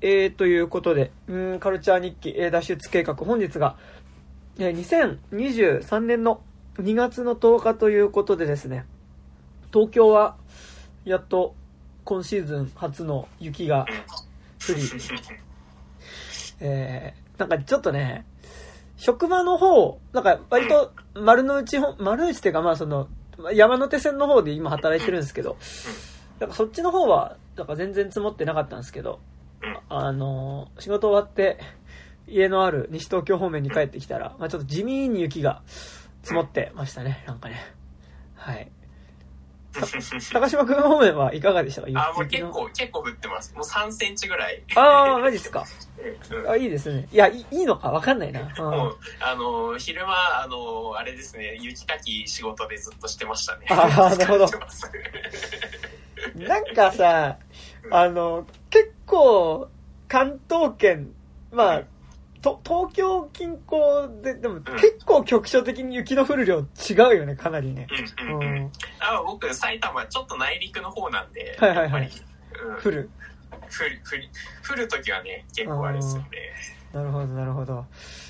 えー、ということで、うん、カルチャー日記、えー、脱出計画、本日が、えー、2023年の2月の10日ということでですね、東京は、やっと、今シーズン初の雪が降り、えー、なんかちょっとね、職場の方、なんか割と丸の内、丸内っていうかまあその、山手線の方で今働いてるんですけど、なんかそっちの方は、なんか全然積もってなかったんですけど、あの、仕事終わって、家のある西東京方面に帰ってきたら、まあちょっと地味に雪が積もってましたね、なんかね。はい。高島君方面はいかがでしたか？あ、もう結構、結構降ってます。もう3センチぐらい。ああ、マジっすか。うん、あ、いいですね。いや、いいのかわかんないな。もう、あの、昼間、あの、あれですね、雪かき仕事でずっとしてましたね。ああ、なるほど。なんかさ、あの、結構、関東圏、まあ、と東京近郊で、でも結構局所的に雪の降る量違うよね、かなりね。うんうんうん、あ僕、埼玉、ちょっと内陸の方なんで、はいはいはい。うん、降る降る、降る、降るときはね、結構あれですよね。なるほど、なるほど。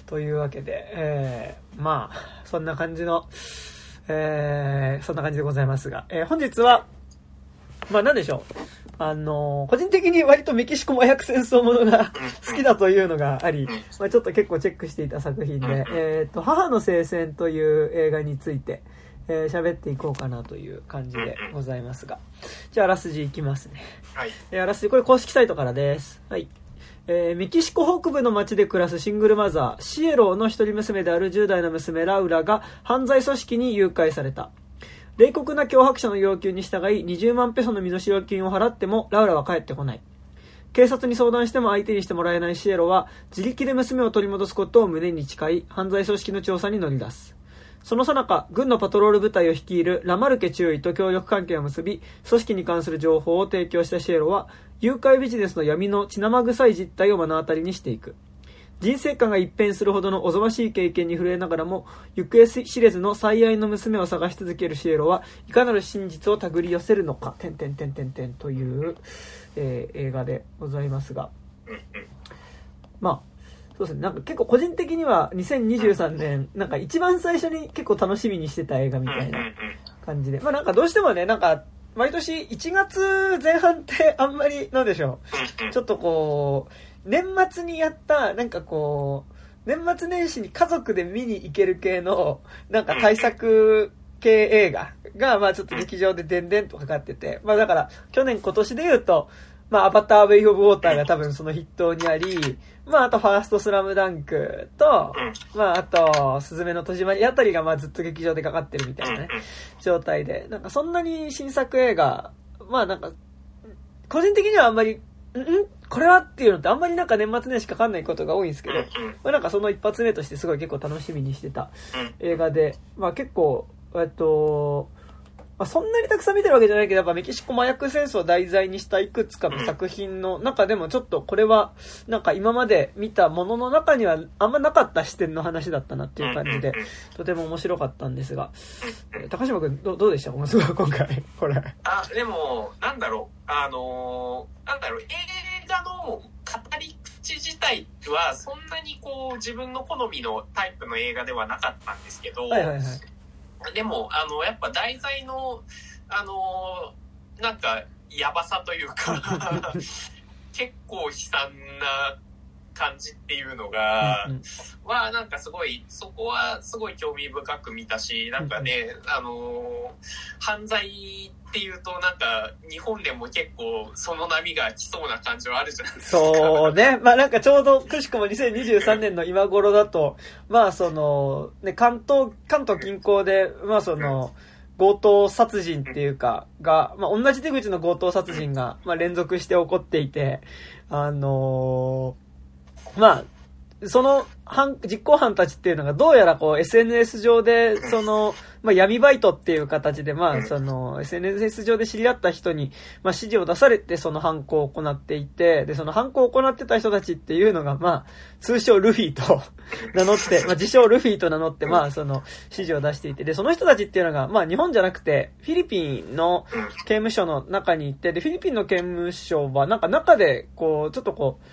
というわけで、えー、まあ、そんな感じの、えー、そんな感じでございますが、えー、本日は、まあなんでしょう。あの、個人的に割とメキシコ麻薬戦争ものが好きだというのがあり、まあ、ちょっと結構チェックしていた作品で、えっ、と、母の聖戦という映画について、えー、喋っていこうかなという感じでございますが。じゃあ、あらすじいきますね。はい。えー、あらすじ、これ公式サイトからです。はい。えー、メキシコ北部の町で暮らすシングルマザー、シエローの一人娘である10代の娘ラウラが犯罪組織に誘拐された。冷酷な脅迫者の要求に従い20万ペソの身代金を払ってもラウラは帰ってこない。警察に相談しても相手にしてもらえないシエロは自力で娘を取り戻すことを胸に誓い犯罪組織の調査に乗り出す。そのさなか、軍のパトロール部隊を率いるラマルケ中尉と協力関係を結び、組織に関する情報を提供したシエロは、誘拐ビジネスの闇の血生臭い実態を目の当たりにしていく。人生観が一変するほどのおぞましい経験に触れながらも、行方知れずの最愛の娘を探し続けるシエロは、いかなる真実を手繰り寄せるのか、てんてんてんてんてんという、えー、映画でございますが。まあ、そうですね。なんか結構個人的には2023年、なんか一番最初に結構楽しみにしてた映画みたいな感じで。まあなんかどうしてもね、なんか毎年1月前半ってあんまり、なんでしょう。ちょっとこう、年末にやった、なんかこう、年末年始に家族で見に行ける系の、なんか対策系映画が、まあちょっと劇場ででんでんとかかってて、まあだから、去年今年で言うと、まあアバターウェイオブウォーターが多分その筆頭にあり、まああとファーストスラムダンクと、まああと、スズメの戸締まりあたりがまあずっと劇場でかかってるみたいなね、状態で、なんかそんなに新作映画、まあなんか、個人的にはあんまりんこれはっていうのってあんまりなんか年末年始かかんないことが多いんですけど、まあ、なんかその一発目としてすごい結構楽しみにしてた映画で、まあ結構、えっと、まあ、そんなにたくさん見てるわけじゃないけど、やっぱメキシコ麻薬戦争を題材にしたいくつかの作品の中でもちょっとこれは、なんか今まで見たものの中にはあんまなかった視点の話だったなっていう感じで、とても面白かったんですが、え高島君どどうでした？今回、これ。あ、でも、なんだろう、あのー、なんだろう、映画の語り口自体はそんなにこう自分の好みのタイプの映画ではなかったんですけど、はいはいはい。でも、あの、やっぱ題材の、あの、なんか、やばさというか 結構悲惨な感じっていうのが、は、なんかすごい、そこはすごい興味深く見たし、なんかね、あの、犯罪っていうと、なんか、日本でも結構、その波が来そうな感じはあるじゃないですか。そうね。まあなんかちょうど、くしくも2023年の今頃だと、まあその、ね、関東、関東近郊で、まあその、強盗殺人っていうか、が、まあ同じ手口の強盗殺人が、まあ連続して起こっていて、あのー、まあ、その犯、実行犯たちっていうのがどうやらこう SNS 上で、その、まあ、闇バイトっていう形で、まあ、その、SNS 上で知り合った人に、まあ、指示を出されてその犯行を行っていて、で、その犯行を行ってた人たちっていうのが、まあ、通称ルフィと 名乗って、まあ、自称ルフィと名乗って、まあ、その、指示を出していて、で、その人たちっていうのが、まあ、日本じゃなくて、フィリピンの刑務所の中に行って、で、フィリピンの刑務所は、なんか中で、こう、ちょっとこう、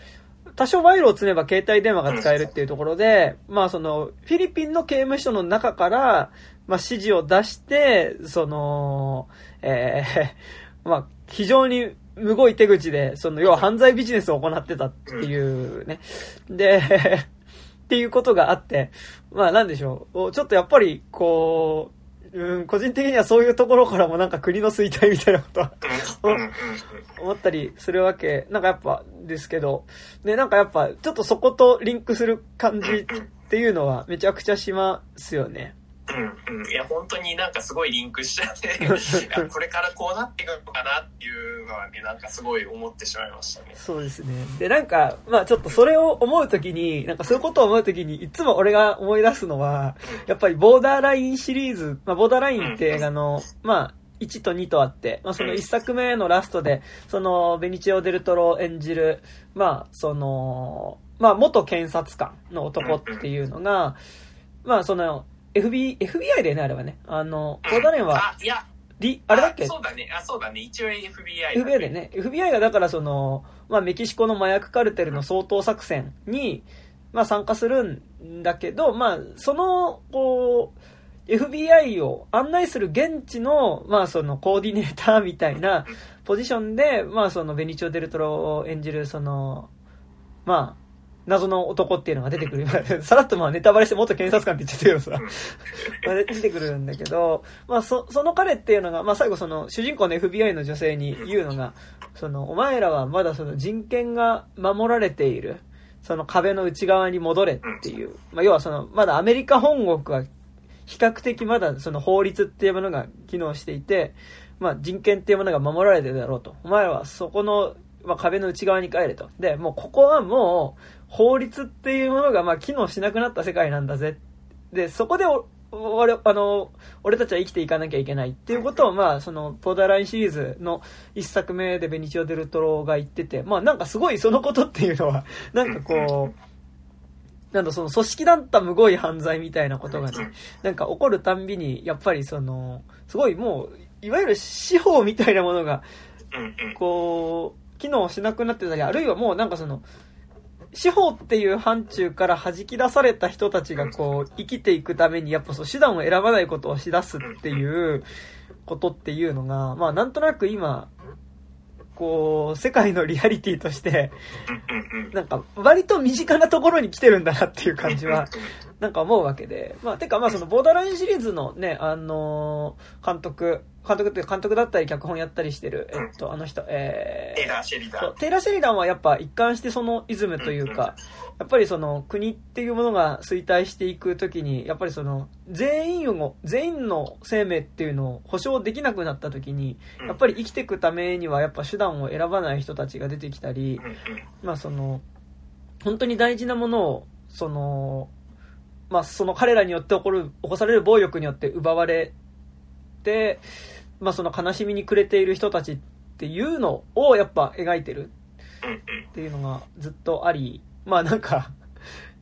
多少賄賂を積めば携帯電話が使えるっていうところで、まあその、フィリピンの刑務所の中から、まあ指示を出して、その、えー、まあ非常にむごい手口で、その、要は犯罪ビジネスを行ってたっていうね。で、っていうことがあって、まあなんでしょう。ちょっとやっぱり、こう、うん、個人的にはそういうところからもなんか国の衰退みたいなことは思ったりするわけ、なんかやっぱですけど、で、なんかやっぱちょっとそことリンクする感じっていうのはめちゃくちゃしますよね。うんうん、いや本当になんかすごいリンクしちゃって これからこうなっていくのかなっていうのはねなんかすごい思ってしまいましたね。そうですね。でなんかまあちょっとそれを思う時になんかそういうことを思う時にいつも俺が思い出すのはやっぱりボーダーラインシリーズ、まあ、ボーダーラインって映画の、まあ1と2とあって、まあ、その1作目のラストで、その、ベニチオ・デルトロを演じる、まあ、その、まあ、元検察官の男っていうのが、まあ、その、FBI、FBI でね、あれはね。あの、コーダレンは、あ、いや、リ、あれだっけ？そうだね。あ、そうだね。一応 FBI、ね。FBI でね。FBI がだからその、まあメキシコの麻薬カルテルの掃討作戦に、まあ参加するんだけど、まあ、その、こう、FBI を案内する現地の、まあそのコーディネーターみたいなポジションで、まあそのベニチオ・デルトロを演じる、その、まあ、謎の男っていうのが出てくる。さらっとまあネタバレして元検察官って言ってたけどさ出てくるんだけど、まあそ、その彼っていうのが、まあ最後その主人公の FBI の女性に言うのが、その、お前らはまだその人権が守られている、その壁の内側に戻れっていう、まあ要はその、まだアメリカ本国は比較的まだその法律っていうものが機能していて、まあ人権っていうものが守られてるだろうと。お前らはそこのまあ、壁の内側に帰れと。で、もうここはもう、法律っていうものがまあ機能しなくなった世界なんだぜ。で、そこで俺、あの、俺たちは生きていかなきゃいけないっていうことを、まあ、その、ポーダーラインシリーズの一作目でベニチオ・デルトロが言ってて、まあ、なんかすごいそのことっていうのは、なんかこう、なんだ、その組織だったむごい犯罪みたいなことがね、なんか起こるたんびに、やっぱりその、すごいもう、いわゆる司法みたいなものが、こう、機能しなくなってたり、あるいはもうなんかその、司法っていう範疇から弾き出された人たちがこう、生きていくために、やっぱそう、手段を選ばないことをしだすっていうことっていうのが、まあなんとなく今、こう、世界のリアリティとして、なんか、割と身近なところに来てるんだなっていう感じは、なんか思うわけで。まあ、てかまあその、ボーダーラインシリーズのね、あのー、監督、監督っていう監督だったり脚本やったりしてる、えっと、あの人、えー、テイラー・シェリダン。テイラー・シェリダンはやっぱ一貫してそのイズムというか、やっぱりその国っていうものが衰退していくときに、やっぱりその全員を、全員の生命っていうのを保証できなくなったときに、やっぱり生きていくためにはやっぱ手段を選ばない人たちが出てきたり、まあその、本当に大事なものを、その、まあその彼らによって起こる、起こされる暴力によって奪われて、まあその悲しみに暮れている人たちっていうのをやっぱ描いてる。っていうのがずっとあり、まあなんか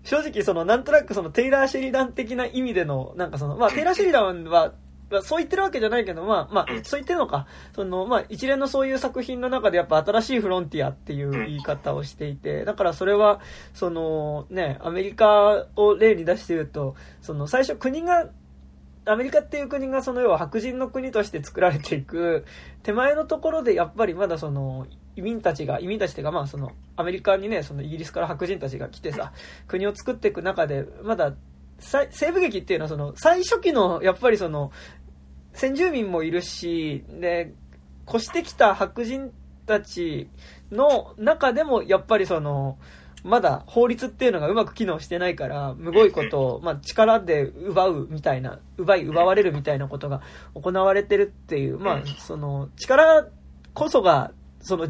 正直そのなんとなくそのテイラー・シェリダン的な意味での、なんかその、まあテイラー・シェリダンは、そう言ってるわけじゃないけど、まあ、まあ、そう言ってるのか。その、まあ、一連のそういう作品の中でやっぱ新しいフロンティアっていう言い方をしていて、だからそれは、その、ね、アメリカを例に出して言うと、その、最初国がアメリカっていう国がその要は白人の国として作られていく手前のところでやっぱりまだその移民たちが移民たちっていうかまあそのアメリカにねそのイギリスから白人たちが来てさ国を作っていく中でまだ西部劇っていうのはその最初期のやっぱりその先住民もいるしで越してきた白人たちの中でもやっぱりそのまだ法律っていうのがうまく機能してないから、むごいことを、まあ、力で奪うみたいな、奪い、奪われるみたいなことが行われてるっていう、まあ、その、力こそが、その、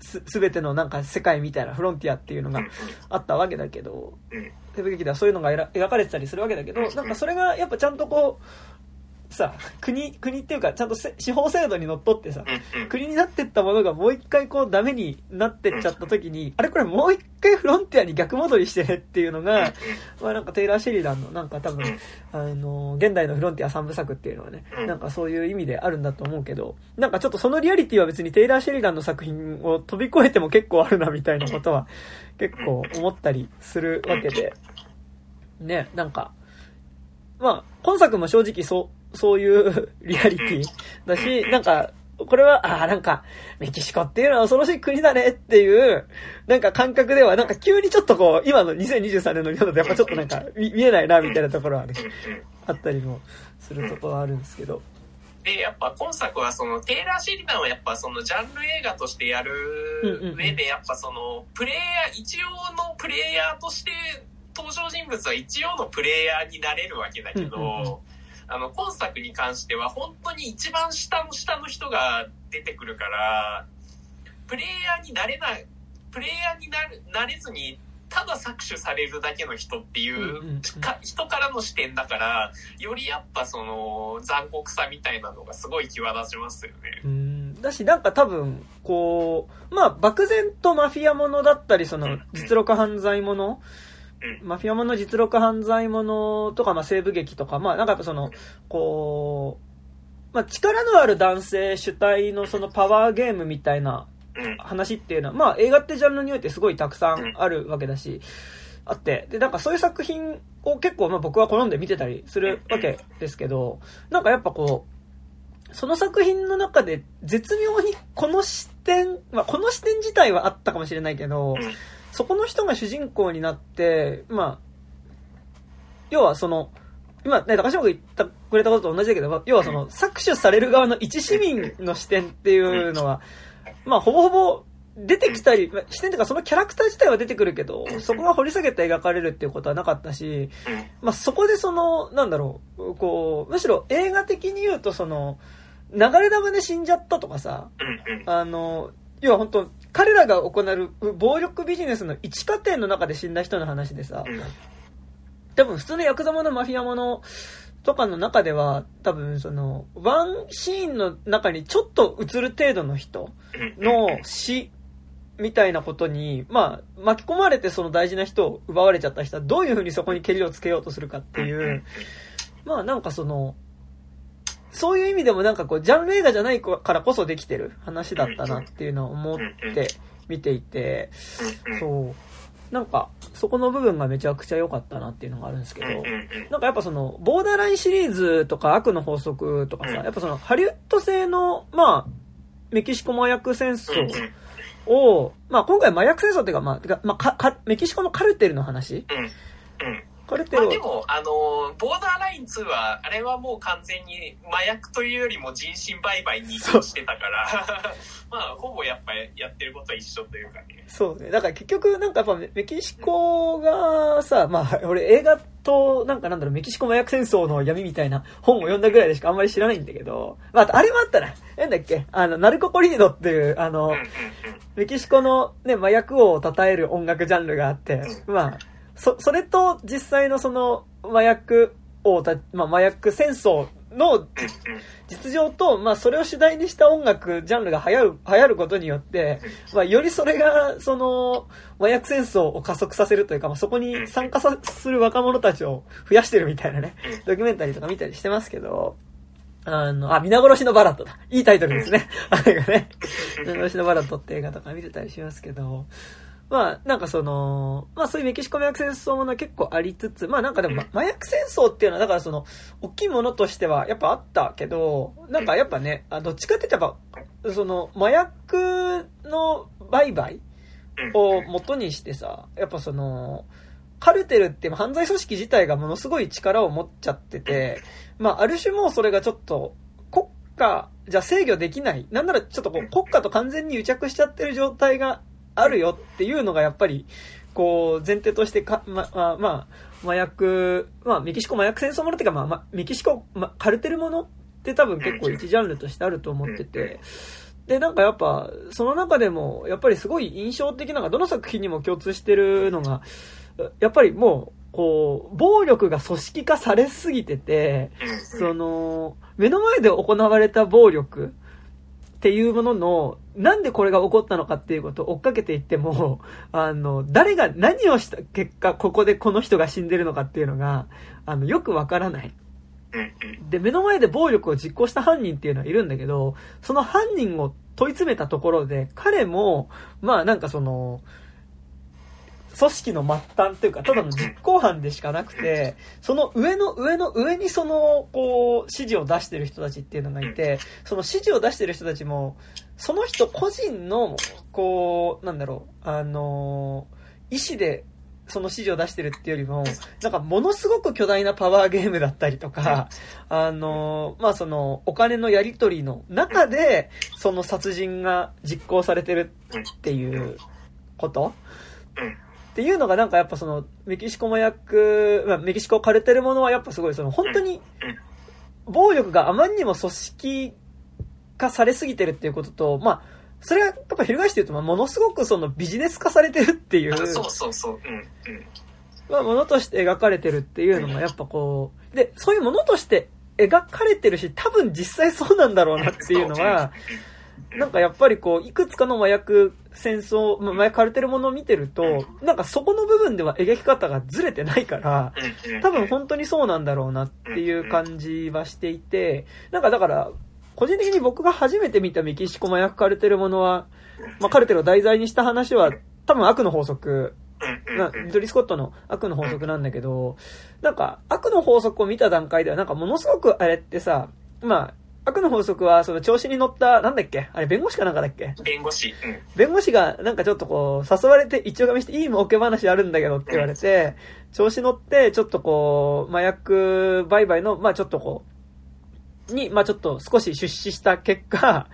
す、すべてのなんか世界みたいなフロンティアっていうのがあったわけだけど、テレビ劇ではそういうのが描かれてたりするわけだけど、なんかそれがやっぱちゃんとこう、さ、国、国っていうか、ちゃんと司法制度にのっとってさ、国になってったものがもう一回こうダメになってっちゃった時に、あれこれもう一回フロンティアに逆戻りしてねっていうのが、まあなんかテイラー・シェリダンのなんか多分、あの、現代のフロンティア三部作っていうのはね、なんかそういう意味であるんだと思うけど、なんかちょっとそのリアリティは別にテイラー・シェリダンの作品を飛び越えても結構あるなみたいなことは結構思ったりするわけで、ね、なんか、まあ、今作も正直そう、そういう リアリティだし、なんか、これは、ああ、なんか、メキシコっていうのは恐ろしい国だねっていう、なんか感覚では、なんか急にちょっとこう、今の2023年の日本だとやっぱちょっとなんか見見えないなみたいなところはね、あったりもするところはあるんですけど。で、やっぱ今作はその、テイラー・シリダンはやっぱそのジャンル映画としてやる上で、やっぱその、プレイヤー、一応のプレイヤーとして登場人物は一応のプレイヤーになれるわけだけど、あの、今作に関しては本当に一番下の下の人が出てくるから、プレイヤーになれない、プレイヤーになるなれずに、ただ搾取されるだけの人っていう、か人からの視点だから、よりやっぱその残酷さみたいなのがすごい際立ちますよね。うん。だし、なんか多分、こう、まあ、漠然とマフィアものだったり、その、実力犯罪もの、マフィアもの実録犯罪ものとか、まあ、西部劇とか、まあ、なんかその、こう、まあ、力のある男性主体のそのパワーゲームみたいな話っていうのは、まあ、映画ってジャンルにおいてすごいたくさんあるわけだし、あって、で、なんかそういう作品を結構、まあ、僕は好んで見てたりするわけですけど、なんかやっぱこう、その作品の中で絶妙にこの視点、まあ、この視点自体はあったかもしれないけど、そこの人が主人公になって、まあ、要はその、今、ね、高島君言ったくれたことと同じだけど、要はその、搾取される側の一市民の視点っていうのは、まあ、ほぼほぼ出てきたり、視点というかそのキャラクター自体は出てくるけど、そこが掘り下げて描かれるっていうことはなかったし、まあ、そこでその、なんだろう、こう、むしろ映画的に言うとその、流れ弾で死んじゃったとかさ、あの、要は本当彼らが行う暴力ビジネスの一過程の中で死んだ人の話でさ、多分普通のヤクザものマフィアものとかの中では、多分その、ワンシーンの中にちょっと映る程度の人の死みたいなことに、まあ、巻き込まれてその大事な人を奪われちゃった人はどういうふうにそこにけりをつけようとするかっていう、まあなんかその、そういう意味でもなんかこう、ジャンル映画じゃないからこそできてる話だったなっていうのを思って見ていて、そう。なんか、そこの部分がめちゃくちゃ良かったなっていうのがあるんですけど、なんかやっぱその、ボーダーラインシリーズとか悪の法則とかさ、やっぱその、ハリウッド製の、まあ、メキシコ麻薬戦争を、まあ今回麻薬戦争っていうか、まあ、まあ、メキシコのカルテルの話これって、まあ、でも、あの、ボーダーライン2は、あれはもう完全に麻薬というよりも人身売買に移動してたから、まあ、ほぼやっぱやってることは一緒というかね。そうね。だから結局、なんかやっぱメキシコがさ、まあ、俺映画と、なんかなんだろう、メキシコ麻薬戦争の闇みたいな本を読んだぐらいでしかあんまり知らないんだけど、まあ、あれもあったな。なんだっけ？あの、ナルココリードっていう、あの、メキシコのね、麻薬王を称える音楽ジャンルがあって、まあ、そ、それと実際のその麻薬をた、まあ、麻薬戦争の実情と、まあ、それを主題にした音楽、ジャンルが流行る、流行ることによって、まあ、よりそれが、その、麻薬戦争を加速させるというか、まあ、そこに参加さする若者たちを増やしてるみたいなね、ドキュメンタリーとか見たりしてますけど、あの、あ、皆殺しのバラットだ。いいタイトルですね。あれがね。皆殺しのバラットって映画とか見てたりしますけど、まあ、なんかその、まあそういうメキシコ麻薬戦争もの結構ありつつ、まあなんかでも、麻薬戦争っていうのは、だからその、大きいものとしてはやっぱあったけど、なんかやっぱね、あどっちかって言ったら、その、麻薬の売買を元にしてさ、やっぱその、カルテルって犯罪組織自体がものすごい力を持っちゃってて、まあある種もうそれがちょっと、国家じゃ制御できない。なんならちょっとこう国家と完全に癒着しちゃってる状態があるよっていうのがやっぱり、こう、前提としてか、ま、まあ、まあ、麻薬、まあ、メキシコ麻薬戦争ものっていうか、まあ、まあ、メキシコ、ま、カルテルものって多分結構一ジャンルとしてあると思ってて、で、なんかやっぱ、その中でも、やっぱりすごい印象的なのが、どの作品にも共通してるのが、やっぱりもう、こう、暴力が組織化されすぎてて、その、目の前で行われた暴力っていうものの、なんでこれが起こったのかっていうことを追っかけていっても、あの、誰が何をした結果、ここでこの人が死んでるのかっていうのが、あの、よくわからない。で、目の前で暴力を実行した犯人っていうのはいるんだけど、その犯人を問い詰めたところで、彼も、まあなんかその、組織の末端というか、ただの実行犯でしかなくて、その上の上の上にその、こう、指示を出してる人たちっていうのがいて、その指示を出してる人たちも、その人個人の、こう、なんだろう、あの、意思でその指示を出してるっていうよりも、なんかものすごく巨大なパワーゲームだったりとか、あの、まあ、その、お金のやり取りの中で、その殺人が実行されてるっていうことっていうのがなんかやっぱその、メキシコ麻薬、まあ、メキシコカルテルものはやっぱすごいその、本当に、暴力があまりにも組織化されすぎてるっていうことと、まあ、それがやっぱ翻して言うと、まあ、ものすごくそのビジネス化されてるっていう。そうそうそう。うんうん。まあ、ものとして描かれてるっていうのがやっぱこう、で、そういうものとして描かれてるし、多分実際そうなんだろうなっていうのは、なんかやっぱりこう、いくつかの麻薬戦争、まあ、麻薬カルテルものを見てると、なんかそこの部分では描き方がずれてないから、多分本当にそうなんだろうなっていう感じはしていて、なんかだから、個人的に僕が初めて見たメキシコ麻薬カルテルものは、まあ、カルテルを題材にした話は、多分悪の法則。な、リドリー・スコットの悪の法則なんだけど、なんか、悪の法則を見た段階では、なんかものすごくあれってさ、まあ、悪の法則は、その調子に乗った、なんだっけ？あれ、弁護士かなんかだっけ？弁護士。うん、弁護士が、なんかちょっとこう、誘われて、一応がみして、いい儲け話あるんだけどって言われて、調子乗って、ちょっとこう、麻薬売買の、まあちょっとこう、に、まあちょっと少し出資した結果、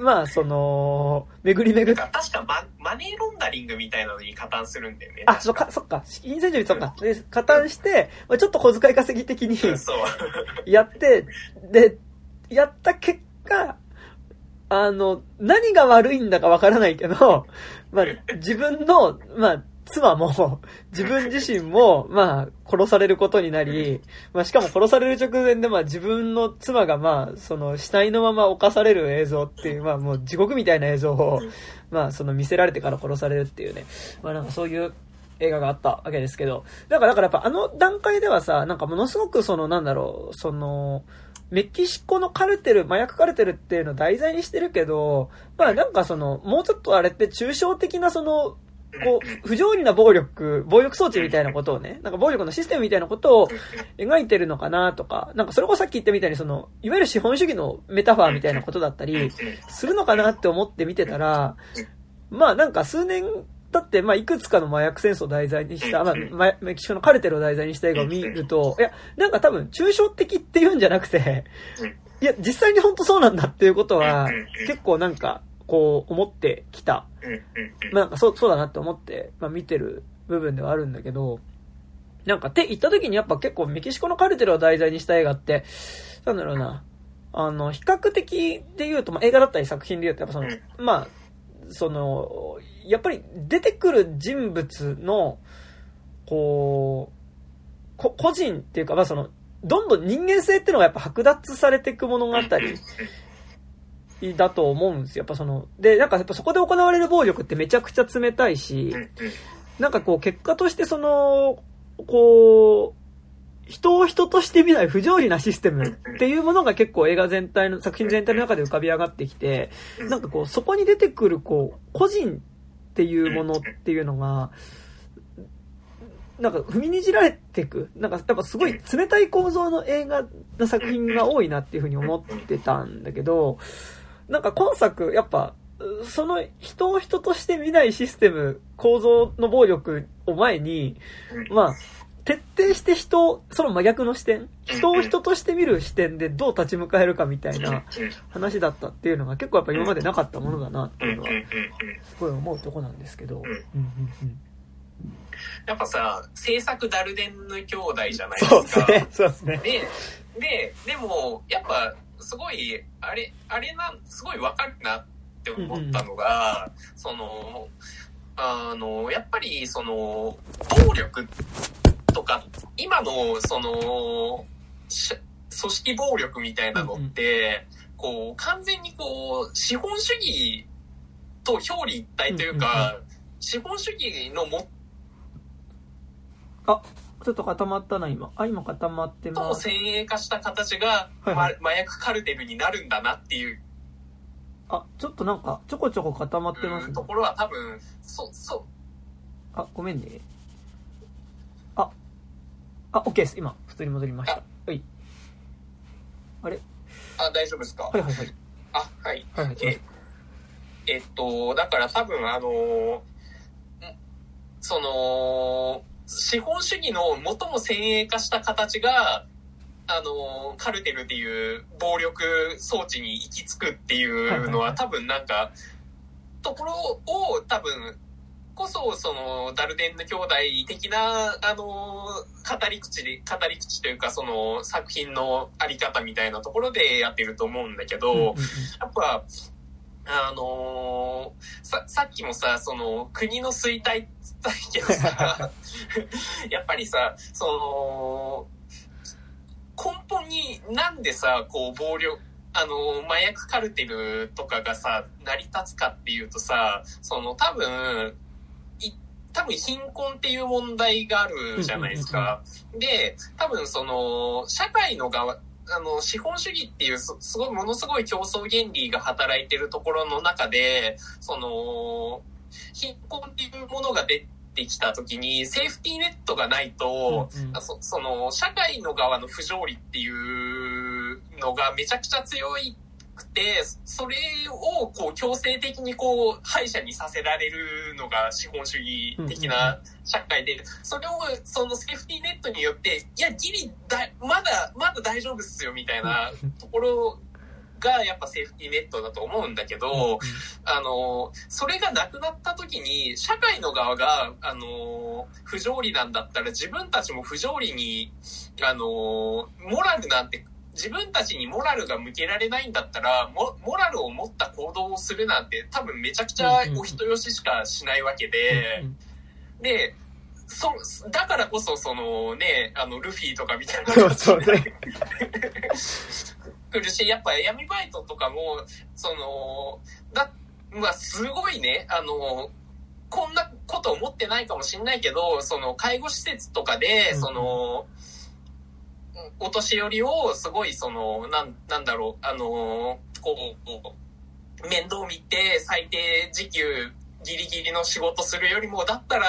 まあ、その、巡り巡って。確かママネーロンダリングみたいなのに加担するんだよね。あ、そっか、そっか。金銭にそっか。で、加担して、まあ、ちょっと小遣い稼ぎ的に、やって、で、やった結果、あの、何が悪いんだかわからないけど、まあ、自分の、まあ、妻も、自分自身も、まあ、殺されることになり、まあ、しかも殺される直前で、まあ、自分の妻が、まあ、その、死体のまま犯される映像っていう、まあ、もう地獄みたいな映像を、まあ、その、見せられてから殺されるっていうね、まあ、なんかそういう映画があったわけですけど、だから、だからやっぱあの段階ではさ、なんかものすごくその、なんだろう、その、メキシコのカルテル、麻薬カルテルっていうのを題材にしてるけど、まあなんかその、もうちょっとあれって抽象的なその、こう、不条理な暴力、暴力装置みたいなことをね、なんか暴力のシステムみたいなことを描いてるのかなとか、なんかそれこそさっき言ったみたいにその、いわゆる資本主義のメタファーみたいなことだったり、するのかなって思って見てたら、まあなんか数年経って、まあいくつかの麻薬戦争を題材にした、まあメキシコのカルテルを題材にした映画を見ると、いや、なんか多分抽象的っていうんじゃなくて、いや、実際に本当そうなんだっていうことは、結構なんか、こう思ってきた。まあなんかそう、そうだなって思って、まあ見てる部分ではあるんだけど、なんかって言った時にやっぱ結構メキシコのカルテルを題材にした映画って、なんだろうな、あの、比較的で言うと、まあ映画だったり作品で言うと、やっぱその、まあ、その、やっぱり出てくる人物の、こう、こ個人っていうか、まあその、どんどん人間性っていうのがやっぱ剥奪されていく物語だと思うんですよ。やっぱその、で、なんかやっぱそこで行われる暴力ってめちゃくちゃ冷たいし、なんかこう結果としてその、こう、人を人として見ない不条理なシステムっていうものが結構映画全体の、作品全体の中で浮かび上がってきて、なんかこう、そこに出てくるこう、個人っていうものっていうのが、なんか踏みにじられていく。なんかやっぱすごい冷たい構造の映画の作品が多いなっていうふうに思ってたんだけど、なんか今作、やっぱ、その人を人として見ないシステム、構造の暴力を前に、まあ、徹底して人、その真逆の視点、人を人として見る視点でどう立ち向かえるかみたいな話だったっていうのが結構やっぱ今までなかったものだなっていうのは、すごい思うとこなんですけど。やっぱさ、制作ダルデンヌ兄弟じゃないですか。そうですね。ですね。で、で、でも、やっぱ、すごい、あれ、あれなん、すごいわかるなっって思ったのが、その、あの、やっぱり、その、暴力とか、今の、その、組織暴力みたいなのって、こう、完全にこう、資本主義と表裏一体というか、資本主義のも、あ、ちょっと固まったな、今。あ、今固まってます。と先鋭化した形が、はいはい、麻薬カルテルになるんだなっていう。あ、ちょっとなんか、ちょこちょこ固まってますね。ところは多分、そ、そう。あ、ごめんね。あ、あ、OK です。今、普通に戻りました。はい。あれ？あ、大丈夫ですか？はいはいはい。あ、はい。はいはい、ええっと、だから多分あの、その、資本主義の最も先鋭化した形が、あの、カルテルっていう暴力装置に行き着くっていうのは多分なんか、ところを多分、こそ、その、ダルデンヌ兄弟的な、あの、語り口で、語り口というか、その、作品のあり方みたいなところでやってると思うんだけど、やっぱ、あのー、さ、さっきもさ、その、国の衰退って言ったけどさ、やっぱりさ、その、根本になんでさ、こう、暴力、あの、麻薬カルテルとかがさ、成り立つかっていうとさ、その、多分、多分貧困っていう問題があるじゃないですか。で、多分その、社会の側、あの、資本主義っていうす、すごい、ものすごい競争原理が働いてるところの中で、その、貧困っていうものが出てきた時に、セーフティーネットがないと、うんうん、そその、社会の側の不条理っていうのがめちゃくちゃ強いくて、それをこう強制的にこう敗者にさせられるのが資本主義的な社会で、それをそのセーフティーネットによって、いや、ギリだ、まだ、まだ大丈夫っすよみたいなところがやっぱセーフティーネットだと思うんだけど、あの、それがなくなった時に、社会の側が、あの、不条理なんだったら自分たちも不条理に、あの、モラルなんて自分たちにモラルが向けられないんだったら、モモラルを持った行動をするなんて多分めちゃくちゃお人よししかしないわけで、で、そ、だからこそそのね、あの、ルフィとかみたいな。そ うそうね。苦しい。やっぱ闇バイトとかも、その、だ、まあ、すごいね、あの、こんなこと思ってないかもしんないけど、その、介護施設とかで、その、お年寄りをすごいその、なん、なんだろう、あのー、こう、面倒見て最低時給ギリギリの仕事するよりも、だったら、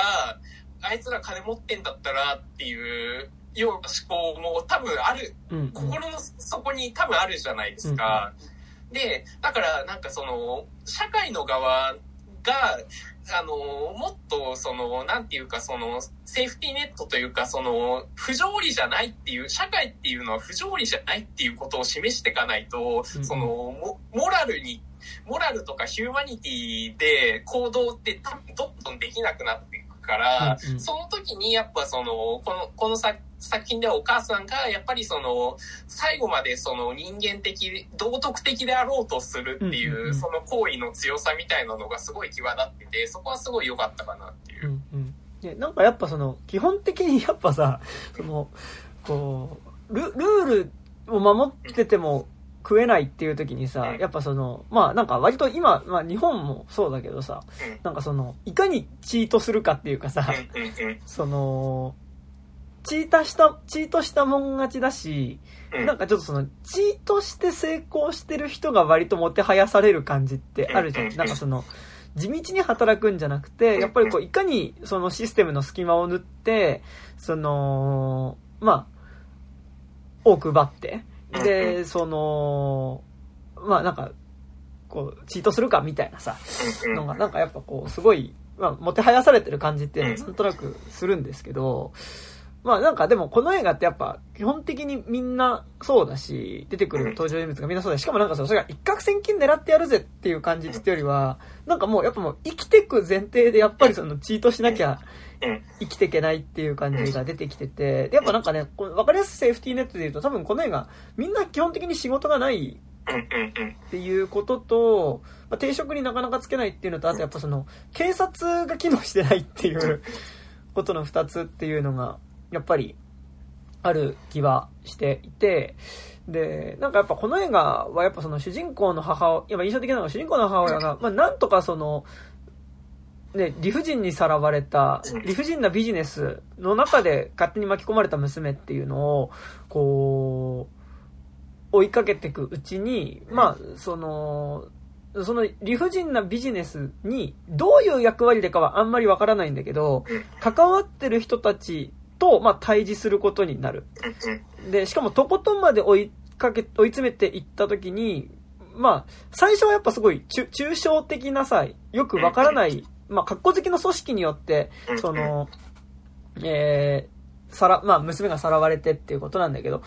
あいつら金持ってんだったらっていうような思考も多分ある、うん。うん、心の底に多分あるじゃないですか。うん、で、だからなんかその、社会の側が、あの、もっと、その、なんていうか、その、セーフティーネットというか、その、不条理じゃないっていう、社会っていうのは不条理じゃないっていうことを示していかないと、うん、そのモ、モラルに、モラルとかヒューマニティで行動って多分どんどんできなくなっていくから、その時にやっぱその、この、この作品ではお母さんがやっぱりその、最後までその人間的、道徳的であろうとするっていう、その行為の強さみたいなのがすごい際立ってて、そこはすごい良かったかなっていう。うんうん。ね、なんかやっぱその、基本的にやっぱさ、その、こう、ルルールを守ってても食えないっていう時にさ、やっぱその、まあなんか割と今、まあ日本もそうだけどさ、なんかその、いかにチートするかっていうかさ、その、チータした、チートしたもん勝ちだし、なんかちょっとその、チートして成功してる人が割ともてはやされる感じってあるじゃん。なんかその、地道に働くんじゃなくて、やっぱりこう、いかにそのシステムの隙間を縫って、その、まあ、多く奪って、で、その、まあなんか、こう、チートするかみたいなさ、のが、なんかやっぱこう、すごい、まあ、もてはやされてる感じっていうのはなんとなくするんですけど、まあなんかでもこの映画ってやっぱ基本的にみんなそうだし、出てくる登場人物がみんなそうだし、しかもなんかそれが一攫千金狙ってやるぜっていう感じっていうよりは、なんかもうやっぱもう生きてく前提でやっぱりそのチートしなきゃ生きていけないっていう感じが出てきてて、でやっぱなんかね、わかりやすいセーフティーネットで言うと多分この映画みんな基本的に仕事がないっていうことと、まあ、定職になかなかつけないっていうのと、あとやっぱその、警察が機能してないっていうことの二つっていうのが、やっぱり、ある気はしていて、で、なんかやっぱこの映画はやっぱその主人公の母親、やっぱ印象的なのが主人公の母親が、まあなんとかその、ね、理不尽にさらわれた、理不尽なビジネスの中で勝手に巻き込まれた娘っていうのを、こう、追いかけていくうちに、まあ、その、その理不尽なビジネスにどういう役割でかはあんまりわからないんだけど、関わってる人たちと、まあ、対峙することになる。で、しかもとことんまで追いかけ、追い詰めていった時に、まあ、最初はやっぱすごい抽象的なさ、よくわからない、まあ、格好好きの組織によって、その、えー、さら、まあ、娘がさらわれてっていうことなんだけど、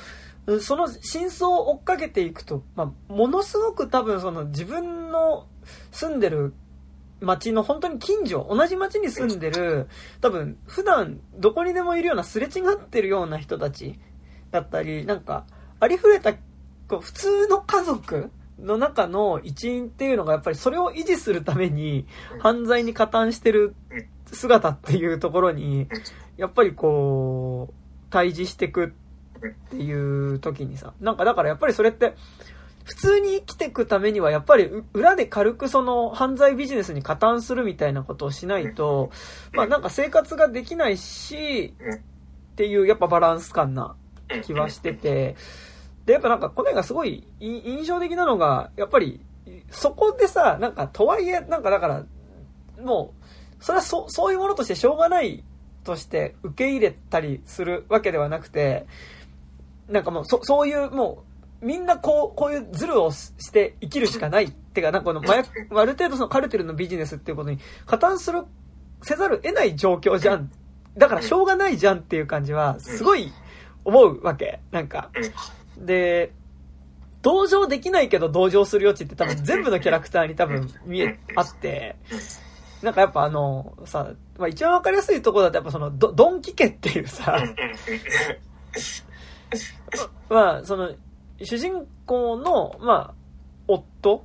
その真相を追っかけていくと、まあ、ものすごく多分その自分の住んでる街の本当に近所、同じ街に住んでる、多分普段どこにでもいるようなすれ違ってるような人たちだったり、なんか、ありふれた、こう普通の家族の中の一員っていうのがやっぱりそれを維持するために犯罪に加担してる姿っていうところに、やっぱりこう、対峙してくっていう時にさ、なんかだからやっぱりそれって、普通に生きていくためにはやっぱり裏で軽くその犯罪ビジネスに加担するみたいなことをしないと、まあなんか生活ができないし、っていうやっぱバランス感な気はしてて、で、やっぱなんかこの映画すごい印象的なのが、やっぱりそこでさ、なんかとはいえ、なんかだから、もう、それはそそういうものとしてしょうがないとして受け入れたりするわけではなくて、なんかもう、そ、そういう、もう、みんなこう、こういうズルをして生きるしかない。ってか、なんかこの麻薬、ある程度そのカルテルのビジネスっていうことに加担する、せざるを得ない状況じゃん。だからしょうがないじゃんっていう感じは、すごい思うわけ。なんか。で、同情できないけど同情する余地って多分全部のキャラクターに多分見え、あって、なんかやっぱあの、さ、まあ一番わかりやすいところだとやっぱその、ドドンキ家っていうさ、まあ、その、主人公の、まあ、夫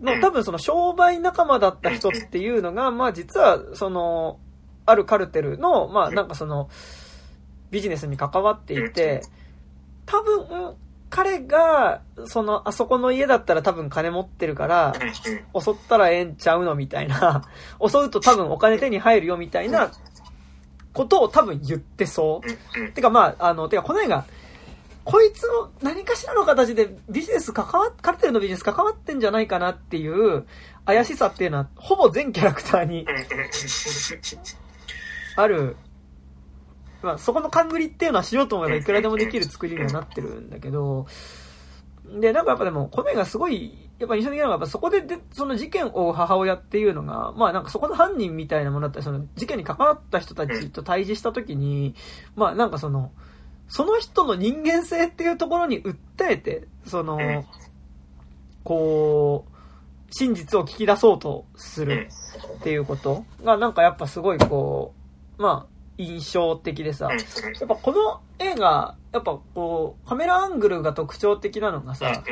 の多分その商売仲間だった人っていうのが、まあ実は、その、あるカルテルの、まあなんかその、ビジネスに関わっていて、多分、彼が、その、あそこの家だったら多分金持ってるから、襲ったらええんちゃうのみたいな、襲うと多分お金手に入るよみたいなことを多分言ってそう。てかまあ、あの、てかこの映画、こいつの何かしらの形でビジネス関わ、カルテルのビジネス関わってんじゃないかなっていう怪しさっていうのは、ほぼ全キャラクターに ある。まあ、そこの勘繰りっていうのはしようと思えばいくらでもできる作りにはなってるんだけど、で、なんかやっぱでも、米がすごい、やっぱ印象的なのが、やっぱそこでで、その事件を追う母親っていうのが、まあなんかそこの犯人みたいなものだったり、その事件に関わった人たちと対峙したときに、まあなんかその、その人の人間性っていうところに訴えて、その、こう、真実を聞き出そうとするっていうことが、なんかやっぱすごいこう、まあ、印象的でさ、やっぱこの映画、やっぱこう、カメラアングルが特徴的なのがさ、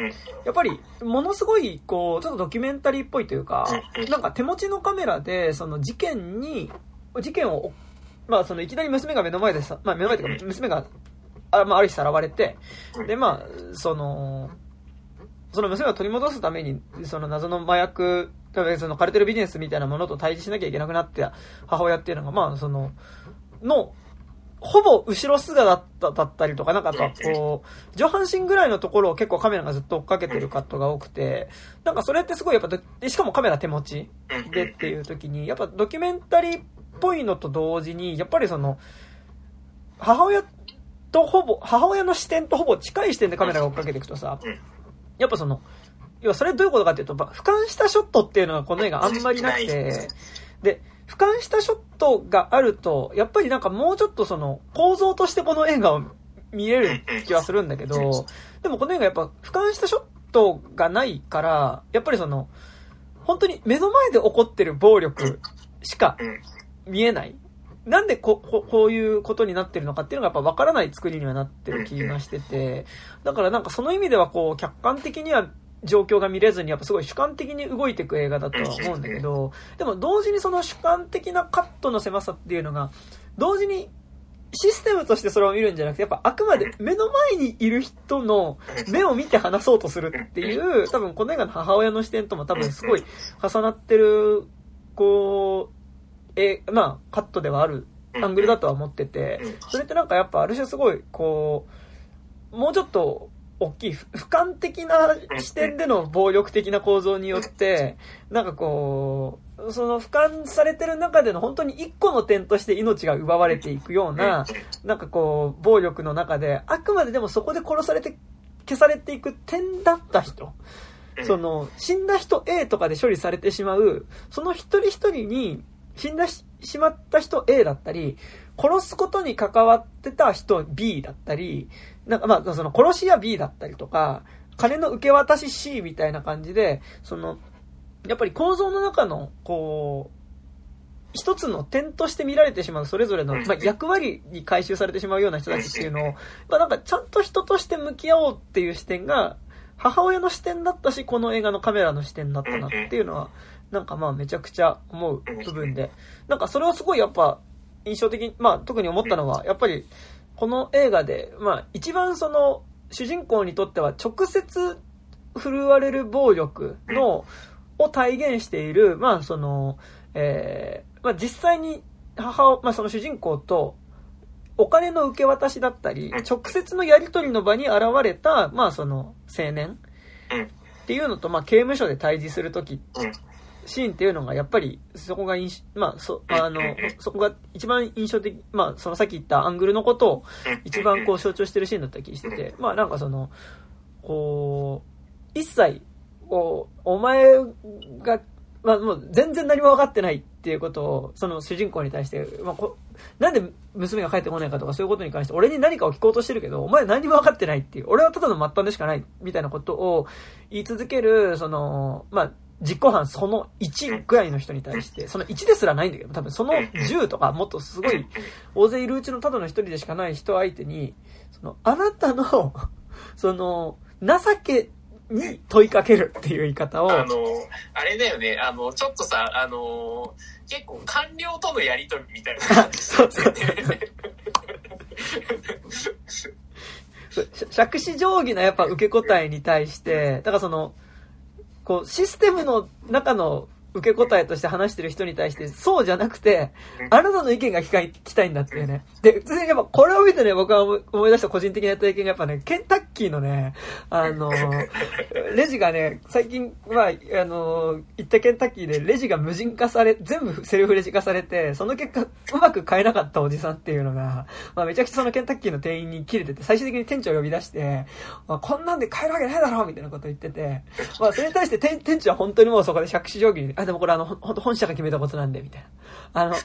やっぱりものすごいこう、ちょっとドキュメンタリーっぽいというか、なんか手持ちのカメラで、その事件に、事件を、まあそのいきなり娘が目の前でさ、まあ目の前というか娘があ,、まあ、ある日さらわれて、で、まあ、その、その娘を取り戻すために、その謎の麻薬、そのカルテルビジネスみたいなものと対峙しなきゃいけなくなって母親っていうのが、まあ、その、の、ほぼ後ろ姿だっただったりとか、なんかこう、上半身ぐらいのところを結構カメラがずっと追っかけてるカットが多くて、なんかそれってすごいやっぱ、しかもカメラ手持ちでっていう時に、やっぱドキュメンタリーっぽいのと同時に、やっぱりその、母親とほぼ、母親の視点とほぼ近い視点でカメラが追っかけていくとさ、やっぱその、要はそれどういうことかっていうと、俯瞰したショットっていうのがこの映画あんまりなくて、で、俯瞰したショットがあると、やっぱりなんかもうちょっとその、構造としてこの映画を見れる気はするんだけど、でもこの映画やっぱ俯瞰したショットがないから、やっぱりその、本当に目の前で起こってる暴力しか見えない。なんでこここういうことになってるのかっていうのがやっぱ分からない作りにはなってる気がしてて、だからなんかその意味ではこう客観的には状況が見れずに、やっぱすごい主観的に動いていく映画だとは思うんだけど、でも同時にその主観的なカットの狭さっていうのが、同時にシステムとしてそれを見るんじゃなくて、やっぱあくまで目の前にいる人の目を見て話そうとするっていう、多分この映画の母親の視点とも多分すごい重なってる、こう、え、まあ、カットではあるアングルだとは思ってて、それってなんかやっぱある種すごい、こう、もうちょっと大きい、俯瞰的な視点での暴力的な構造によって、なんかこう、その俯瞰されてる中での本当に一個の点として命が奪われていくような、なんかこう、暴力の中で、あくまででもそこで殺されて、消されていく点だった人。その、死んだ人 A とかで処理されてしまう、その一人一人に、死んだしまった人 A だったり、殺すことに関わってた人 B だったり、なんかまあ、その殺し屋 B だったりとか、金の受け渡し C みたいな感じで、その、やっぱり構造の中の、こう、一つの点として見られてしまうそれぞれの、まあ、役割に回収されてしまうような人たちっていうのを、まあ、なんかちゃんと人として向き合おうっていう視点が、母親の視点だったし、この映画のカメラの視点だったなっていうのは、なんかまあめちゃくちゃ思う部分で、なんかそれはすごいやっぱ印象的に、まあ特に思ったのは、やっぱりこの映画で、まあ一番その主人公にとっては直接振るわれる暴力の、を体現している、まあその、えー、まあ実際に母、まあその主人公とお金の受け渡しだったり、直接のやり取りの場に現れた、まあその青年っていうのと、まあ刑務所で対峙するときシーンっていうのが、やっぱり、そこが印まあ、そ、あの、そこが一番印象的、まあ、そのさっき言ったアングルのことを一番こう象徴してるシーンだった気してて、まあなんかその、こう、一切、こう、お前が、まあもう全然何も分かってないっていうことを、その主人公に対して、まあこ、なんで娘が帰ってこないかとかそういうことに関して、俺に何かを聞こうとしてるけど、お前何も分かってないっていう、俺はただの末端でしかない、みたいなことを言い続ける、その、まあ、実行犯その1ぐらいの人に対して、その1ですらないんだけど、多分その10とかもっとすごい大勢いるうちのただの1人でしかない人相手に、その、あなたの、その、情けに問いかけるっていう言い方を。あの、あれだよね、あの、ちょっとさ、あの、結構官僚とのやりとりみたいな感じ。そうそう。杓子定規なやっぱ受け答えに対して、だからその、こう、システムの中の受け答えとして話してる人に対して、そうじゃなくて、あなたの意見が聞きたいんだっていうね。で、やっぱこれを見てね、僕は思い出した個人的な体験がやっぱね、ケンタッキーのね、あの、レジがね、最近、まあ、あの、行ったケンタッキーでレジが無人化され、全部セルフレジ化されて、その結果、うまく買えなかったおじさんっていうのが、まあ、めちゃくちゃそのケンタッキーの店員に切れてて、最終的に店長を呼び出して、まあ、こんなんで買えるわけないだろみたいなこと言ってて、まあ、それに対して店店長は本当にもうそこで杓子定規に、あ、でもこれあの、ほんと本社が決めたことなんで、みたいな。あの、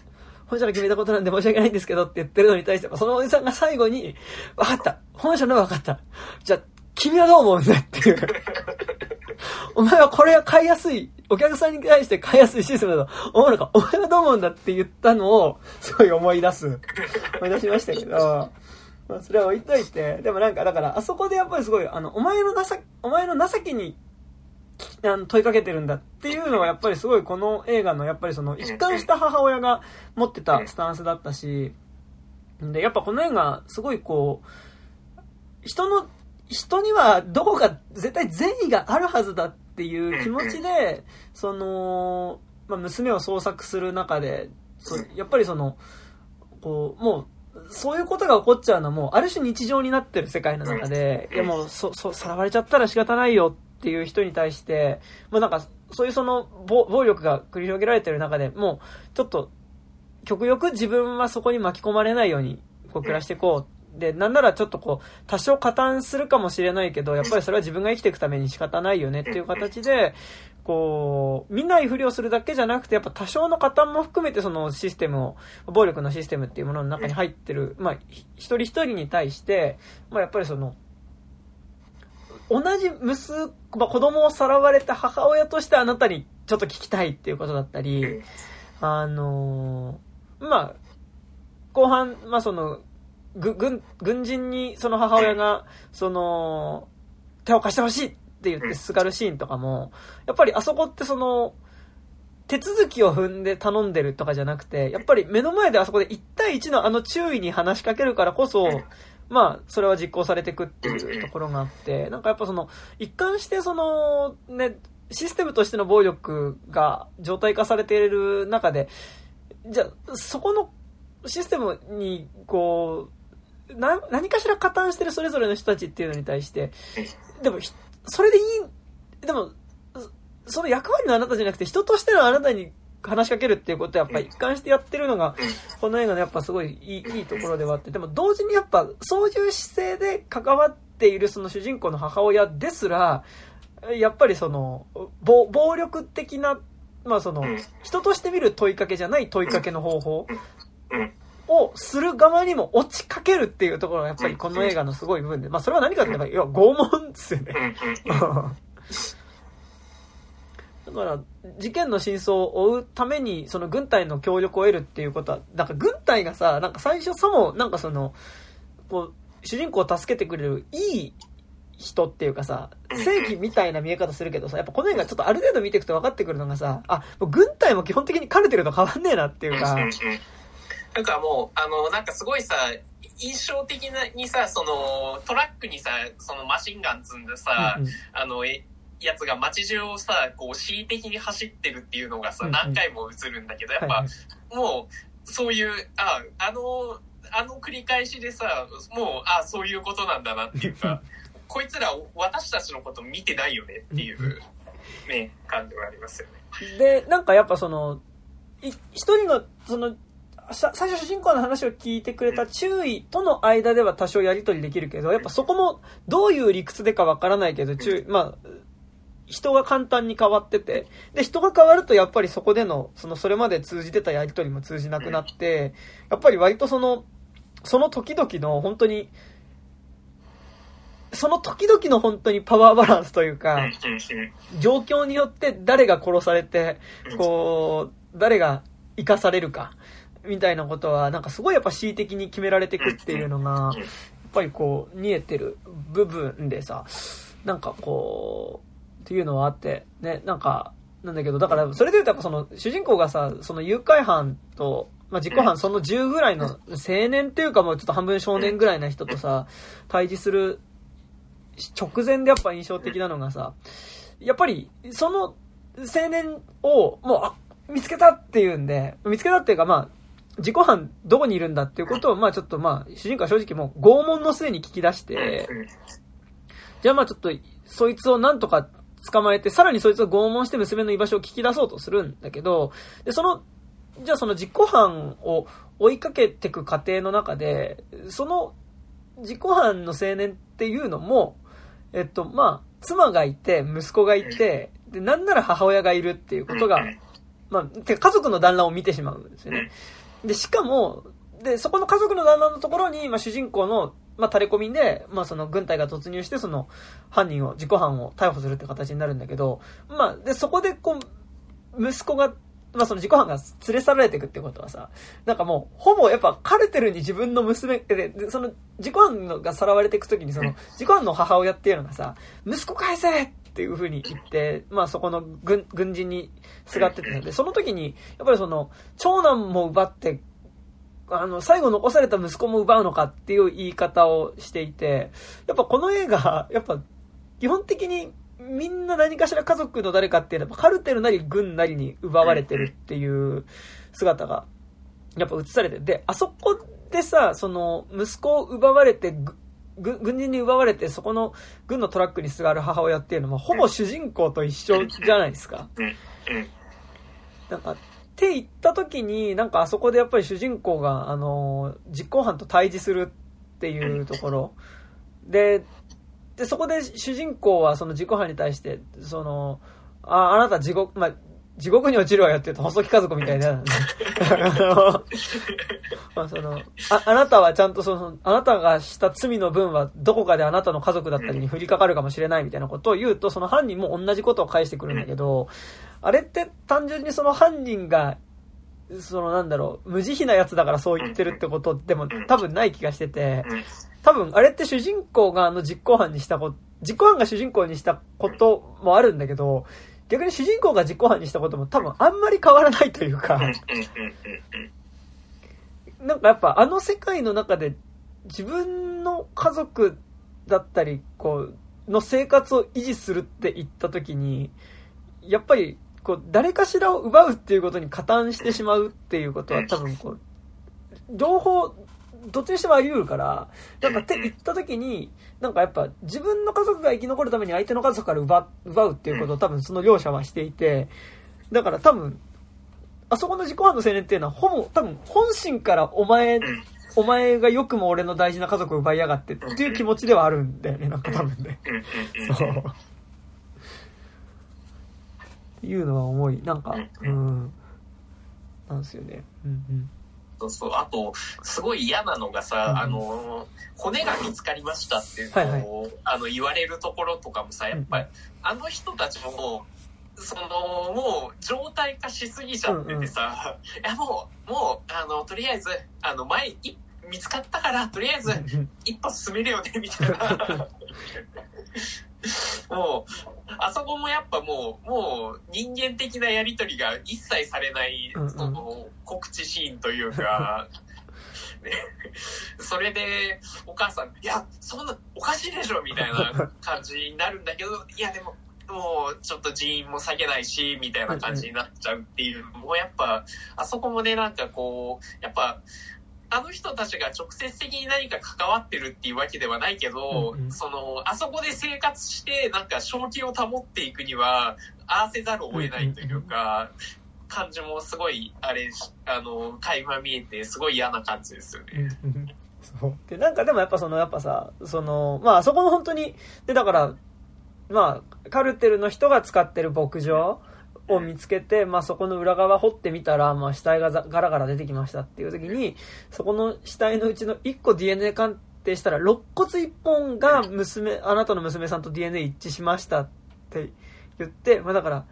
本社が決めたことなんで申し訳ないんですけどって言ってるのに対して、そのおじさんが最後に、わかった。本社のわかった。じゃあ、君はどう思うんだっていう。お前はこれは買いやすい、お客さんに対して買いやすいシステムだと思うのか、お前はどう思うんだって言ったのを、すごい思い出す。思い出しましたけど、まあ、それは置いといて、でもなんか、だから、あそこでやっぱりすごい、あの、お前の情、お前の情けにあの問いかけてるんだっていうのはやっぱりすごいこの映画のやっぱりその一貫した母親が持ってたスタンスだったし、で、やっぱこの映画すごいこう、人の、人にはどこか絶対善意があるはずだっていう気持ちで、その、まあ、娘を捜索する中で、そやっぱりその、こう、もう、そういうことが起こっちゃうのはもう、ある種日常になってる世界の中で、いやもう、そ、そ、さらわれちゃったら仕方ないよっていう人に対して、もうなんか、そういうその暴力が繰り広げられてる中でもう、ちょっと、極力自分はそこに巻き込まれないように、こう暮らしていこう。で、なんならちょっとこう、多少加担するかもしれないけど、やっぱりそれは自分が生きていくために仕方ないよねっていう形で、こう、見ないふりをするだけじゃなくて、やっぱ多少の加担も含めてそのシステムを、暴力のシステムっていうものの中に入ってる、まあ、一人一人に対して、まあやっぱりその、同じ娘、まあ、子供をさらわれた母親としてあなたにちょっと聞きたいっていうことだったり、あのー、まあ、後半、まあその、ぐ、軍、軍人にその母親が、その、手を貸してほしいって言ってすがるシーンとかも、やっぱりあそこってその、手続きを踏んで頼んでるとかじゃなくて、やっぱり目の前であそこで1対1のあの注意に話しかけるからこそ、まあ、それは実行されていくっていうところがあって、なんかやっぱその、一貫してその、ね、システムとしての暴力が状態化されている中で、じゃあ、そこのシステムに、こう、な、何かしら加担してるそれぞれの人たちっていうのに対して、でも、それでいい、でも、その役割のあなたじゃなくて、人としてのあなたに話しかけるっていうことをやっぱ一貫してやってるのが、この映画のやっぱすごいいいいいところではあって、でも同時にやっぱそういう姿勢で関わっているその主人公の母親ですら、やっぱりその、暴暴力的な、まあその、人として見る問いかけじゃない問いかけの方法をする側にも落ちかけるっていうところがやっぱりこの映画のすごい部分で、まあそれは何かって言えば、要は拷問ですよね。だから、事件の真相を追うために、その軍隊の協力を得るっていうことは、なんか軍隊がさ、なんか最初さも、なんかその、こう、主人公を助けてくれるいい人っていうかさ、正義みたいな見え方するけどさ、やっぱこの映画ちょっとある程度見ていくと分かってくるのがさ、あ、もう軍隊も基本的にカルテルと変わんねえなっていうか。なんかもう、あの、なんかすごいさ、印象的なにさ、その、トラックにさ、そのマシンガン積んでさ、うんうん、あの、やつが街中をさ、こう、恣意的に走ってるっていうのがさ、何回も映るんだけど、やっぱ、もう、そういう、あ、あの、あの繰り返しでさ、もう、あ、そういうことなんだなっていうか、こいつら私たちのこと見てないよねっていう、ね、感じはありますよね。で、なんかやっぱその、一人の、その、最初主人公の話を聞いてくれた注意との間では多少やり取りできるけど、やっぱそこもどういう理屈でかわからないけど、注意、まあ、人が簡単に変わってて、で、人が変わるとやっぱりそこでの、その、それまで通じてたやりとりも通じなくなって、やっぱり割とその、その時々の本当に、その時々の本当にパワーバランスというか、状況によって誰が殺されて、こう、誰が生かされるか、みたいなことは、なんかすごいやっぱ恣意的に決められていくっていうのが、やっぱりこう、見えてる部分でさ、なんかこう、っていうのはあって、ね、なんか、なんだけど、だから、それで言うと、その、主人公がさ、その誘拐犯と、まあ、実行犯その10ぐらいの青年っていうかもうちょっと半分少年ぐらいな人とさ、対峙する直前でやっぱ印象的なのがさ、やっぱり、その青年を、もう、あ、見つけたっていうんで、見つけたっていうかまあ、自己犯どこにいるんだっていうことを、まあちょっとまあ、主人公は正直もう拷問の末に聞き出して、じゃあまあちょっと、そいつをなんとか捕まえて、さらにそいつを拷問して娘の居場所を聞き出そうとするんだけど、で、その、じゃあその実行犯を追いかけてく過程の中で、その実行犯の青年っていうのも、えっと、まあ、妻がいて、息子がいて、で、なんなら母親がいるっていうことが、まあ、て家族の団らんを見てしまうんですよね。で、しかも、で、そこの家族の団らんのところに、まあ、主人公のまあ、垂れ込みで、まあ、その軍隊が突入して、その犯人を、自己犯を逮捕するって形になるんだけど、まあ、で、そこでこう、息子が、まあ、その自己犯が連れ去られていくってことはさ、なんかもう、ほぼやっぱカルテルに自分の娘、で、でその自己犯がさらわれていくときに、その、自己犯の母親っていうのがさ、息子返せっていう風に言って、まあそこの軍、軍人にすがってて、で、その時に、やっぱりその、長男も奪って、あの、最後残された息子も奪うのかっていう言い方をしていて、やっぱこの映画、やっぱ、基本的にみんな何かしら家族の誰かっていうのは、カルテルなり軍なりに奪われてるっていう姿が、やっぱ映されて、で、あそこでさ、その、息子を奪われて、軍人に奪われて、そこの軍のトラックにすがる母親っていうのも、ほぼ主人公と一緒じゃないですか。なんか、って言った時に、なんかあそこでやっぱり主人公が、あの、実行犯と対峙するっていうところ。で、で、そこで主人公はその実行犯に対して、その、あ、あなた地獄、まあ、地獄に落ちるわよって言うと細木家族みたいな。まあそのあ、あなたはちゃんとその、あなたがした罪の分はどこかであなたの家族だったりに降りかかるかもしれないみたいなことを言うと、その犯人も同じことを返してくるんだけど、あれって単純にその犯人が、そのなんだろう、無慈悲なやつだからそう言ってるってことでも多分ない気がしてて、多分あれって主人公があの実行犯にしたこ実行犯が主人公にしたこともあるんだけど、逆に主人公が実行犯にしたことも多分あんまり変わらないというか、なんかやっぱあの世界の中で自分の家族だったり、こう、の生活を維持するって言った時に、やっぱり、こう、誰かしらを奪うっていうことに加担してしまうっていうことは多分こう、両方、どっちにしてもあり得るから、なんかって言った時に、なんかやっぱ自分の家族が生き残るために相手の家族から奪奪うっていうことを多分その両者はしていて、だから多分、あそこの自己犯の青年っていうのはほぼ多分本心からお前お前がよくも俺の大事な家族を奪いやがってっていう気持ちではあるんだよね、なんか多分ね。そう。いうのは思い、なんか、うん。なんですよね。うんうん。そうそう。あと、すごい嫌なのがさ、うん、あの、骨が見つかりましたっていうのを、はいはい、あの、言われるところとかもさ、やっぱり、うん、あの人たちも、その、もう、状態化しすぎちゃっててさ、うんうん、いや、もう、もう、あの、とりあえず、あの、前、一見つかったから、とりあえず、一歩進めるよね、みたいな。もう、あそこもやっぱもう、もう人間的なやりとりが一切されない、その、告知シーンというか、ね、それで、お母さん、いや、そんな、おかしいでしょみたいな感じになるんだけど、いや、でも、もう、ちょっと人員も下げないし、みたいな感じになっちゃうっていう、もうやっぱ、あそこもね、なんかこう、やっぱ、あの人たちが直接的に何か関わってるっていうわけではないけど、うんうん、その、あそこで生活して、なんか正気を保っていくには、合わせざるを得ないというか、感じもすごい、あれ、あの、垣間見えて、すごい嫌な感じですよね。そう。で、なんかでもやっぱその、やっぱさ、その、まあ、あそこの本当に、で、だから、まあ、カルテルの人が使ってる牧場、を見つけて、まあ、そこの裏側掘ってみたら、まあ、死体がガラガラ出てきましたっていう時に、そこの死体のうちの1個 DNA 鑑定したら、肋骨1本が娘、あなたの娘さんと DNA 一致しましたって言って、まあ、だから、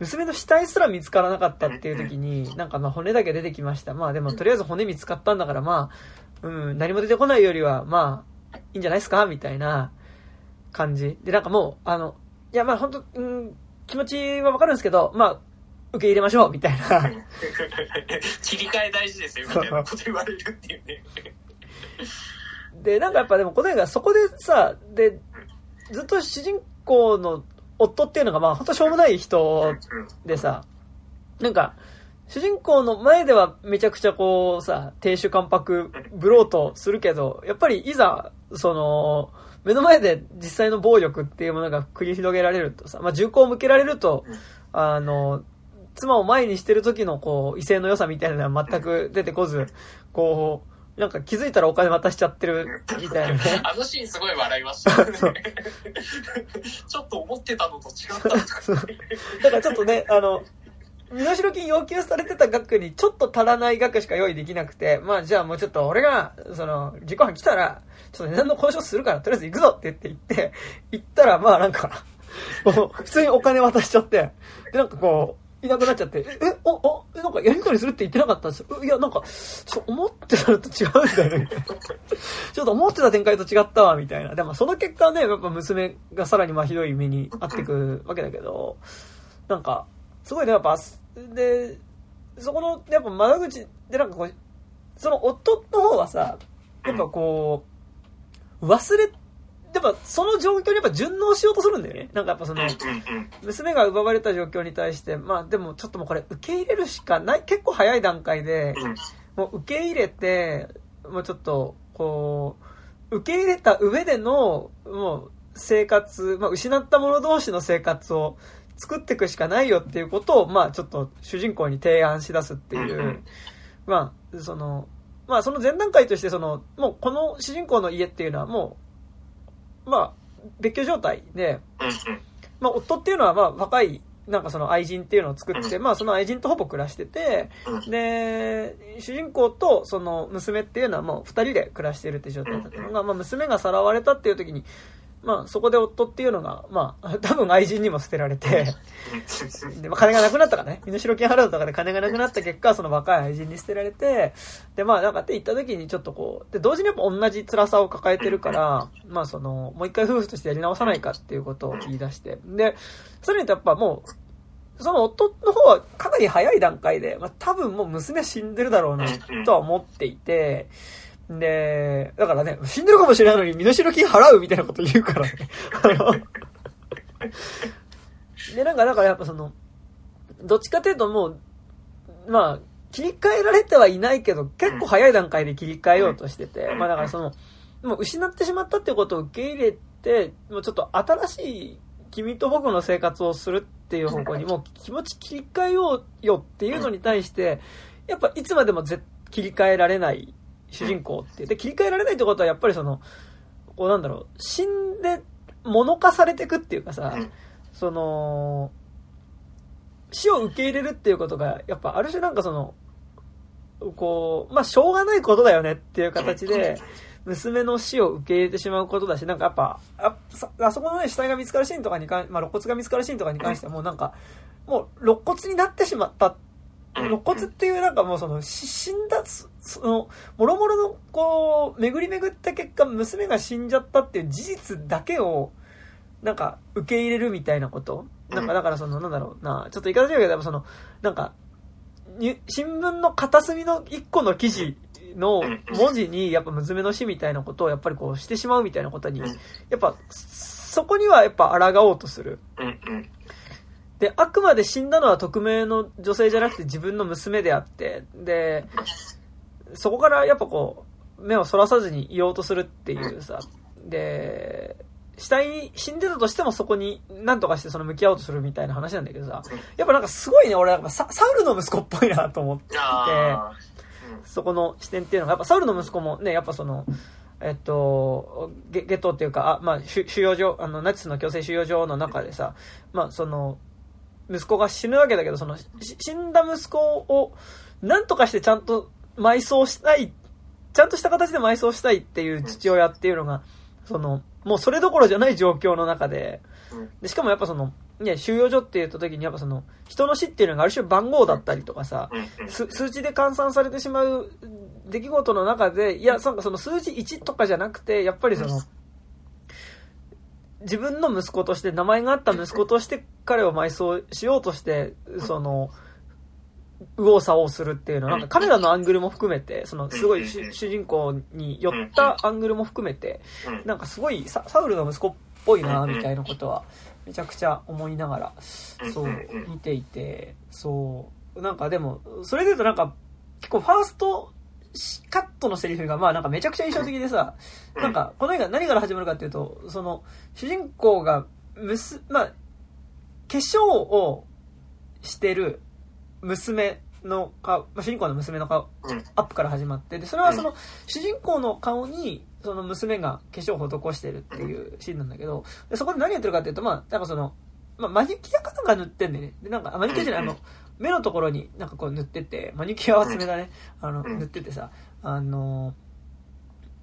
娘の死体すら見つからなかったっていう時に、なんかまあ骨だけ出てきました。まあでもとりあえず骨見つかったんだからまあ、うん、何も出てこないよりはまあ、いいんじゃないですか？みたいな感じ。で、なんかもう、あの、いやまあ本当うん、気持ちはわかるんですけど、まあ、受け入れましょう、みたいな。切り替え大事ですよ、みたいなこと言われるっていうね。で、なんかやっぱでも、答えがそこでさ、で、ずっと主人公の夫っていうのが、まあ、ほんとしょうもない人でさ、なんか、主人公の前ではめちゃくちゃこうさ、亭主関白ブローとするけど、やっぱりいざ、その、目の前で実際の暴力っていうものが繰り広げられるとさ、まあ、銃口を向けられると、あの、妻を前にしてる時のこう、威勢の良さみたいなのは全く出てこず、こう、なんか気づいたらお金渡しちゃってるみたいなね。あのシーンすごい笑いました、ね。ちょっと思ってたのと違っただからちょっとね、あの、身代金要求されてた額にちょっと足らない額しか用意できなくて、まあじゃあもうちょっと俺が、その、自己犯来たら、ちょっと値段の交渉するから、とりあえず行くぞって言って行って、行ったら、まあなんか、普通にお金渡しちゃって、で、なんかこう、いなくなっちゃって、え、お、お、なんかやりとりするって言ってなかったんですよ。いや、なんか、ちょ思ってたのと違うんだよね、ちょっと思ってた展開と違ったわ、みたいな。でもその結果ね、やっぱ娘がさらにまあひどい目に遭ってくわけだけど、なんか、すごいね、やっぱ、で、そこの、やっぱ窓口でなんかこう、その夫の方はさ、やっぱこう、忘れ、やっぱその状況にやっぱ順応しようとするんだよね。なんかやっぱその、娘が奪われた状況に対して、まあでもちょっともうこれ受け入れるしかない、結構早い段階で、もう受け入れて、もうちょっと、こう、受け入れた上での、もう生活、まあ失った者同士の生活を作っていくしかないよっていうことを、まあちょっと主人公に提案し出すっていう、まあ、その、まあその前段階としてその、もうこの主人公の家っていうのはもう、まあ別居状態で、まあ夫っていうのはまあ若いなんかその愛人っていうのを作って、まあその愛人とほぼ暮らしてて、で、主人公とその娘っていうのはもう二人で暮らしてるって状態だったのが、まあ娘がさらわれたっていう時に、まあ、そこで夫っていうのが、まあ、多分愛人にも捨てられて、で、まあ、金がなくなったからね、身代金払うとかで金がなくなった結果、その若い愛人に捨てられて、で、まあ、なんかって言った時にちょっとこう、で、同時にやっぱ同じ辛さを抱えてるから、まあ、その、もう一回夫婦としてやり直さないかっていうことを言い出して、で、それにとやっぱもう、その夫の方はかなり早い段階で、まあ、多分もう娘は死んでるだろうな、とは思っていて、で、だからね、死んでるかもしれないのに身代金払うみたいなこと言うからね。で、なんか、だからやっぱその、どっちかというともう、まあ、切り替えられてはいないけど、結構早い段階で切り替えようとしてて、まあだからその、もう失ってしまったってことを受け入れて、もうちょっと新しい君と僕の生活をするっていう方向にもう気持ち切り替えようよっていうのに対して、やっぱいつまでもぜ切り替えられない主人公って。で、切り替えられないってことはやっぱりその、こうなんだろう、死んで物化されてくっていうかさ、その、死を受け入れるっていうことが、やっぱある種なんかその、こう、まあ、しょうがないことだよねっていう形で、娘の死を受け入れてしまうことだし、なんかやっぱ、あさあそこのね、死体が見つかるシーンとかに関まあ、肋骨が見つかるシーンとかに関してはもうなんか、もう肋骨になってしまった。肋骨っていうなんかもうその、し死んだ、そその、もろもろのこう、巡り巡った結果、娘が死んじゃったっていう事実だけを、なんか、受け入れるみたいなこと？なんか、だからその、なんだろうな、ちょっと言い方違うけど、その、なんか、に新聞の片隅の一個の記事の文字に、やっぱ娘の死みたいなことをやっぱりこうしてしまうみたいなことに、やっぱ、そこにはやっぱ抗おうとする。で、あくまで死んだのは匿名の女性じゃなくて自分の娘であって、で、そこからやっぱこう、目をそらさずにいようとするっていうさ、で、死体に死んでたとしてもそこに何とかしてその向き合おうとするみたいな話なんだけどさ、やっぱなんかすごいね、俺やっぱササウルの息子っぽいなと思ってて、そこの視点っていうのが、やっぱサウルの息子もね、やっぱその、えっと、ゲゲットっていうか、あまあ、収収容所、あの、ナチスの強制収容所の中でさ、まあ、その、息子が死ぬわけだけど、その、死んだ息子を、なんとかしてちゃんと埋葬したい、ちゃんとした形で埋葬したいっていう父親っていうのが、その、もうそれどころじゃない状況の中で、でしかもやっぱその、ね、収容所って言った時にやっぱその、人の死っていうのがある種番号だったりとかさ、す数値で換算されてしまう出来事の中で、いや、なんかその数字1とかじゃなくて、やっぱりその、自分の息子として、名前があった息子として彼を埋葬しようとして、その、右往左往するっていうのは、なんかカメラのアングルも含めて、そのすごい主主人公に寄ったアングルも含めて、なんかすごいササウルの息子っぽいな、みたいなことは、めちゃくちゃ思いながら、そう、見ていて、そう、なんかでも、それで言うとなんか、結構ファーストカットのセリフが、まあなんかめちゃくちゃ印象的でさ、なんか、この映画何から始まるかっていうと、その、主人公が、むす、まあ、化粧をしてる娘の顔、まあ、主人公の娘の顔、アップから始まって、で、それはその、主人公の顔に、その娘が化粧を施してるっていうシーンなんだけど、でそこで何やってるかっていうと、まあ、なんかその、まあ、マニキュアかなんか塗ってんだよね。で、なんか、あマニキュアじゃない、あの、目のところになんかこう塗ってて、マニキュアは爪だね。あの、塗っててさ、あの、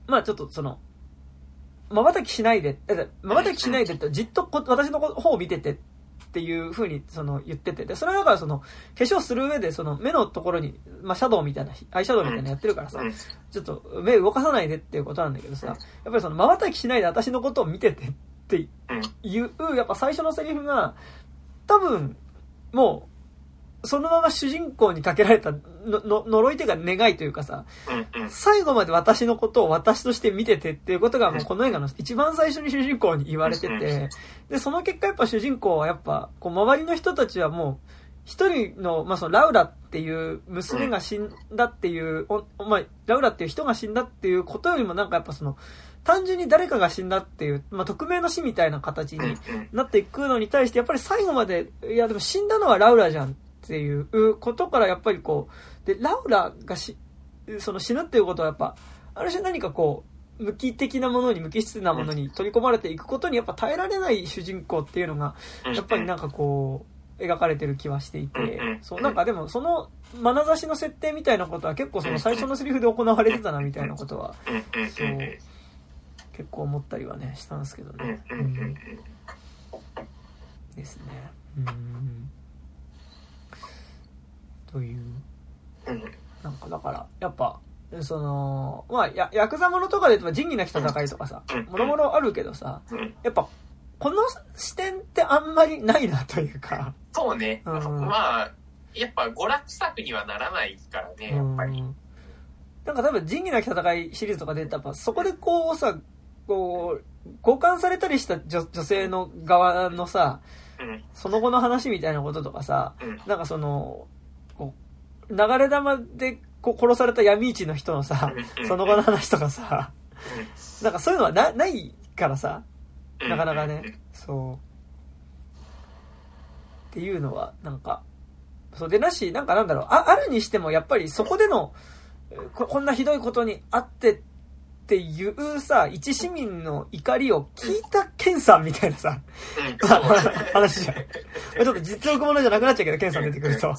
まあちょっとその、瞬きしないで、え瞬きしないでってじっとこ私の方を見ててっていう風にその言ってて、で、それはだからその、化粧する上でその目のところに、まあシャドウみたいな、アイシャドウみたいなのやってるからさ、ちょっと目動かさないでっていうことなんだけどさ、やっぱりその瞬きしないで私のことを見ててっていう、やっぱ最初のセリフが、多分、もう、そのまま主人公にかけられたのの呪いというか願いというかさ、最後まで私のことを私として見ててっていうことがもうこの映画の一番最初に主人公に言われてて、で、その結果やっぱ主人公はやっぱ、こう周りの人たちはもう、一人の、まあ、そのラウラっていう娘が死んだっていう、おまあ、ラウラっていう人が死んだっていうことよりもなんかやっぱその、単純に誰かが死んだっていう、まあ、匿名の死みたいな形になっていくのに対して、やっぱり最後まで、いやでも死んだのはラウラじゃんっていうことからやっぱりこう、で、ラウラがし、その死ぬっていうことはやっぱ、ある種何かこう、無機的なものに、無機質なものに取り込まれていくことにやっぱ耐えられない主人公っていうのが、やっぱりなんかこう、描かれてる気はしていて、そう、なんかでもその眼差しの設定みたいなことは結構その最初のセリフで行われてたなみたいなことは、そう、結構思ったりはねしたんですけどうん。ね、うん。ですね。うんという。うん。なんかだからやっぱそのまあやヤクザものとかで言うと仁義なき戦いとかさうん。もろもろあるけどさうん。やっぱこの視点ってあんまりないなというか。そうね、うん。まあやっぱ娯楽作にはならないからねやっぱり、うんなんか多分仁義なき戦いシリーズとかでやっぱそこでこうさこう交換されたりした女女性の側のさうん。その後の話みたいなこととかさうん。なんかその流れ弾でこう殺された闇市の人のさうん。その後の話とかさなんかそういうのはなないからさうん。なかなかね。そう。っていうのはなんかそう。でなしなんかなんだろう。ああるにしてもやっぱりそこでのえーここんなひどいことにあってっていうさ一市民の怒りを聞いたケンさんみたいなさ話じゃん。ちょっと実力ものじゃなくなっちゃうけどケンさん出てくると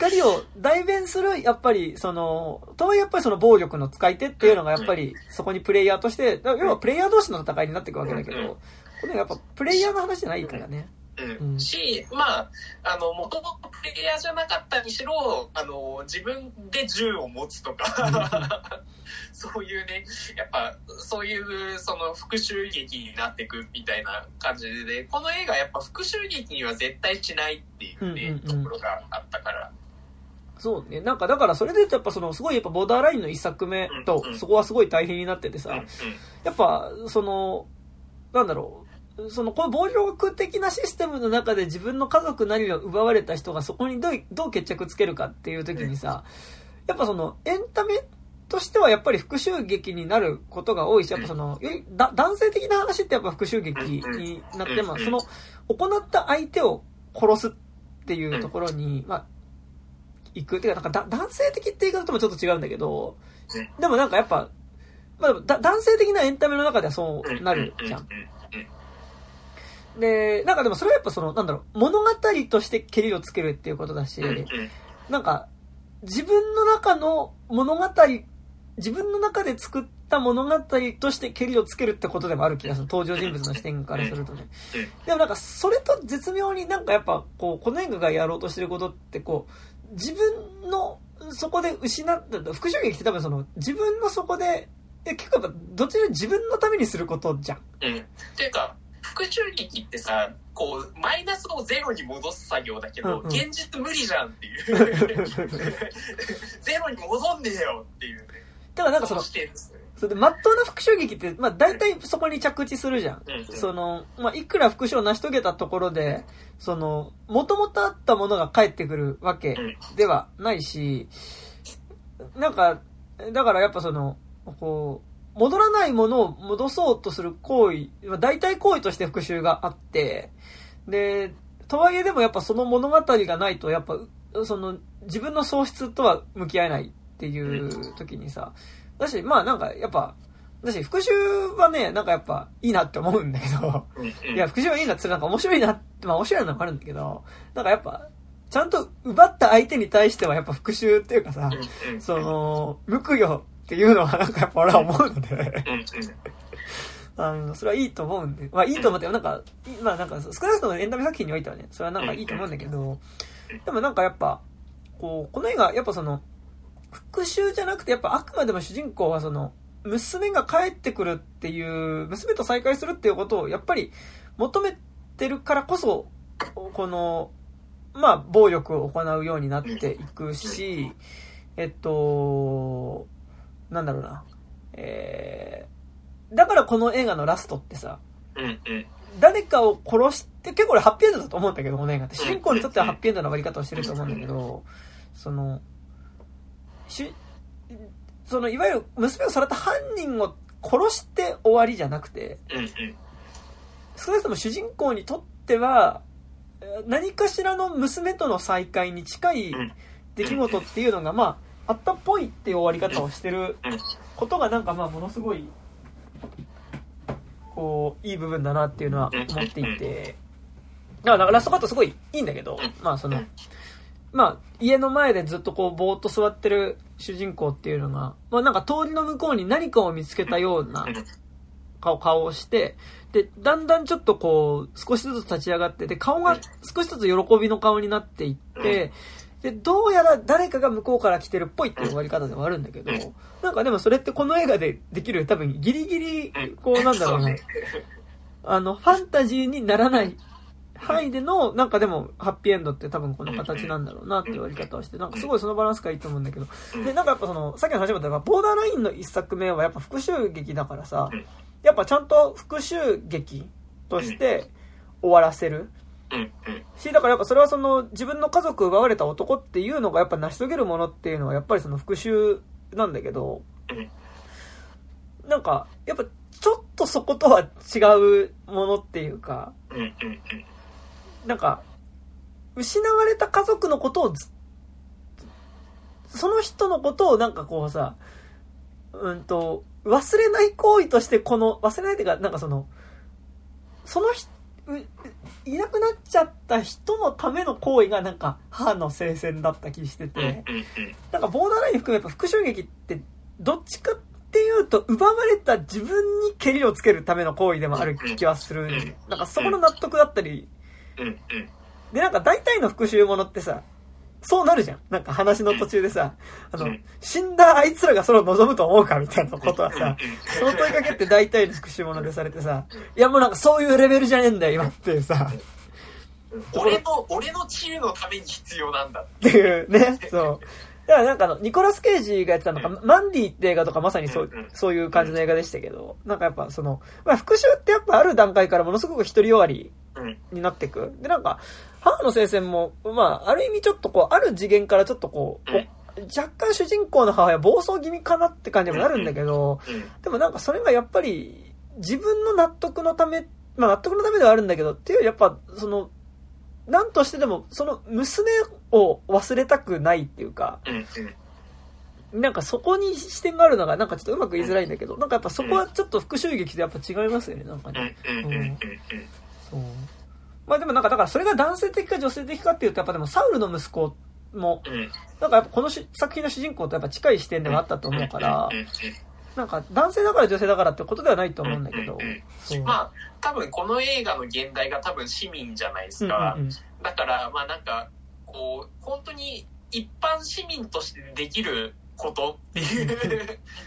怒りを代弁するやっぱりそのとはいえやっぱりその暴力の使い手っていうのがやっぱりそこにプレイヤーとしてだ要はプレイヤー同士の戦いになっていくわけだけうんどこれやっぱプレイヤーの話じゃないからね。ううん。ん、し、まあ、あの、もともとプレイヤーじゃなかったにしろ、あの、自分で銃を持つとか、そういうね、やっぱ、そういう、その、復讐劇になっていくみたいな感じで、この映画やっぱ復讐劇には絶対しないっていうね、うんうんうん。ところがあったから。そうね。なんかだからそれで言うとやっぱそのすごいやっぱボーダーラインの一作目とそこはすごい大変になっててさやっぱそのなんだろう。そのこの暴力的なシステムの中で自分の家族なりを奪われた人がそこにどうどう決着つけるかっていう時にさやっぱそのエンタメとしてはやっぱり復讐劇になることが多いしやっぱその男性的な話ってやっぱ復讐劇になってまあその行った相手を殺すっていうところにまあ行く。てかなんかだ男性的って言い方ともちょっと違うんだけどでもなんかやっぱまあ男性的なエンタメの中ではそうなるじゃん。で、なんかでもそれはやっぱその、なんだろう、物語としてケリをつけるっていうことだし、なんか、自分の中の物語、自分の中で作った物語としてケリをつけるってことでもある気がする。登場人物の視点からするとね。でもなん。か、それと絶妙になん。かやっぱ、こう、この映画がやろうとしてることって、こう、自分の、そこで失った、復讐劇って多分その、自分のそこで、え結構やっぱ、どちら自分のためにすることじゃん。うん。っていうか、復讐劇ってさ、こう、マイナスをゼロに戻す作業だけど、うんうん現実無理じゃんっていう。ゼロに戻んねえよっていうね。だからなんかその、視点ですね。それで、まっとうな復讐劇って、まあ大体そこに着地するじゃん。うんうん。その、まあいくら復讐を成し遂げたところで、その、もともとあったものが返ってくるわけではないし、なんか、だからやっぱその、こう、戻らないものを戻そうとする行為、まあ大体行為として復讐があって、で、とはいえでもやっぱその物語がないと、やっぱ、その、自分の喪失とは向き合えないっていう時にさ、だし、まあなんかやっぱ、だし復讐はね、なんかやっぱいいなって思うんだけど、いや、復讐はいいなってなんか面白いなって、まあ面白いのもあるんだけど、なんかやっぱ、ちゃんと奪った相手に対してはやっぱ復讐っていうかさ、その、報いをっていうのはなんかやっぱ俺は思うので、あの、それはいいと思うんで、まあいいと思って、なんか、いまあなんか少なくともエンタメ作品においてはね、それはなんかいいと思うんだけど、でもなんかやっぱ、こう、この映画、やっぱその、復讐じゃなくて、やっぱあくまでも主人公はその、娘が帰ってくるっていう、娘と再会するっていうことをやっぱり求めてるからこそ、この、まあ、暴力を行うようになっていくし、えっと、なんだろうな、えー、だからこの映画のラストってさ、誰かを殺して、結構俺ハッピーエンドだと思うんだけど、この映画って。主人公にとってはハッピーエンドの終わり方をしてると思うんだけど、その、しその、いわゆる娘をされた犯人を殺して終わりじゃなくて、少なくとも主人公にとっては、えー何かしらの娘との再会に近い出来事っていうのが、まあ、あったっぽいっていう終わり方をしてることがなんかまあものすごい、こう、いい部分だなっていうのは思っていて、だからラストカットすごいいいんだけど、まあその、まあ家の前でずっとこうぼーっと座ってる主人公っていうのが、まあなんか通りの向こうに何かを見つけたような顔顔をして、で、だんだんちょっとこう、少しずつ立ち上がって、で、顔が少しずつ喜びの顔になっていって、で、どうやら誰かが向こうから来てるっぽいっていう終わり方ではあるんだけど、なんかでもそれってこの映画でできる多分ギリギリ、こうなんだろうな、あの、ファンタジーにならない範囲での、なんかでも、ハッピーエンドって多分この形なんだろうなって言われ方をして、なんかすごいそのバランスがいいと思うんだけど、で、なんかやっぱその、さっきの話もったボーダーラインの一作目はやっぱ復讐劇だからさ、やっぱちゃんと復讐劇として終わらせる。し、だからやっぱそれはその、自分の家族奪われた男っていうのがやっぱ成し遂げるものっていうのはやっぱりその復讐なんだけど、なんか、やっぱちょっとそことは違うものっていうか、なんか、失われた家族のことをその人のことをなんかこうさ、うんと、忘れない行為としてこの、忘れないっていうか、なんかその、その人、いなくなっちゃった人のための行為がなんか母の聖戦だった気してて、なんかボーダーライン含めやっぱ復讐劇ってどっちかっていうと奪われた自分に蹴りをつけるための行為でもある気はする。なんかそこの納得だったりで、なんか大体の復讐ものってさ、そうなるじゃん。なんか話の途中でさ、あの、死んだあいつらがそれを望むと思うかみたいなことはさ、その問いかけって大体の復讐ものでされてさ、いやもうなんかそういうレベルじゃねえんだよ、今ってさ。俺の、俺の治癒のために必要なんだ。っていうね、そう。だからなんかあの、ニコラス・ケイジがやってたのか、マンディって映画とかまさにそう、そういう感じの映画でしたけど、なんかやっぱその、まあ復讐ってやっぱある段階からものすごく独りよがりになっていく。で、なんか、母の聖戦も、まあ、ある意味ちょっとこう、ある次元からちょっとこう、若干主人公の母親暴走気味かなって感じもなるんだけど、でもなんかそれがやっぱり、自分の納得のため、まあ納得のためではあるんだけど、っていうやっぱ、その、なんとしてでも、その娘を忘れたくないっていうか、なんかそこに視点があるのが、なんかちょっとうまく言いづらいんだけど、なんかやっぱそこはちょっと復讐劇とやっぱ違いますよね、なんかね。うん。そう。まあでもなんか、だからそれが男性的か女性的かっていうと、やっぱでもサウルの息子も、なんかやっぱこの作品の主人公とやっぱ近い視点ではあったと思うから、なんか男性だから女性だからってことではないと思うんだけど。まあ、多分この映画の現代が多分市民じゃないですか。だから、まあなんか、こう、本当に一般市民としてできることっていう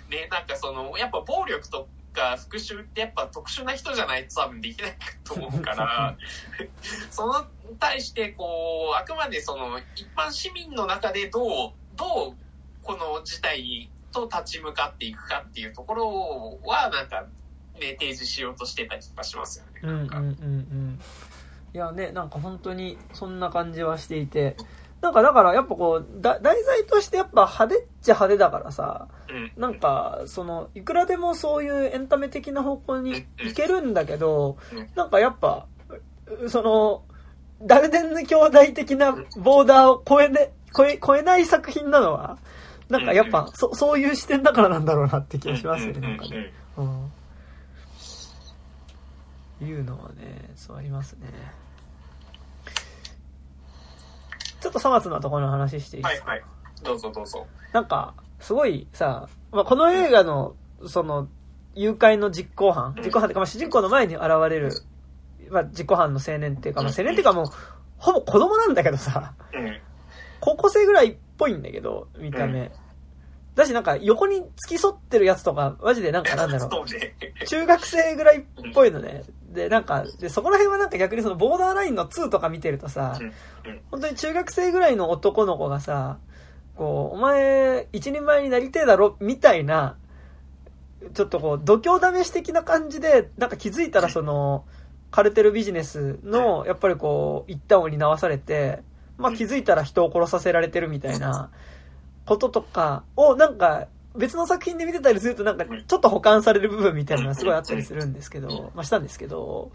ね、なんかその、やっぱ暴力とか復讐ってやっぱ特殊な人じゃないと多分できないと思うから その対してこうあくまでその一般市民の中でどうどうこの事態と立ち向かっていくかっていうところはなんかね提示しようとしてた気がしますよね。うんうんうんうんいやねなんか本当にそんな感じはしていて。なんかだからやっぱこう、だ題材としてやっぱ派手っちゃ派手だからさ、なんか、その、いくらでもそういうエンタメ的な方向に行けるんだけど、なんかやっぱ、その、ダルデンヌ兄弟的なボーダーを超えね、超え、超えない作品なのは、なんかやっぱ、そ、そういう視点だからなんだろうなって気がしますよね、なんかね。うん。いうのはね、そうありますね。ちょっと粗末なところの話していいですか？はいはい。どうぞどうぞ。なんか、すごいさ、まあ、この映画の、その、誘拐の実行犯、実行犯っていうか、まあ、主人公の前に現れる、まあ、実行犯の青年っていうか、まあ、青年っていうかもう、ほぼ子供なんだけどさ、高校生ぐらいっぽいんだけど、見た目。だしなんか横に付き添ってるやつとか、マジでなんかなんだろう。中学生ぐらいっぽいのね。で、なんか、で、そこら辺はなんか逆にそのボーダーラインの2とか見てるとさ、本当に中学生ぐらいの男の子がさ、こう、お前、一人前になりてえだろ、みたいな、ちょっとこう、度胸試し的な感じで、なんか気づいたらその、カルテルビジネスの、やっぱりこう、一端を担わされて、まあ気づいたら人を殺させられてるみたいな、こととかをなんか別の作品で見てたりするとなんかちょっと保管される部分みたいなのがすごいあったりするんですけど、まあしたんですけど、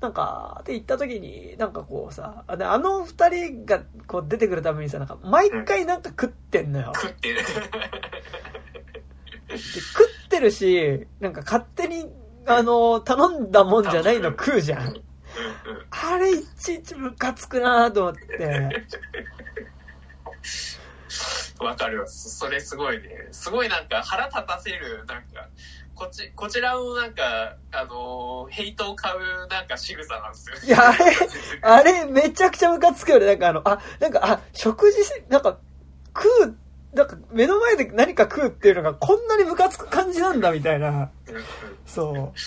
なんか、って言った時に、なんかこうさ、あの二人がこう出てくるためにさ、なんか毎回なんか食ってんのよ。食ってる。で食ってるし、なんか勝手に、あの、頼んだもんじゃないの食うじゃん。あれいちいちムカつくなと思って。わかるそそれすごいね。すごいなんか腹立たせる、なんか、こっち、こちらのなんか、あのーヘイトを買うなんか仕草なんですよ。いや、あれ、あれ、めちゃくちゃムカつくよね。なんかあの、あ、なんか、あ、食事し、なんか、食う、なんか目の前で何か食うっていうのがこんなにムカつく感じなんだみたいな。そう。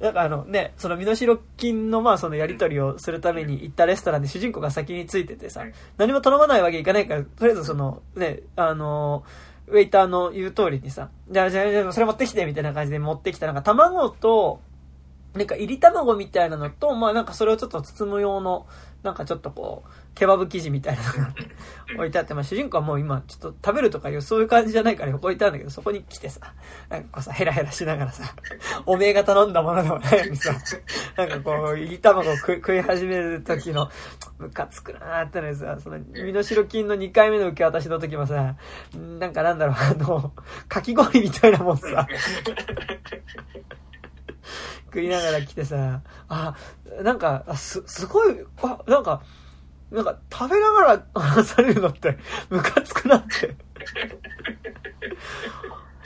なんかあのね、その身代金のまあそのやり取りをするために行ったレストランで主人公が先についててさ、何も頼まないわけいかないから、とりあえずそのね、あの、ウェイターの言う通りにさ、じゃあじゃあじゃあそれ持ってきてみたいな感じで持ってきたなんか卵と、なんか入り卵みたいなのと、まあなんかそれをちょっと包む用の、なんかちょっとこう、ケバブ生地みたいなのが 置いてあって、まあ主人公はもう今ちょっと食べるとかいうそういう感じじゃないから横置いてあるんだけど、そこに来てさ、なんかこうさ、ヘラヘラしながらさ、おめえが頼んだものでもないのにさ、なんかこう、入り卵を食い食い始める時の、ムカつくなーってのにさ、その、身代金の2回目の受け渡しの時もさ、なんかなんだろう、あの、かき氷みたいなもんさ、食いながら来てさ、あ、なんか、あす、すごい、あ、なんか、なんか食べながら話されるのって、ムカつくなって。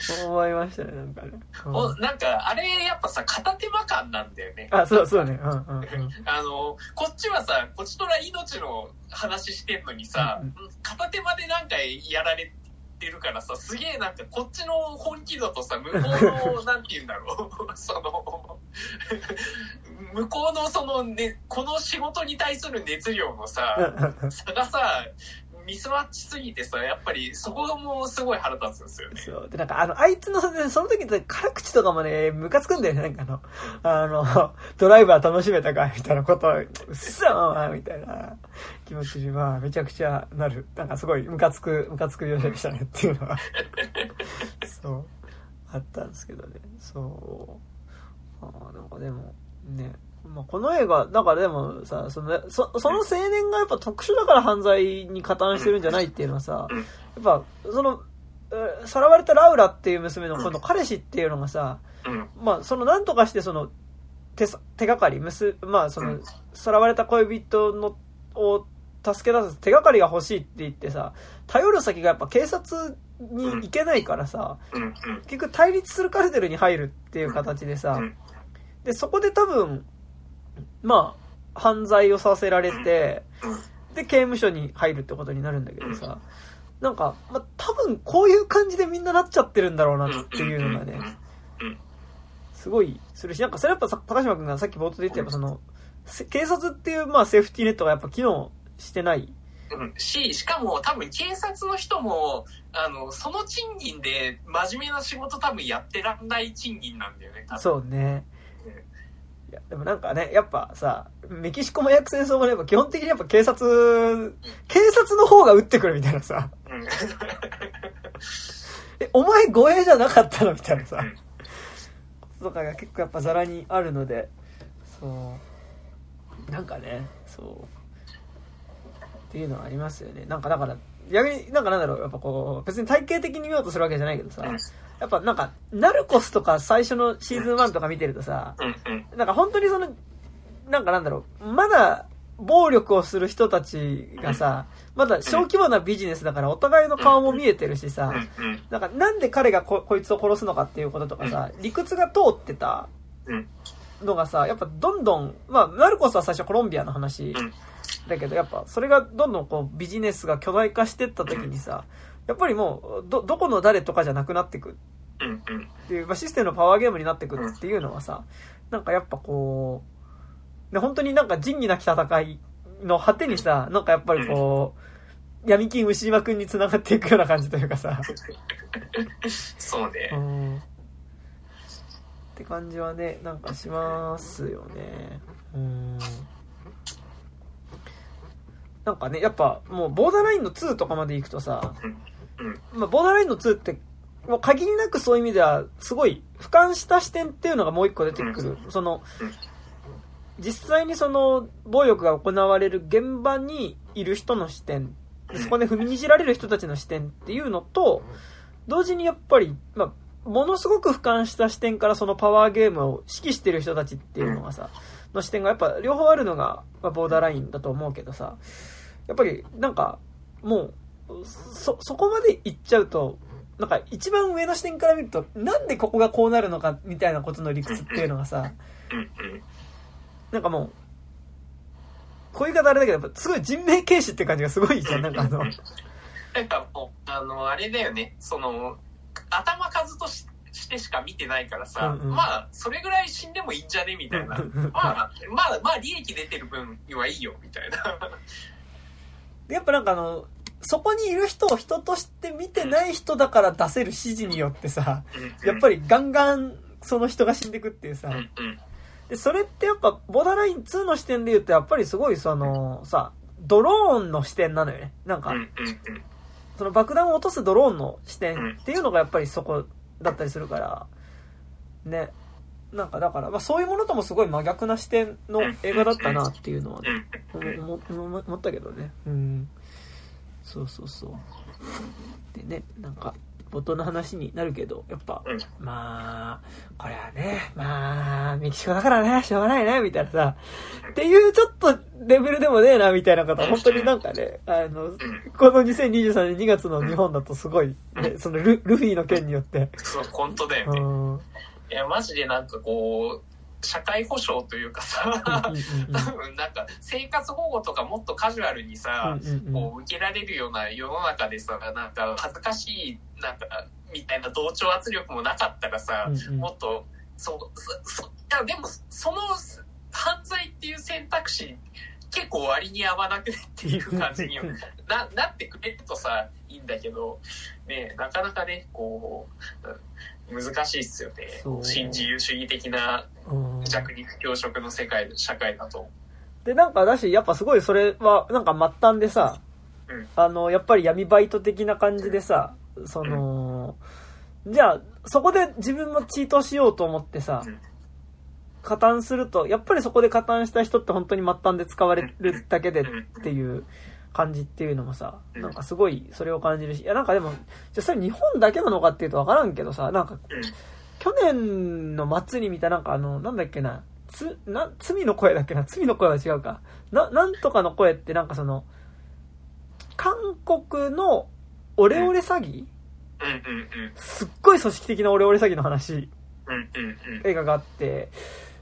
思いましたね、なんかね。うんおなんか、あれやっぱさ、片手間感なんだよね。あ、そうそうね。うんうんうん。あの、こっちはさ、こっちとら命の話してんのにさ、うん片手間でなんかやられてるからさ、すげえなんかこっちの本気度とさ、向こうの、なんて言うんだろう、その、向こうのそのね、この仕事に対する熱量のさ、差がさ、ミスマッチすぎてさ、やっぱりそこがもうすごい腹立つんですよね。そう。で、なんか、あの、あいつの、その時って辛口とかもね、ムカつくんだよね。なんかあの、あの、ドライバー楽しめたかみたいなこと、うっそーみたいな気持ちに、まあ、めちゃくちゃなる。なんかすごいムカつく、ムカつく描写でしたねっていうのは、そう、あったんですけどね。そう。ああ、なんかでも、ね。まあ、この映画、だからでもさ、その、そその青年がやっぱ特殊だから犯罪に加担してるんじゃないっていうのはさ、やっぱ、その、えさらわれたラウラっていう娘のこの彼氏っていうのがさ、うん。まあ、その、なんとかしてその、手さ、手がかり、むす、まあ、その、さらわれた恋人の、を助け出す手がかりが欲しいって言ってさ、頼る先がやっぱ警察に行けないからさ。結局対立するカルテルに入るっていう形でさうん、で、そこで多分、まあ、犯罪をさせられて、で、刑務所に入るってことになるんだけどさ、なんか、まあ、多分こういう感じでみんななっちゃってるんだろうなっていうのがね、すごいするし、なんかそれやっぱさ高島君がさっき冒頭で言ったやっぱその、せ警察っていうまあセーフティーネットがやっぱ機能してない。うんし、しかも多分警察の人も、あの、その賃金で真面目な仕事多分やってらんない賃金なんだよね、多分。そうね。いや、でもなんかね、やっぱさ、メキシコも薬戦争もね、やっぱ基本的にやっぱ警察、警察の方が撃ってくるみたいなさ、うん。え、お前護衛じゃなかったのみたいなさ。うん、とかが結構やっぱザラにあるので、そう、なんかね、そう、っていうのはありますよね。なんかだから、逆になんかなんだろう、やっぱこう、別に体系的に見ようとするわけじゃないけどさ、やっぱなんか、ナルコスとか最初のシーズン1とか見てるとさ。なんか本当にその、なんかなんだろう、まだ暴力をする人たちがさ、まだ小規模なビジネスだからお互いの顔も見えてるしさ。なんかなんで彼がここいつを殺すのかっていうこととかさ、理屈が通ってたうん。のがさ、やっぱどんどん、まあ、ナルコスは最初コロンビアの話うんだけど、やっぱそれがどんどんこうビジネスが巨大化してった時にさ、やっぱりもう、ど、どこの誰とかじゃなくなってく。っていう、まあ、システムのパワーゲームになってくっていうのはさ、なんかやっぱこう、ね、本当になんか仁義なき戦いの果てにさ、なんかやっぱりこう、闇金牛島くんに繋がっていくような感じというかさ、そうねう。ん。って感じはね、なんかしますよね。うん。なんかね、やっぱもうボーダーラインの2とかまで行くとさ、うん。まあ、ボーダーラインの2って、もう限りなくそういう意味では、すごい、俯瞰した視点っていうのがもう一個出てくる。そのうん、実際にその、暴力が行われる現場にいる人の視点、そこで踏みにじられる人たちの視点っていうのと、同時にやっぱり、まあ、ものすごく俯瞰した視点からそのパワーゲームを指揮してる人たちっていうのがさ、の視点がやっぱ両方あるのが、まあ、ボーダーラインだと思うけどさ、やっぱりなんか、もう、そ、そこまで行っちゃうと、なんか一番上の視点から見ると、なんでここがこうなるのかみたいなことの理屈っていうのがさ。なんかもう、こういう言い方あれだけど、やっぱすごい人命軽視って感じがすごいじゃん、なんかあの、なんかもう、あの、あれだよね、その、頭数とししてしか見てないからさ、うんうんまあ、それぐらい死んでもいいんじゃねみたいな。まあ、まあ、まあ、利益出てる分にはいいよ、みたいな。でやっぱなんかあの、そこにいる人を人として見てない人だから出せる指示によってさ、やっぱり、りガンガンその人が死んでくっていうさ。で、それってやっぱ、ボーダーライン2の視点で言うと、やっぱりすごいその、さ、ドローンの視点なのよね。なんか。その爆弾を落とすドローンの視点っていうのがやっぱりそこだったりするから、ね。なんかだから、まあそういうものともすごい真逆な視点の映画だったなっていうのはね、思ったけどね。うん。そうそうそう。でね、なんか、冒頭の話になるけど、やっぱ、うんまあ、これはね、まあ、メキシコだからね、しょうがないね、みたいなさ、っていうちょっとレベルでもねえな、みたいなことは、本当になんかね、あの、うん。この2023年2月の日本だとすごい、ね、そのルルフィの件によって、そう、本当だようね。ん、いや、マジでなんかこう、社会保障というかさ、多分なんか生活保護とかもっとカジュアルにさ、こう受けられるような世の中でさ、なんか恥ずかしい、なんか、みたいな同調圧力もなかったらさ、もっと、そう、そ、そいや、でも、その犯罪っていう選択肢、結構割に合わなくねっていう感じにな、なってくれるとさ、いいんだけど、ね、なかなかね、こう、うん難しいっすよね。新自由主義的なうん。弱肉強食の世界、社会だと。で、なんかだし、やっぱすごいそれは、なんか末端でさ、うん。あの、やっぱり闇バイト的な感じでさ、その、じゃあ、そこで自分もチートしようと思ってさうん、加担すると、やっぱりそこで加担した人って本当に末端で使われるだけでっていう感じっていうのもさ、うんなんかすごいそれを感じるし、いやなんかでも、じゃあそれ日本だけなのかっていうとわからんけどさ、なんか、うん去年の末に見たなんかあの、なんだっけな、つ、な、罪の声だっけな、罪の声は違うか。な、なんとかの声ってなんかその、韓国のオレオレ詐欺？すっごい組織的なオレオレ詐欺の話。映画があって、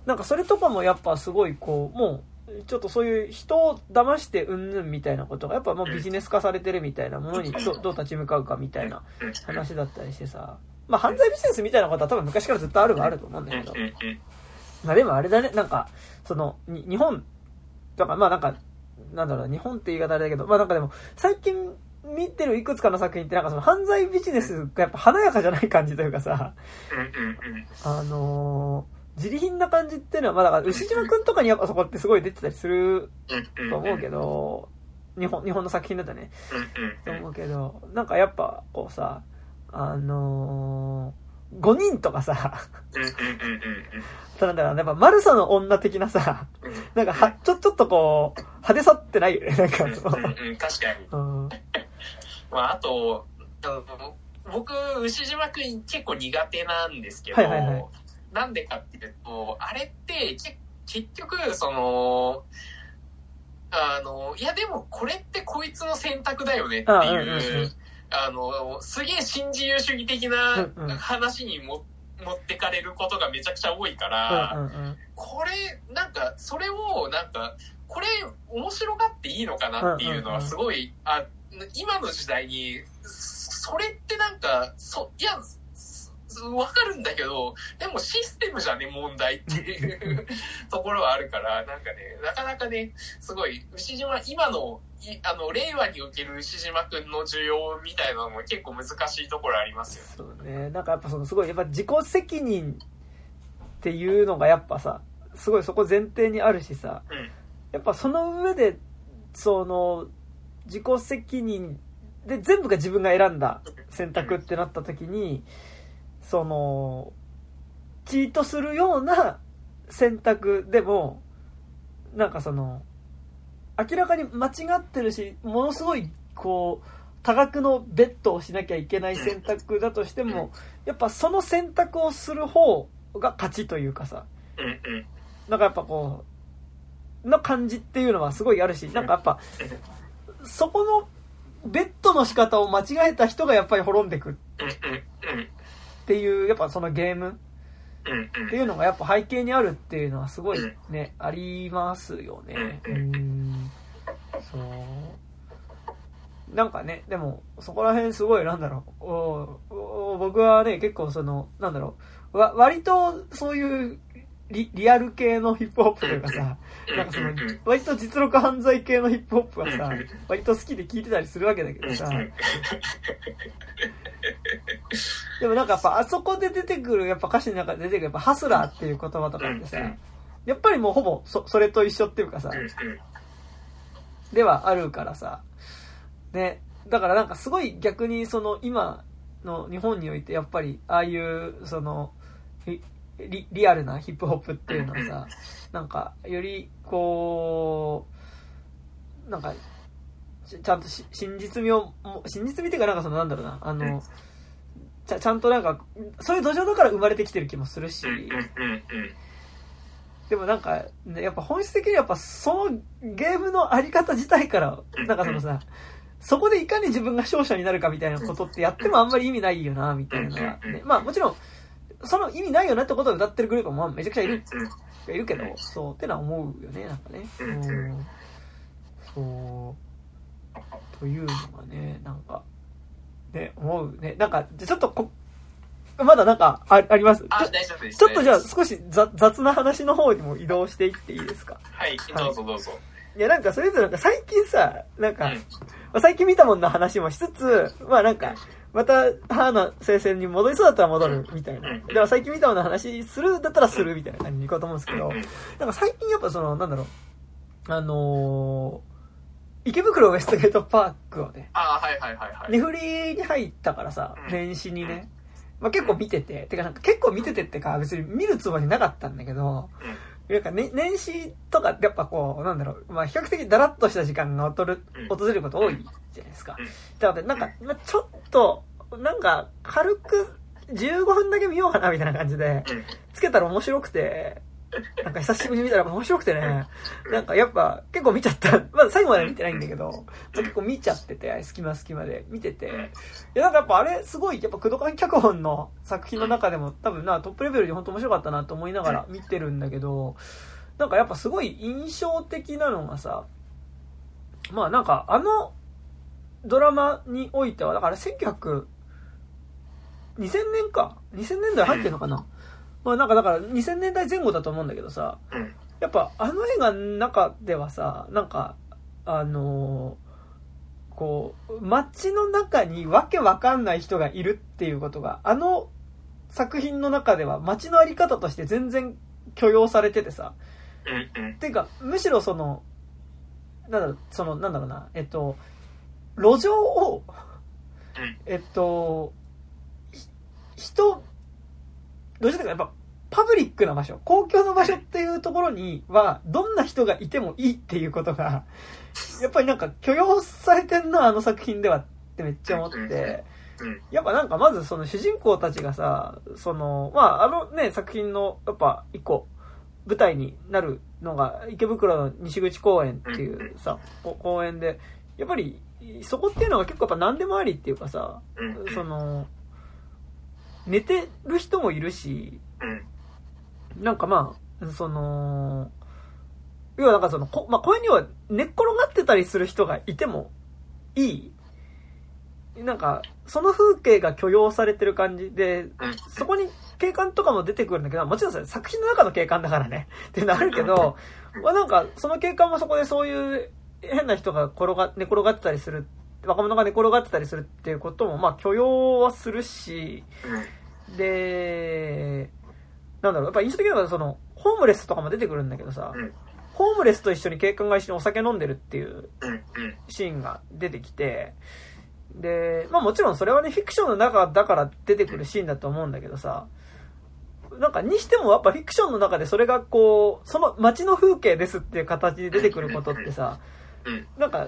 なんかそれとかもやっぱすごいこう、もう、ちょっとそういう人を騙してうんぬんみたいなことが、やっぱもうビジネス化されてるみたいなものにどどう立ち向かうかみたいなうん。話だったりしてさ、まあ犯罪ビジネスみたいなことは多分昔からずっとあるはあると思うんだけど。まあでもあれだね、なんか、その、に日本、とか、まあなんか、なんだろう、日本って言い方あれだけど、まあなんかでも、最近見てるいくつかの作品ってなんかその犯罪ビジネスがやっぱ華やかじゃない感じというかさ。あのー自利品な感じっていうのは、まあだから、牛島くんとかにやっぱそこってすごい出てたりする。と思うけど、日本、日本の作品だとね、とうんうん思うけど、なんかやっぱ、こうさ、あのー、5人とかさ、うんうんうんうんなんだろう、やっぱマルサの女的なさ。なんかは、ちょ、ちょっとこう、派手さってないよね、なんかそうん確かに。の。うん。まあ、あと、僕、牛島くん結構苦手なんですけど、はいはいはいなんでかっていうと、あれって、け結局、その、あの、いやでもこれってこいつの選択だよねってあうんうんいう、うん。あの、すげえ新自由主義的なうんうん。話にも、持ってかれることがめちゃくちゃ多いかうんら、うんうん。これ、なんか、それを、なんか、これ、面白がっていいのかなっていうのは、すごい、あ、今の時代に、それってなんか、そ、いや、わかるんだけど、でもシステムじゃね、問題っていう ところはあるから、なんかね、なかなかね、すごい、牛島、今の、いあの、令和における牛島くんの需要みたいなのも結構難しいところありますよね。そうね。なんかやっぱそのすごい、やっぱ自己責任っていうのがやっぱさ、すごいそこ前提にあるしさ、うん。やっぱその上で、その、自己責任で全部が自分が選んだ選択ってなった時に、その、チートするような選択でも、なんかその、明らかに間違ってるし、ものすごい、こう、多額のベッドをしなきゃいけない選択だとしても、やっぱその選択をする方が勝ちというかさ。なんかやっぱこう、の感じっていうのはすごいあるし、なんかやっぱ、そこのベッドの仕方を間違えた人がやっぱり滅んでくっていう、やっぱそのゲームっていうのがやっぱ背景にあるっていうのはすごいね、ありますよね。ううんん。そう。なんかね、でも、そこら辺すごい、なんだろう、おお僕はね、結構その、なんだろう、わ割とそういうリリアル系のヒップホップというかさ、なんかその割と実力犯罪系のヒップホップはさ割と好きで聴いてたりするわけだけどさ、でもなんかやっぱあそこで出てくる、やっぱ歌詞の中で出てくる、やっぱハスラーっていう言葉とかってさやっぱりもうほぼそそれと一緒っていうかさ、ではあるからさ、ね、だからなんかすごい逆にその今の日本においてやっぱりああいうそのリリリアルなヒップホップっていうのはさ、なんかよりこう、なんかちちゃんとし真実味を、も真実味っていうかなんかそのなんだろうな、あうん。の、ちゃちゃんとなんか、そういう土壌だから生まれてきてる気もするし、でもなんか、ね、やっぱ本質的にやっぱそのゲームのあり方自体から、なんかそのさ、そこでいかに自分が勝者になるかみたいなことってやってもあんまり意味ないよな、みたいな。ね。まあもちろん、その意味ないよなってことを歌ってるグループもまあめちゃくちゃいる、いるけど、そう、ってのは思うよね、なんかね。うんうん。そう、というのがね、なんか、ね、思うね。なんか、ちょっとこ、まだなんかああります？あ、ちょ大丈夫です。ちょっとじゃあ少し雑雑な話の方にも移動していっていいですか？はい、どうぞどうぞ。いやなんかそれぞれなんか最近さ、なんか、うん。まあ最近見たもんの話もしつつ、まあなんか、また母の聖戦に戻りそうだったら戻るみたいな。うんでは最近見たもんの話するだったらするみたいな感じにいこうと思うんですけど、なん。か最近やっぱその、なんだろう、あのー池袋ウエストゲートパークをね、あはいはいはいはい。ネフリに入ったからさう、ん。年始にね、まあ結構見てて、てかなんか結構見ててってか別に見るつもりなかったんだけど、なんか、ね、年始とかやっぱこう、なんだろう、まあ比較的ダラッとした時間が訪れること多いじゃないですか。うん。だからなんか、まあちょっと、なんか軽く15分だけ見ようかなみたいな感じで、うん。つけたら面白くて、なんか久しぶりに見たら面白くてね、なんかやっぱ結構見ちゃった。まだ最後まで見てないんだけど、まあ結構見ちゃってて、隙間隙間で見てて。いやなんかやっぱあれすごい、やっぱ工藤館脚本の作品の中でも多分な、トップレベルで本当面白かったなと思いながら見てるんだけど、なんかやっぱすごい印象的なのがさ、まあなんかあのドラマにおいては、だから1900、2000年か ?2000 年代入ってんのかな？まあなんかだから2000年代前後だと思うんだけどさ、うん。やっぱあの映画の中ではさ、なんか、あのーこう、街の中にわけわかんない人がいるっていうことが、あの作品の中では街のあり方として全然許容されててさ、うんうん。ていうか、むしろその、なんだろう、その、なんだろうな、えっと、路上を、うん。えっと、ひ人、どうしてかやっぱ、パブリックな場所、公共の場所っていうところには、どんな人がいてもいいっていうことが、やっぱりなんか許容されてんな、あの作品ではってめっちゃ思って、うんやっぱなんかまずその主人公たちがさ、その、まああのね、作品のやっぱ一個舞台になるのが池袋の西口公園っていうさ、こ公園で、やっぱりそこっていうのが結構やっぱ何でもありっていうかさ、うん。その、寝てる人もいるし、うん。なんかまあ、その、要はなんかその、こまあ、公園には寝っ転がってたりする人がいてもいい。なんか、その風景が許容されてる感じで、うん。そこに景観とかも出てくるんだけど、もちろんさ作品の中の景観だからね、っていうのはあるけど、まあなんか、その景観もそこでそういう変な人が転が、寝転がってたりする、若者が寝転がってたりするっていうことも、まあ許容はするし、で、なんだろう、やっぱ印象的なのはその、ホームレスとかも出てくるんだけどさ、うん。ホームレスと一緒に警官が一緒にお酒飲んでるっていうシーンが出てきて、で、まあもちろんそれはね、フィクションの中だから出てくるシーンだと思うんだけどさ、なんかにしてもやっぱフィクションの中でそれがこう、その街の風景ですっていう形で出てくることってさ、うん。なんか、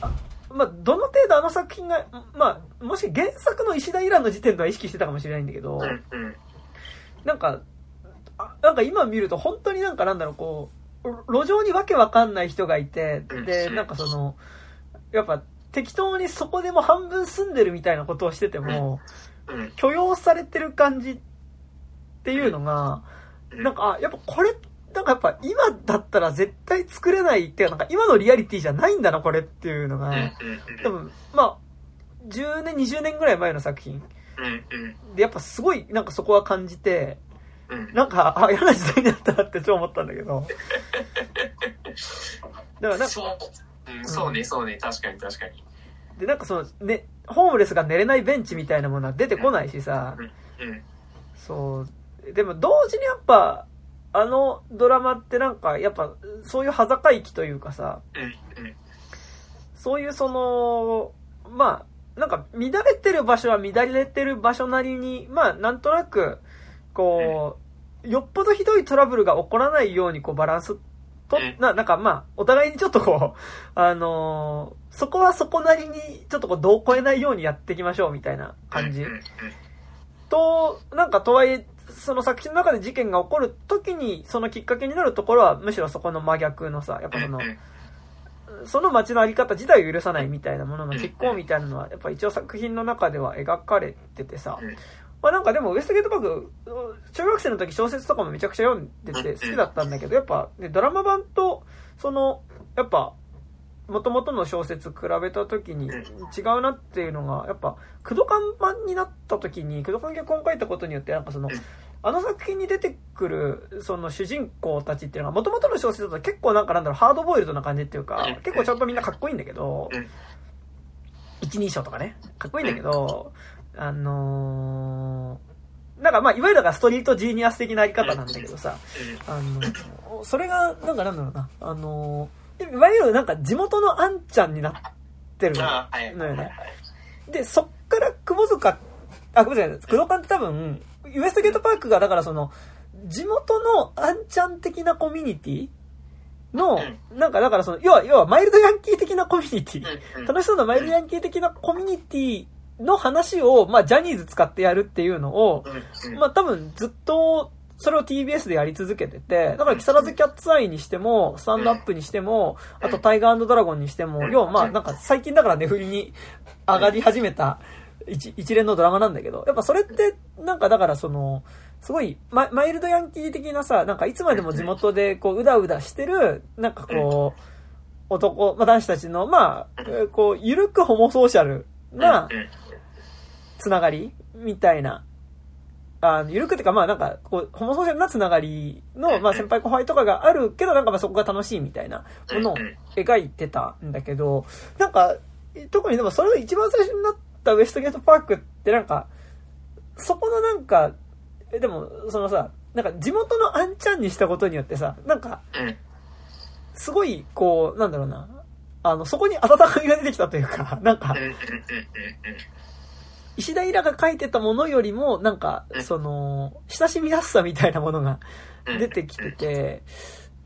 あまあ、どの程度あの作品が、まあ、もし原作の石田イランの時点では意識してたかもしれないんだけど、なんか、あなんか今見ると本当になんかなんだろう、こう、路上にわけわかんない人がいて、で、なんかその、やっぱ、適当にそこでも半分住んでるみたいなことをしてても、うん。許容されてる感じっていうのが、うん。なんか、あ、やっぱこれ、なんかやっぱ今だったら絶対作れないっていうか、なんか今のリアリティじゃないんだな、これっていうのが、まあ、10年、20年ぐらい前の作品。で、やっぱすごいなんかそこは感じて、うん。なんか、あ、嫌な時代になったなって超思ったんだけど。だからなんか、そう。うん、そうね、そうね、確かに確かに。で、なんかその、ね、ホームレスが寝れないベンチみたいなものは出てこないしさ、うん。そう。でも同時にやっぱ、あのドラマってなんか、やっぱ、そういう裸息というかさ、うん。うん。そういうその、まあ、なんか乱れてる場所は乱れてる場所なりに、まあなんとなく、こう、よっぽどひどいトラブルが起こらないようにこうバランスとうん、な、なんかまあ、お互いにちょっとこう、あのーそこはそこなりにちょっとこう、度を超えないようにやっていきましょうみたいな感じ。と、なんかとはいえ、その作品の中で事件が起こる時に、そのきっかけになるところは、むしろそこの真逆のさ、やっぱその、その街のあり方自体を許さないみたいなものの結構みたいなのは、やっぱ一応作品の中では描かれててさ、うんまあなんかでもウエストゲートパーク、中学生の時小説とかもめちゃくちゃ読んでて好きだったんだけど、やっぱ、ね、ドラマ版と、その、やっぱ、元々の小説比べた時に違うなっていうのが、やっぱ、クドカン版になった時に、クドカン脚本を書いたことによって、なんかその、あの作品に出てくる、その主人公たちっていうのが、元々の小説だと結構なんかなんだろう、ハードボイルドな感じっていうかうん、結構ちゃんとみんなかっこいいんだけどうん、一人称とかね、かっこいいんだけど、あのー、なんかまあ、いわゆるストリートジーニアス的なあり方なんだけどさ、あの、それが、なんかなんだろうな、あのー、いわゆるなんか地元のあんちゃんになってるのよね。で、そっから窪塚、あ、ごめんなさい、工藤館って多分、ウエストゲートパークが、だからその、地元のあんちゃん的なコミュニティの、なんかだからその、要は、要はマイルドヤンキー的なコミュニティ、うん。楽しそうなマイルドヤンキー的なコミュニティの話を、まあ、ジャニーズ使ってやるっていうのを、うん。まあ多分ずっと、それを TBS でやり続けてて、だから木更津キャッツアイにしても、スタンドアップにしても、あとタイガードラゴンにしても、要はまあなんか最近だから値振りに上がり始めた一一連のドラマなんだけど、やっぱそれってなんかだからその、すごいマイルドヤンキー的なさ、なんかいつまでも地元でこううだうだしてる、なんかこう、男、まあ男子たちの、まあ、こう、ゆるくホモソーシャルな、つながりみたいな。あの、ゆるくっていうか、まあなんか、こう、ホモソーシャルなつながりの、まあ先輩後輩とかがあるけど、なんかまあそこが楽しいみたいなものを描いてたんだけど、なんか、特にでもそれが一番最初になってたウエストゲートパークってなんか、そこのなんか、えでも、そのさ、なんか地元のあんちゃんにしたことによってさ、なんか、すごい、こう、なんだろうな、あの、そこに温かみが出てきたというか、なんか。石田イラが書いてたものよりも、なんか、その、親しみやすさみたいなものが。出てきてて、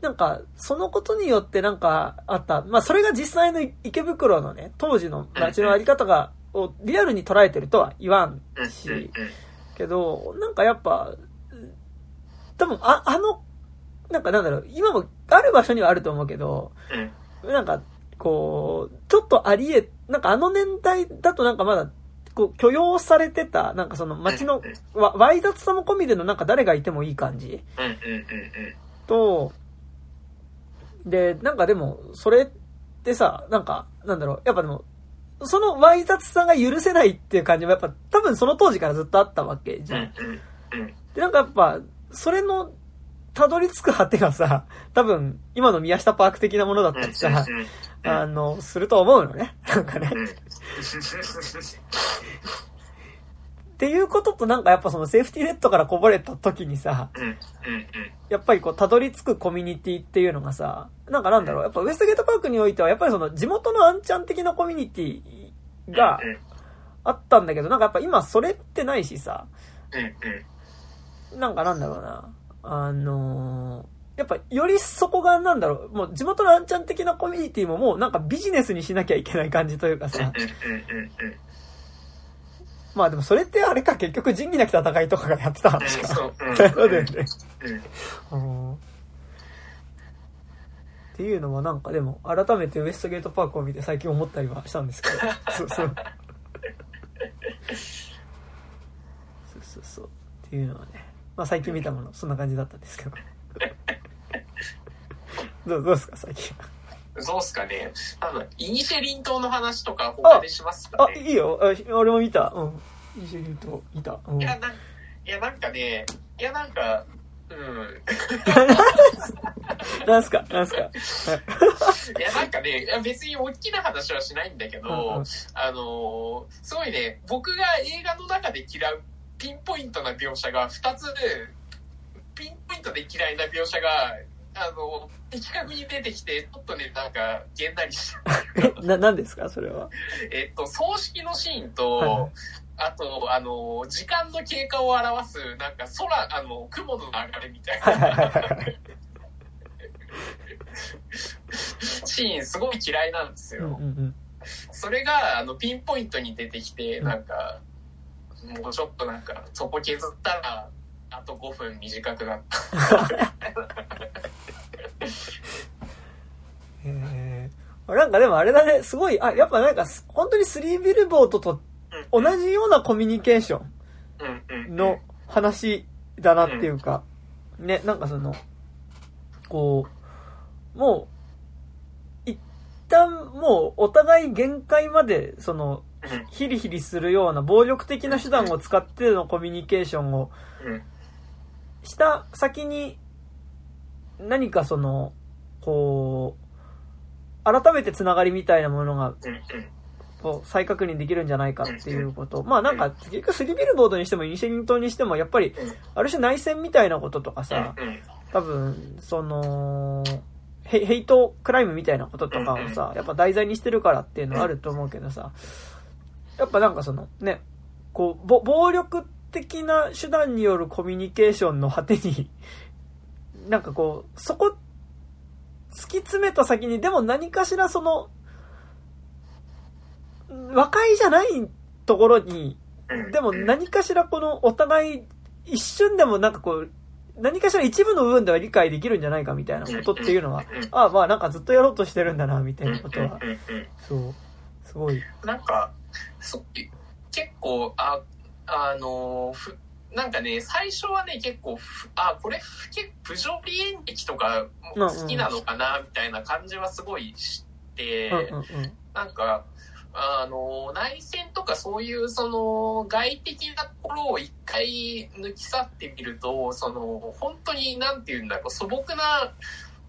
なんか、そのことによってなんかあった、まあそれが実際の池袋のね、当時の街のあり方が、をリアルに捉えてるとは言わんうん。し、けど、なんかやっぱ、多分あ、あの、なんかなんだろう、今もある場所にはあると思うけど、うん。なんか、こう、ちょっとありえ、なんかあの年代だとなんかまだ、こう、許容されてた、なんかその街の、わ、わい雑さも込みでのなんか誰がいてもいい感じ。と、で、なんかでも、それってさ、なんか、なんだろう、やっぱでも、そのわい雑さが許せないっていう感じもやっぱ多分その当時からずっとあったわけじゃん。で、なんかやっぱ、それの、たどり着く果てがさ、多分、今の宮下パーク的なものだったりさ、あの、すると思うのね。なんかね。っていうこととなんかやっぱそのセーフティーネットからこぼれた時にさ。やっぱりこう、たどり着くコミュニティっていうのがさ、なんかなんだろう、やっぱウエストゲートパークにおいては、やっぱりその地元のアンちゃん的なコミュニティがあったんだけど、なんかやっぱ今それってないしさ。なんかなんだろうな、あのーやっぱよりそこがなんだろう、もう地元のアンちゃん的なコミュニティももうなんかビジネスにしなきゃいけない感じというかさ、まあでもそれってあれか結局仁義なき戦いとかがやってた話か。そう。うん。そうだよね。っていうのはなんかでも改めてウエストゲートパークを見て最近思ったりはしたんですけど。そうそう。そうそうそう。っていうのはね。まあ最近見たものそんな感じだったんですけど。どうどうですか最近どうすかね。あの、イニシェリン島の話とか他でしますかね。あいいよ。あ俺も見た。うん。一緒に言うと見た、うん。い、や、なんいや、なんかね、いや、なんか、うん。なんすか？なんすか？い。や、なんかね、いや別に大きな話はしないんだけど、うんうん。あのーすごいね、僕が映画の中で嫌うピンポイントな描写が2つ、ピンポイントで嫌いな描写が、あの、的確に出てきて、ちょっとね、なんか、げんなりした。な何ですか？それは。えっと、葬式のシーンと、はい。はいあと、あの、時間の経過を表す、なんか空、あの、雲の流れみたいな。シーンすごい嫌いなんですよ。うんうんうん。それが、あの、ピンポイントに出てきて、なんか、もうちょっとなんか、そこ削ったら、あと5分短くなった。へー。なんかでもあれだね、すごい、あ、やっぱなんかす、本当にスリービルボードと同じようなコミュニケーションの話だなっていうか、ね、なんかその、こう、もう、一旦もうお互い限界まで、その、うん。ヒリヒリするような暴力的な手段を使ってのコミュニケーションをうんした先に何かその、こう、改めてつながりみたいなものがこう再確認できるんじゃないかっていうこと。まあなんか、結局スリビルボードにしてもイニシェリン島にしても、やっぱり、ある種内戦みたいなこととかさ、多分、その、ヘヘイトクライムみたいなこととかをさ、やっぱ題材にしてるからっていうのはあると思うけどさ、やっぱなんかその、ね、こう、ぼ暴力的な手段によるコミュニケーションの果てに、なんかこう、そこ、突き詰めた先に、でも何かしらその、和解じゃないところに、うんでも何かしらこのお互い一瞬でもなんかこう、何かしら一部の部分では理解できるんじゃないかみたいなことっていうのは、ああまあなんかずっとやろうとしてるんだなみたいなことは、そう、すごい。なんか、そ結構、あ、あのふ、なんかね、最初はね、結構ふ、あ、これ、ふ結構、不条理演劇とかも好きなのかな、みたいな感じはすごいして、うんうんうん。なんか、あの、内戦とかそういう、その、外的なところを一回抜き去ってみると、その、本当に、なんていうんだろう、素朴な、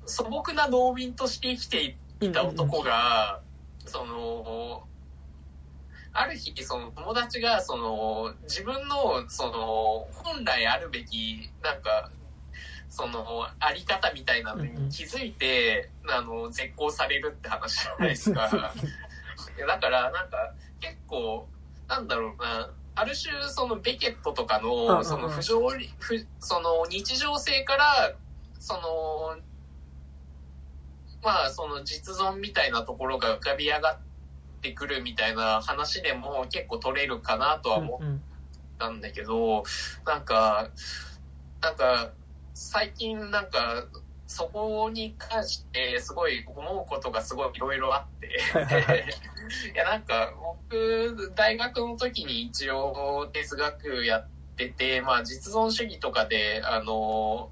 素朴な農民として生きていた男が、その、ある日、その友達が、その、自分の、その、本来あるべき、なんか、その、あり方みたいなのに気づいて、あの、絶交されるって話じゃないですか。だから、なんか、結構、なんだろうな、ある種、その、ベケットとかうんうんうん。の、その、不条理、不、その、日常性から、その、まあ、その、実存みたいなところが浮かび上がってくるみたいな話でも結構取れるかなとは思うんったんだけど、なんか、なんか、最近なんか、そこに関してすごい思うことがすごいいろいろあって。は いや、なんか、僕、大学の時に一応哲学やってて、まあ、実存主義とかで、あの、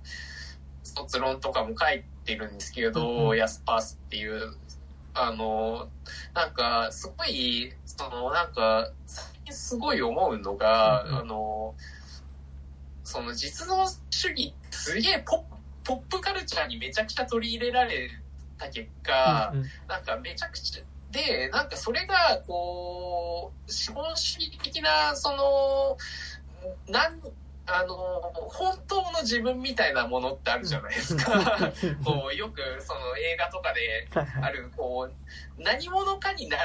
卒論とかも書いてるんですけど、うんうんヤスパースっていう、あの、なんか、すごい、その、なんか、最近すごい思うのが、うんうん。あの、その実存主義すげえポップポップカルチャーにめちゃくちゃ取り入れられた結果、うんうん。なんかめちゃくちゃ、で、なんかそれが、こう、資本主義的な、その、なん、あの、本当の自分みたいなものってあるじゃないですか。こう、よく、その映画とかである、こう、何者かにな、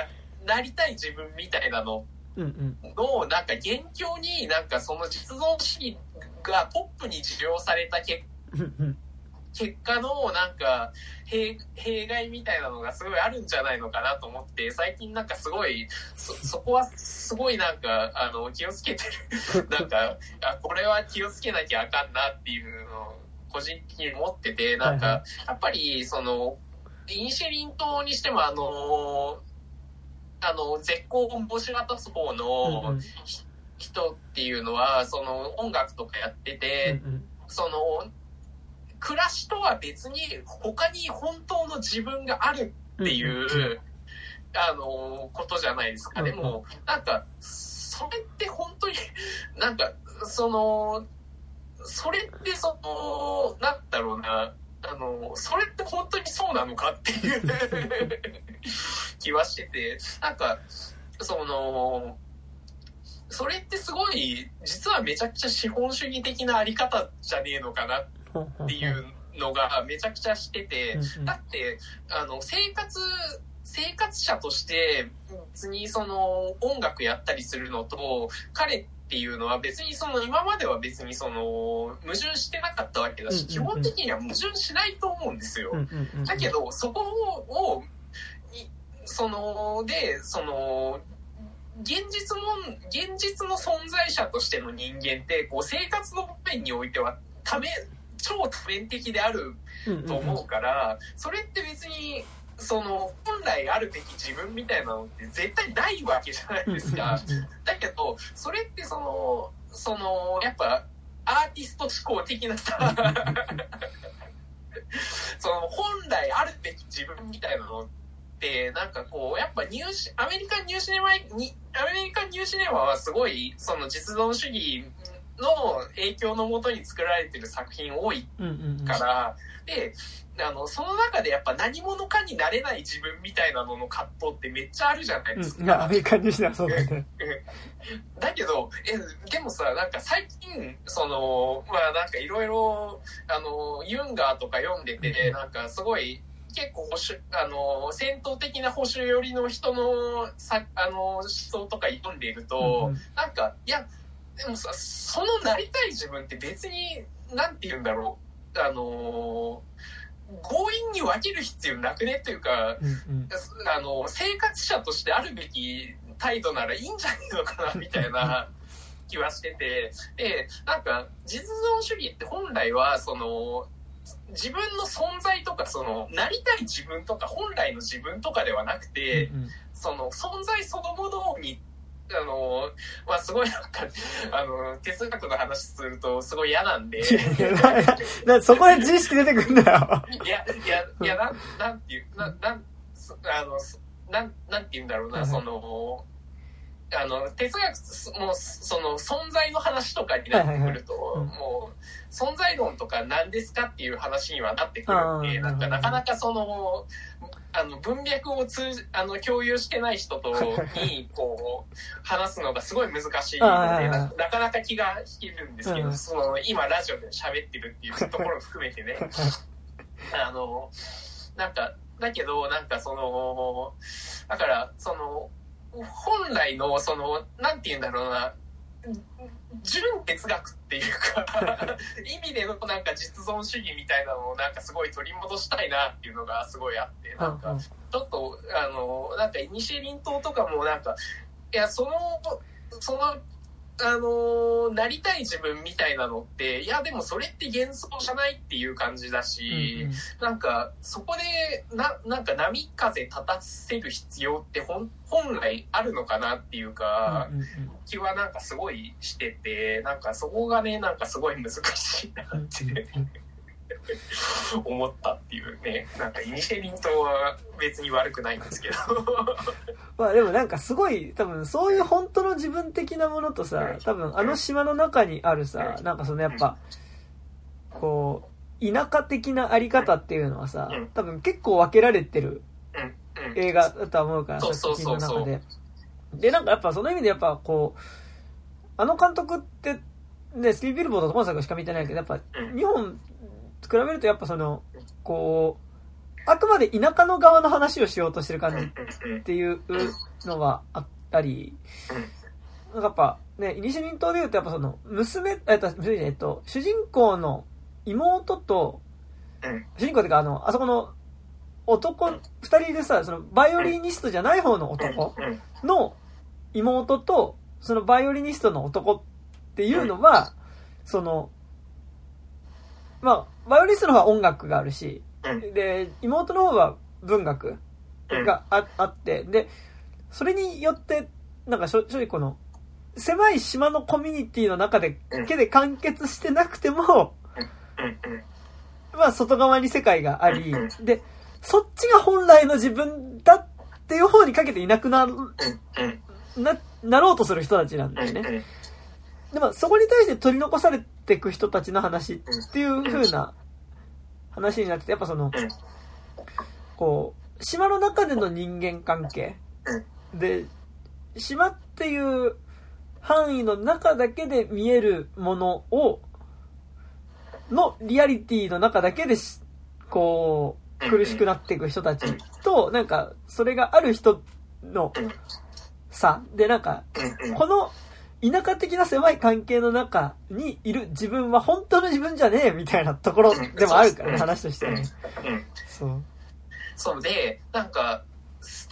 なりたい自分みたいなのの、なんか元凶になんかその実存主義がポップに受容された結結果のなんか弊弊害みたいなのがすごいあるんじゃないのかなと思って最近なんかすごいそそこはすごいなんかあの気をつけてる。なんかあこれは気をつけなきゃあかんなっていうのを個人的に思っててなんか、はい。はやっぱりそのイニシェリン島にしても、あの、あの、絶好を申し渡す方の、人っていうのは、その音楽とかやってて、うん。その、暮らしとは別に他に本当の自分があるっていう、あの、ことじゃないですか。うんでも、なんか、それって本当に、なんか、その、それってその、なんだろうな、あの、それって本当にそうなのかっていう 気はしてて、なんか、その、それってすごい、実はめちゃくちゃ資本主義的なあり方じゃねえのかなっうんていうのがめちゃくちゃしてて、うんだって、あの、生活、生活者として、別にその音楽やったりするのと、彼っていうのは別にその今までは別にその矛盾してなかったわけだし、基本的には矛盾しないと思うんですよ。だけど、そこを、いその、で、その、現実も、現実の存在者としての人間って、こう、生活の面においては、多面、超多面的であると思うから、それって別に、その、本来あるべき自分みたいなのって絶対ないわけじゃないですか。だけど、それってその、その、やっぱ、アーティスト思考的なさ、その、本来あるべき自分みたいなのって、なんかこう、やっぱニューシ、アメリカンニューシネマに、アメリカンニューシネマはすごい、その実存主義の影響のもとに作られてる作品多いうんうんうん。から、で、あの、その中でやっぱ何者かになれない自分みたいなのの葛藤ってめっちゃあるじゃないですか。うん。いやアメリカにしてはそうだね。だけど、え、でもさ、なんか最近、その、まあなんかいろいろ、あの、ユンガーとか読んでて、なんかすごい、結構保守、あの、戦闘的な保守寄りの人のさ、あの、思想とか読んでいると、うんうん。なんか、いや、でもさ、そのなりたい自分って別に、なんて言うんだろう、あの、強引に分ける必要なくね？というか、うんうん。あの、生活者としてあるべき態度ならいいんじゃないのかな、みたいな 気はしてて、で、なんか、実存主義って本来は、その、自分の存在とか、その、なりたい自分とか、本来の自分とかではなくて、うん。その、存在そのものに、あの、まあ、すごいなんか、あの、哲学の話するとすごい嫌なんで、ななそこで自意識出てくるんだよ。いや、いや、いや、なん、なんていう、な、なん、そあの、そなん、なんて言うんだろうな、うん。その、あの、哲学、もう、その、存在の話とかになってくると、もう、存在論とか何ですかっていう話にはなってくるんで、なんか、なかなかその、あの、文脈を通じ、あの、共有してない人と、に、こう、話すのがすごい難しいので、ななかなか気が引けるんですけど、うん。その、今ラジオで喋ってるっていうところを含めてね、あの、なんか、だけど、なんかその、だから、その、本来の、その、なんて言うんだろうな、純哲学っていうか、意味でのなんか実存主義みたいなのをなんかすごい取り戻したいなっていうのがすごいあって、なんか、ちょっと、あの、なんか、イニシェリン島とかもなんか、いや、その、その、あの、なりたい自分みたいなのって、いや、でもそれって幻想じゃないっていう感じだし、なんか、そこで、な、なんか波風立たせる必要って本、本来あるのかなっていうか、うんうん気はなんかすごいしてて、なんかそこがね、なんかすごい難しいなうんって 思ったっていうね、なんかイニシェリン島は別に悪くないんですけど。まあでもなんかすごい多分そういう本当の自分的なものとさ多分あの島の中にあるさなんかそのやっぱこう田舎的なあり方っていうのはさうん。多分結構分けられてる。映画だとは思うからそう。作品の中で。でなんかやっぱその意味でやっぱこうあの監督ってねスピービルボードと本作しか見てないけどやっぱうん。日本比べるとやっぱそのこうあくまで田舎の側の話をしようとしてる感じっていうのはあったり、なんかやっぱね、イニシャリン島で言うとやっぱその、娘、えっと、娘じゃえっと、主人公の妹と、主人公っていうかあの、あそこの男、二人でさ、その、バイオリニストじゃない方の男の妹と、そのバイオリニストの男っていうのは、その、まあ、バイオリニストの方は音楽があるし、うん。で、妹の方は文学がああって、で、それによって、なんか正直この、狭い島のコミュニティの中で、うん。けで完結してなくても、まあ外側に世界がありうん、で、そっちが本来の自分だっていう方にかけていなくなる、な、なろうとする人たちなんだよね。うんでもそこに対して取り残されていく人たちの話っていう風な話になってて、やっぱそのうん、こう、島の中での人間関係で、島っていう範囲の中だけで見えるものを、のリアリティの中だけでし、こう、苦しくなっていく人たちと、なんか、それがある人の差。で、なんか、この田舎的な狭い関係の中にいる自分は本当の自分じゃねえみたいなところでもあるからね、うん話としてはね。うん。そう。そう。で、なんか、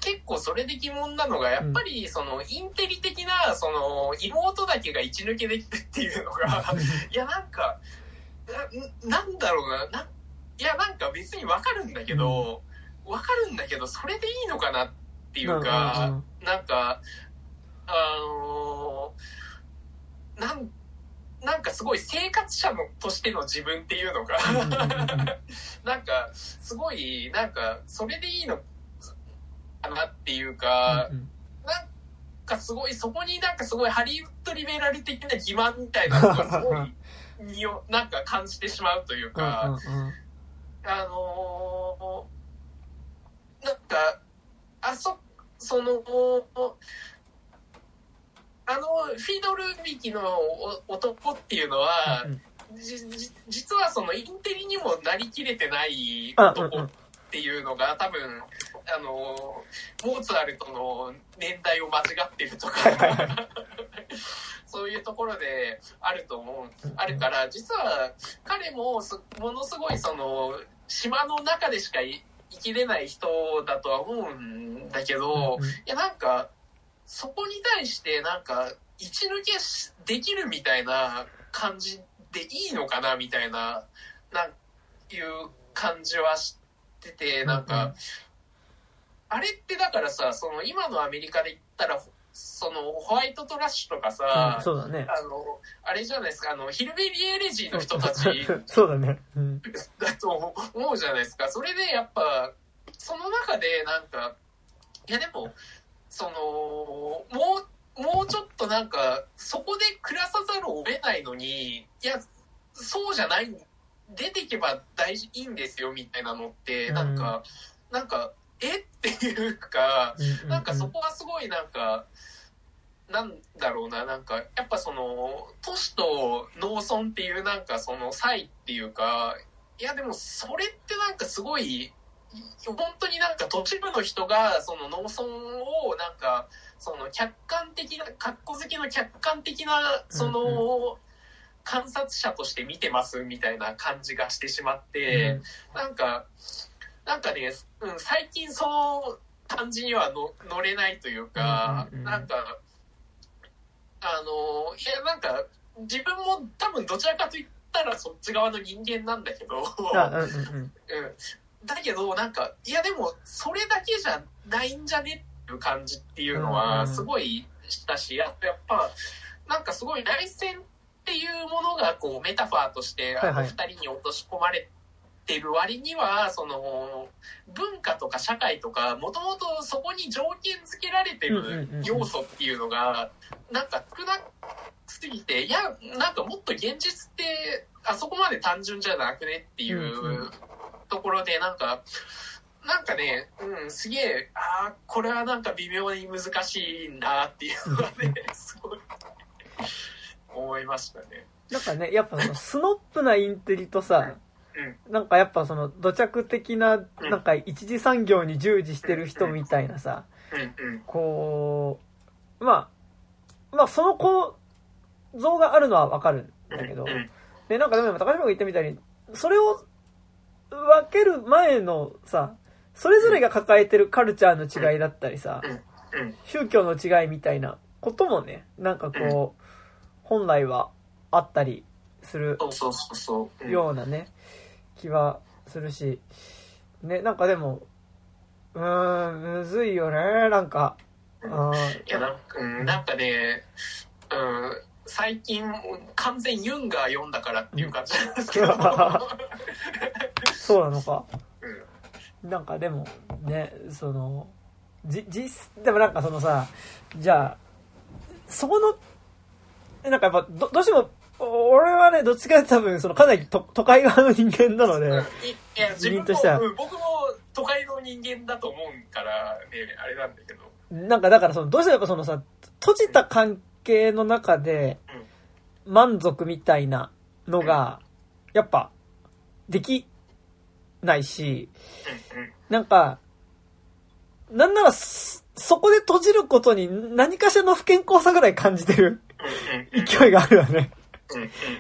結構それで疑問なのが、やっぱり、その、インテリ的な、その、妹だけが一抜けできるっていうのが、いや、なんか、ななんだろうな、ないや、なんか別にわかるんだけど、わかるんだけど、それでいいのかなっていうかうん、なんか、あのーなん、なんかすごい生活者のとしての自分っていうのが、なんか、すごい、なんか、それでいいのかなっていうか、うんなんかすごい、そこになんかすごいハリウッドリベラル的な欺瞞みたいなのがすごい、に おなんか感じてしまうといううんか、あのーなんか、あそ、その、あの、フィドル引きのお男っていうのは、うんじじ実はそのインテリにもなりきれてない男っていうのが多分、あの、モーツァルトの年代を間違ってるとか、そういうところであると思う、あるから、実は彼もすものすごいその、島の中でしかい生きれない人だとは思うんだけど、うん。いやなんか、そこに対してなんか、一抜けしできるみたいな感じでいいのかなみたいな、なんいう感じはしてて、なんか、うんあれってだからさ、その今のアメリカで言ったら、そのホワイトトラッシュとかさ、うんそうだね。あの、あれじゃないですか、あの、ヒルベリーエレジーの人たち そうだね。うんだと思うじゃないですか。それでやっぱ、その中でなんか、いやでも、その、もう、もうちょっとなんか、そこで暮らさざるを得ないのに、いや、そうじゃない、出てけば大事、いいんですよ、みたいなのって、なんか、なんか、え？っていうか、なんかそこはすごいなんか、なんだろうな、なんか、やっぱその、都市と農村っていうなんかその差異っていうか、いやでもそれってなんかすごい、本当になんか都市部の人がその農村をなんか、その客観的な、格好好きの客観的な、その、観察者として見てますみたいな感じがしてしまって、なんか、なんかね、うん、最近その感じにはの乗れないというか、なんか、あの、いや、なんか、自分も多分どちらかと言ったらそっち側の人間なんだけど、だけど、なんか、いやでも、それだけじゃないんじゃねっていう感じっていうのうんは、うん。すごいしたし、あとやっぱ、なんかすごい内戦っていうものが、こう、メタファーとして、あの、はいはい。二人に落とし込まれてる割には、その、文化とか社会とか、もともとそこに条件付けられてる要素っていうのが、なんか少なすぎて、いや、なんかもっと現実って、あそこまで単純じゃなくねっていうところで、なんか、なんかね、うん、すげえ、ああ、これはなんか微妙に難しいなっていうのはね、すごい、思いましたね。なんかね、やっぱそのスノップなインテリとさ、うん、なんかやっぱその土着的な、なんか一次産業に従事してる人みたいなさ、うん、うん、こう、まあ、まあその構造があるのはわかるんだけどで、なんかでも高島が言ったみたいに、それを分ける前のさ、それぞれが抱えてるカルチャーの違いだったりさ、うん、宗教の違いみたいなこともね、なんかこう、本来はあったりするようなね、気はするし、ね、なんかでも、うん、むずいよね、なんか。うん。いやなんか、うん、なんかね、うん、最近完全ユンガー読んだからっていう感じなんですけど、そうなのか。うん。なんかでも、ね、その、じ、実、でもなんかそのさ、じゃあ、そこの、なんかやっぱ、ど、どうしても、俺はね、どっちかって多分、そのかなり都都会側の人間なので、いいや自分としては。も、うん僕も都会の人間だと思うからねあれなんだけど。なんかだからその、どうしてもやっぱそのさ、閉じた関係の中で、満足みたいなのが、やっぱ、できないし、なんか、なんならそ、そこで閉じることに何かしらの不健康さぐらい感じてる勢いがあるよね。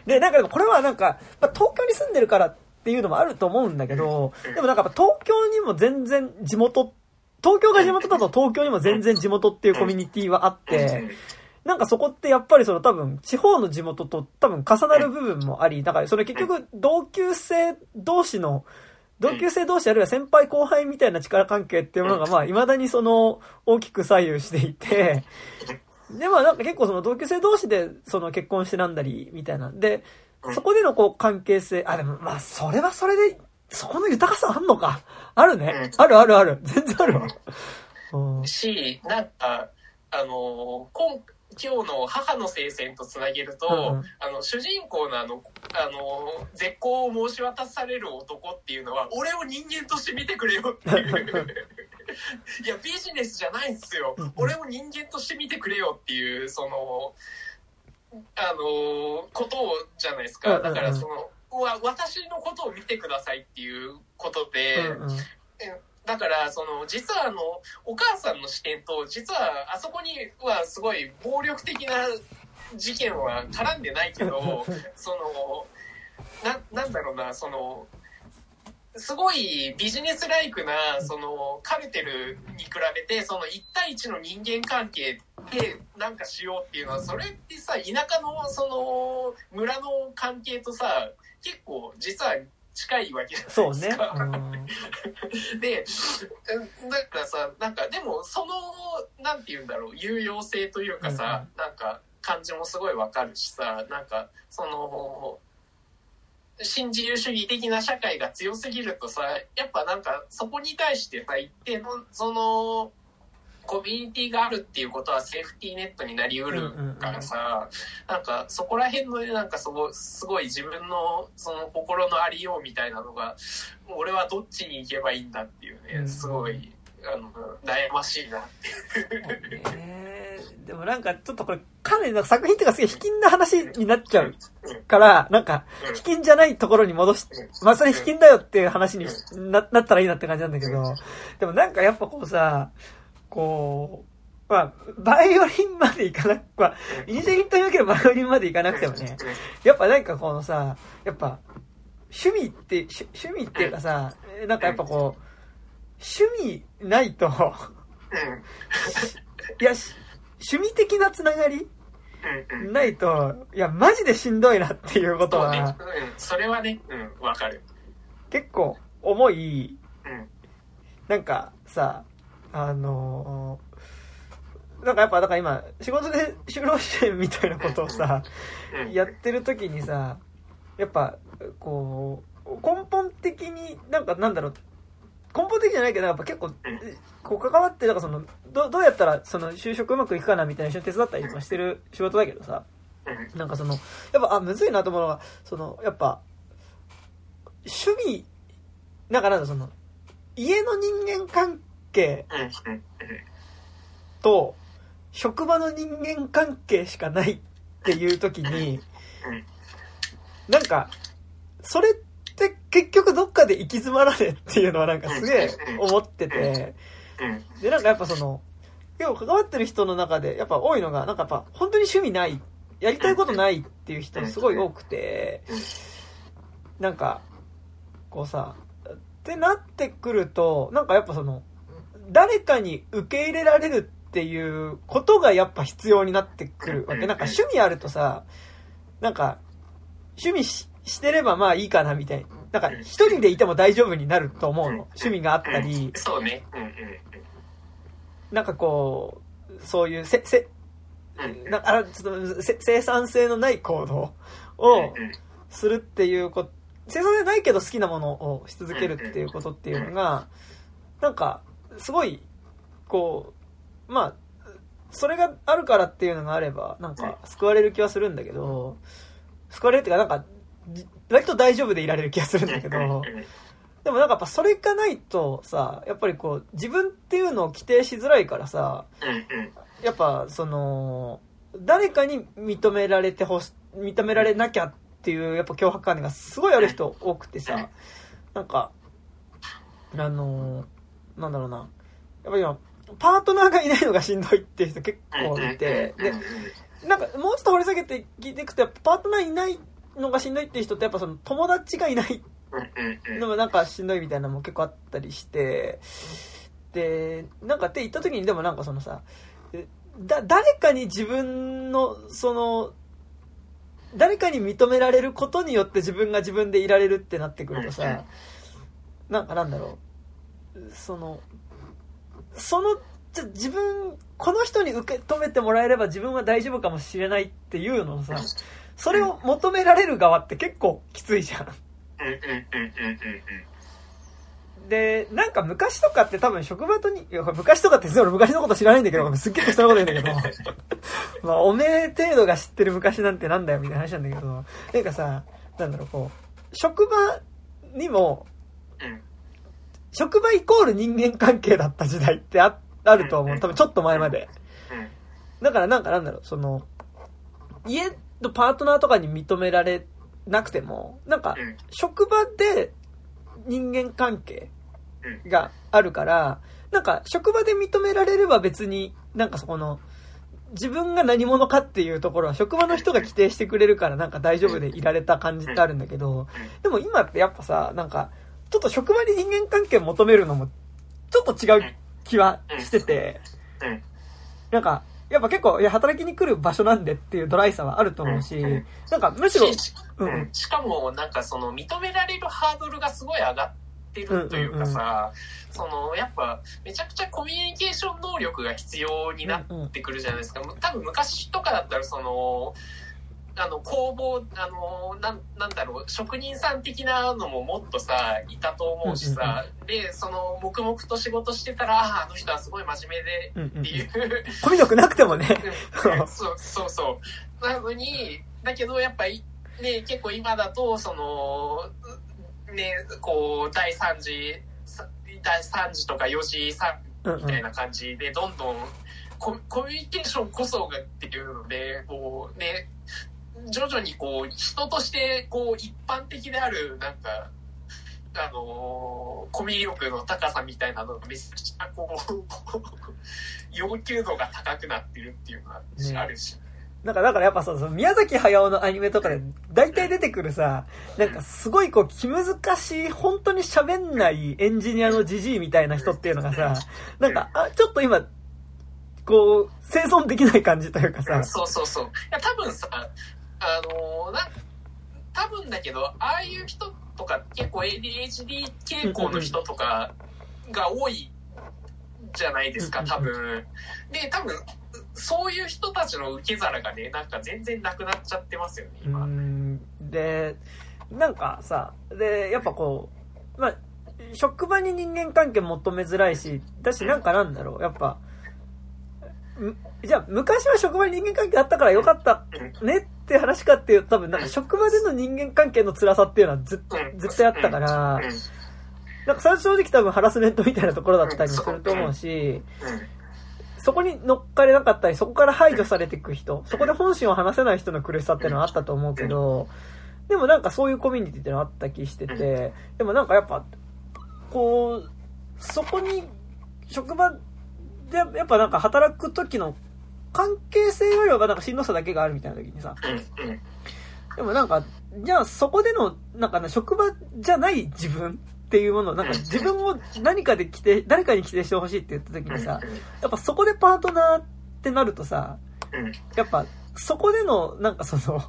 で、なんかこれはなんか、まあ、東京に住んでるからっていうのもあると思うんだけど、でもなんか東京にも全然地元、東京が地元だと東京にも全然地元っていうコミュニティはあって、なんかそこってやっぱりその多分地方の地元と多分重なる部分もあり、だからそれ結局同級生同士の、同級生同士あるいは先輩後輩みたいな力関係っていうものがまあ未だにその大きく左右していて、でまあなんか結構その同級生同士でその結婚してなんだりみたいなんで、そこでのこう関係性、あ、でもまあそれはそれで、そこの豊かさあんのか？あるね。あるあるある。全然あるわ。うんしなんかあの今今日の母の聖戦とつなげると、うんうん。あの主人公のあのあの絶好を申し渡される男っていうのは俺を人間として見てくれよっていう。いやビジネスじゃないんですよ。うん俺を人間として見てくれよっていうそのあのことをじゃないですか。だからそのわ私のことを見てくださいっていうことで、うんうんだからその実はあのお母さんの視点と実はあそこにはすごい暴力的な事件は絡んでないけど そのななんだろうなそのすごいビジネスライクなそのカルテルに比べてその1対1の人間関係でなんかしようっていうのはそれってさ田舎のその村の関係とさ結構実は近いわけじゃないそうねですか。。うん で、うんだからさ、なんかでもその、なんて言うんだろう、有用性というかさ、なんか感じもすごいわかるしさ、なんかその、新自由主義的な社会が強すぎるとさ、やっぱなんかそこに対してさ、一定のその、コミュニティがあるっていうことはセーフティーネットになりうるからさ、なんかそこら辺のなんかすごすごい自分のその心のありようみたいなのが俺はどっちに行けばいいんだっていううんねすごいあの悩ましいなっていうね。でもなんかちょっとこれかなりなんか作品っていうかすげえ卑近な話になっちゃうから、なんかうん。卑近じゃないところに戻し、まあそれ卑近だよっていう話にななったらいいなって感じなんだけど、でもなんかやっぱこうさ、こう、まあ、バイオリンまでいかなく、まあ、イニシャリンというわけでバイオリンまでいかなくてもね、やっぱなんかこのさ、やっぱ、趣味って、趣趣味っていうかさ、えなんかやっぱこう、趣味ないと、いや、し趣味的なつながりないと、いや、マジでしんどいなっていうことそうね、うん。は、、それはねうんわかる。結構重い、うん。なんかさ、あのーなんかやっぱ、だから今、仕事で就労支援みたいなことをさ、うん。やってる時にさ、やっぱ、こう、根本的になんかなんだろう、根本的じゃないけど、やっぱ結構、こう関わって、なんかその、どどうやったらその就職うまくいくかなみたいな一緒に手伝ったりとかしてる仕事だけどさ、うん。なんかその、やっぱ、あ、むずいなと思うのが、その、やっぱ、趣味、なんかなんだ、その、家の人間関係と、職場の人間関係しかないっていう時に、なんか、それって結局どっかで行き詰まらねえっていうのはなんかすげえ思ってて、うんで、なんかやっぱその、結構関わってる人の中で、やっぱ多いのが、なんかやっぱ本当に趣味ない、やりたいことないっていう人すごい多くて、なんか、こうさ、ってなってくると、なんかやっぱその、誰かに受け入れられるっていうことがやっぱ必要になってくるわけ。なんか趣味あるとさ、なんか、趣味ししてればまあいいかなみたい。なんか一人でいても大丈夫になると思うの。趣味があったり、そうね。なんかこう、そういうせ、せ、なんかあちょっとせ生産性のない行動をするっていうこと、生産性ないけど好きなものをし続けるっていうことっていうのが、なんか、すごい、こう、まあ、それがあるからっていうのがあれば、なんか、救われる気はするんだけど、救われるっていうか、なんか、じ割と大丈夫でいられる気がするんだけど、でもなんかやっぱそれがないとさ、やっぱりこう、自分っていうのを規定しづらいからさ、やっぱその、誰かに認められてほし、認められなきゃっていう、やっぱ脅迫観念がすごいある人多くてさ、なんか、あのーなんだろうな。やっぱり今、パートナーがいないのがしんどいっていう人結構いて、で、なんかもうちょっと掘り下げて聞いていくと、やっぱパートナーいないのがしんどいっていう人って、やっぱその友達がいないのもなんかしんどいみたいなのも結構あったりして、で、なんかって言った時にでもなんかそのさ、えだ、誰かに自分の、その、誰かに認められることによって自分が自分でいられるってなってくるとうんさ、なんかなんだろう、その、その、じゃ自分、この人に受け止めてもらえれば自分は大丈夫かもしれないっていうのをさ、それを求められる側って結構きついじゃん。で、なんか昔とかって多分職場とに、昔とかって俺昔のこと知らないんだけど、すっげえ適当なこと言うんだけど、まあおめえ程度が知ってる昔なんてなんだよみたいな話なんだけど、なんかさ、なんだろう、こう、職場にも、うん職場イコール人間関係だった時代ってああると思う。多分ちょっと前まで。うんだからなんかなんだろう、その、家のパートナーとかに認められなくても、なんかうん。職場で人間関係があるから、なんか職場で認められれば別になんかそこの、自分が何者かっていうところは職場の人が規定してくれるからなんか大丈夫でいられた感じってあるんだけど、でも今ってやっぱさ、なんか、ちょっと職場に人間関係を求めるのも、ちょっと違う気はしてて、うん。なんか、やっぱ結構、いや、働きに来る場所なんでっていうドライさはあると思うしうん、なんかむしろ、しかもなんかその認められるハードルがすごい上がってるというかさ、そのやっぱめちゃくちゃコミュニケーション能力が必要になってくるじゃないですか。多分昔とかだったらその、あの工房あのなんなんだろう職人さん的なのももっとさいたと思うしさ、でその黙々と仕事してたらああの人はすごい真面目でうんうん。うんっていう。コミュ力なくてもね、うん。そうそうそう。なのに、だけどやっぱり、ね、結構今だと、その、ね、こう、第3次、さ第3次とか4次、3うんうん。みたいな感じで、どんどんココミュニケーションこそがっていうので、こうね、徐々にこう、人として、こう、一般的である、なんか、あのーコミュ力の高さみたいなのがめちゃくちゃこう、要求度が高くなってるっていうのがねあるし。なんか、だからやっぱさ、その宮崎駿のアニメとかで大体出てくるさ、なんかすごいこう気難しい、本当に喋んないエンジニアのジジイみたいな人っていうのがさ、なんか、あ、ちょっと今、こう、生存できない感じというかさ、そうそうそう。いや、多分さ、あのーな、多分だけど、ああいう人とか結構 ADHD 傾向の人とかが多いじゃないですか、多分。で、多分、そういう人たちの受け皿がね、なんか全然なくなっちゃってますよね、今。んで、なんかさ、で、やっぱこう、まあ、職場に人間関係求めづらいし、だしなんかなんだろう、やっぱ、んじゃあ昔は職場に人間関係あったからよかったねって話かっていうと多分なんか職場での人間関係の辛さっていうのはず絶対あったからなんかそれは正直多分ハラスメントみたいなところだったりもすると思うし、そこに乗っかれなかったり、そこから排除されていく人、そこで本心を話せない人の苦しさっていうのはあったと思うけど、でもなんかそういうコミュニティっていうのはあった気してて、でもなんかやっぱ、こう、そこに、職場でやっぱなんか働く時の関係性よりはなんかしんどさだけがあるみたいな時にさ、でもなんか、じゃあそこでの、なんかね、職場じゃない自分っていうものを、なんか自分を何かで規定、誰かに規定してほしいって言った時にさ、やっぱそこでパートナーってなるとさ、うん。やっぱそこでの、なんかその、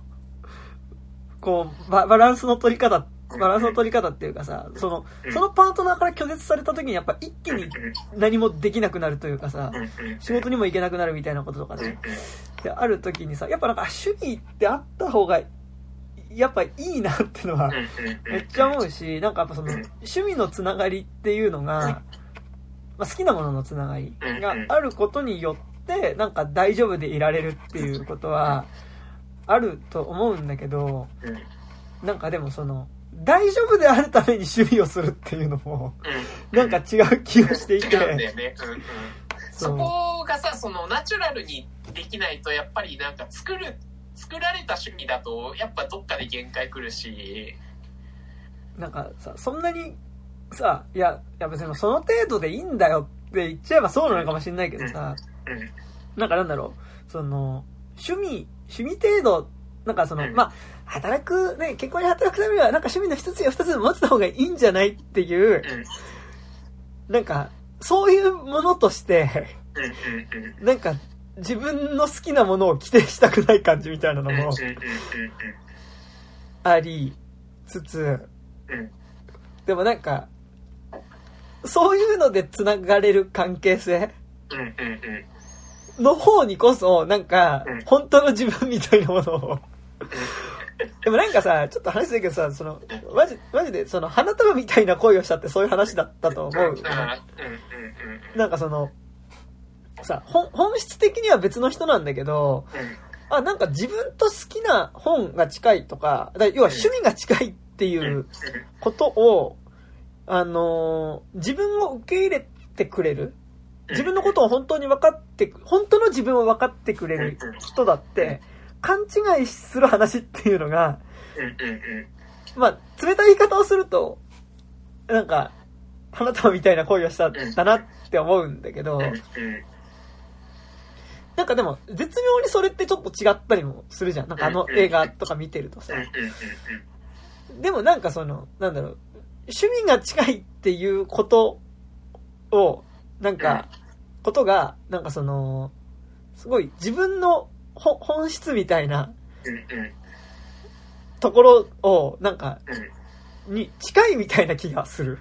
こうバ、バランスの取り方っバランスの取り方っていうかさ、そのうん、そのパートナーから拒絶された時にやっぱ一気に何もできなくなるというかさ、仕事にも行けなくなるみたいなこととかね。で、ある時にさ、やっぱなんか趣味ってあった方が、やっぱいいなってのは、めっちゃ思うし、なんかやっぱその、趣味のつながりっていうのが、まあ、好きなもののつながりがあることによって、なんか大丈夫でいられるっていうことは、あると思うんだけど、なんかでもその、大丈夫であるために趣味をするっていうのも、なんか違う気がしていて、んだよね。うん。う。んそこがさ、そのナチュラルにできないと、やっぱりなんか作る、作られた趣味だと、やっぱどっかで限界来るし、なんかさ、そんなにさ、いや、いや別にその程度でいいんだよって言っちゃえばそうなのかもしれないけどさ、うん。なんかなんだろう、その、趣味、趣味程度、なんかその、うん。まあ、働く、ね、結婚に働くためには、なんか趣味の一つや二つ持ってた方がいいんじゃないっていう、うん。なんか、そういうものとして。なんか、自分の好きなものを規定したくない感じみたいなのもありつつ、うん。でもなんか、そういうので繋がれる関係性。の方にこそ、なんかうん、本当の自分みたいなものを。でもなんかさ、ちょっと話だけどさ、その、マジ、マジで、その、花束みたいな恋をしたってそういう話だったと思う。なんかその、さ、本、本質的には別の人なんだけど、あ、なんか自分と好きな本が近いとか、だ要は趣味が近いっていうことを、あのー自分を受け入れてくれる？自分のことを本当に分かって、本当の自分を分かってくれる人だって、勘違いする話っていうのが。まあ、冷たい言い方をすると、なんか、花束みたいな恋をしたんだなって思うんだけど、うん。なんかでも、絶妙にそれってちょっと違ったりもするじゃん。なんかあの映画とか見てるとさ。でもなんかその、なんだろう、趣味が近いっていうことを、なんか、ことが、なんかその、すごい自分のほ本質みたいなところを、なんか、に近いみたいな気がする。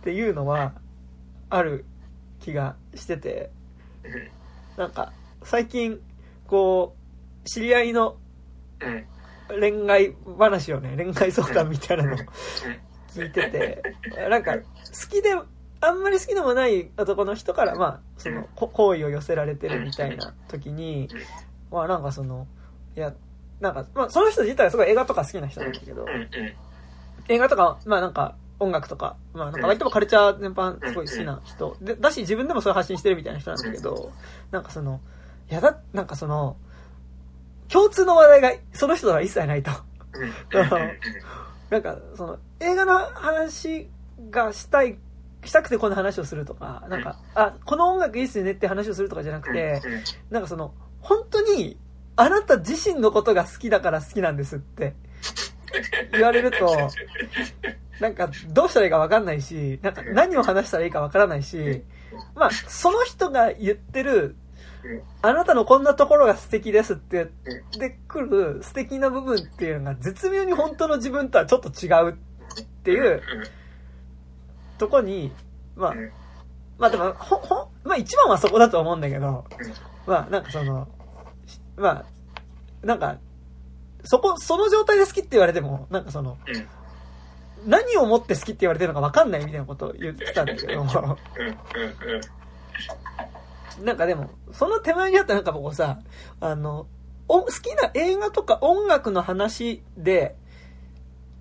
っていうのは、ある気がしてて、なんか、最近、こう、知り合いの恋愛話をね、恋愛相談みたいなのを聞いてて、なんか、好きで、あんまり好きでもない男の人から、まあ、その、こ好意を寄せられてるみたいな時に、まあなんかその、いや、なんか、まあその人自体はすごい映画とか好きな人なんだけど、映画とか、まあなんか、音楽とか、まあなんか割とカルチャー全般すごい好きな人、で、だし自分でもそういう発信してるみたいな人なんだけど、なんかその、いやだ、なんかその、共通の話題がその人とは一切ないと。なんか、その、映画の話がしたい、したくてこの話をするとか、なんか、あ、この音楽いいっすよねって話をするとかじゃなくて、なんかその、本当に、あなた自身のことが好きだから好きなんですって言われると、なんかどうしたらいいかわかんないし、なんか何を話したらいいかわからないし、まあ、その人が言ってる、あなたのこんなところが素敵ですって言ってくる素敵な部分っていうのが絶妙に本当の自分とはちょっと違うっていうとこに、まあ、まあでも、ほ、ほ、まあ一番はそこだと思うんだけど、まあなんかその、まあ、なんか、そこ、その状態で好きって言われても、なんかその、何をもって好きって言われてるのか分かんないみたいなことを言ってたんだけど、なんかでも、その手前にあったなんかこうさ、あの、お好きな映画とか音楽の話で、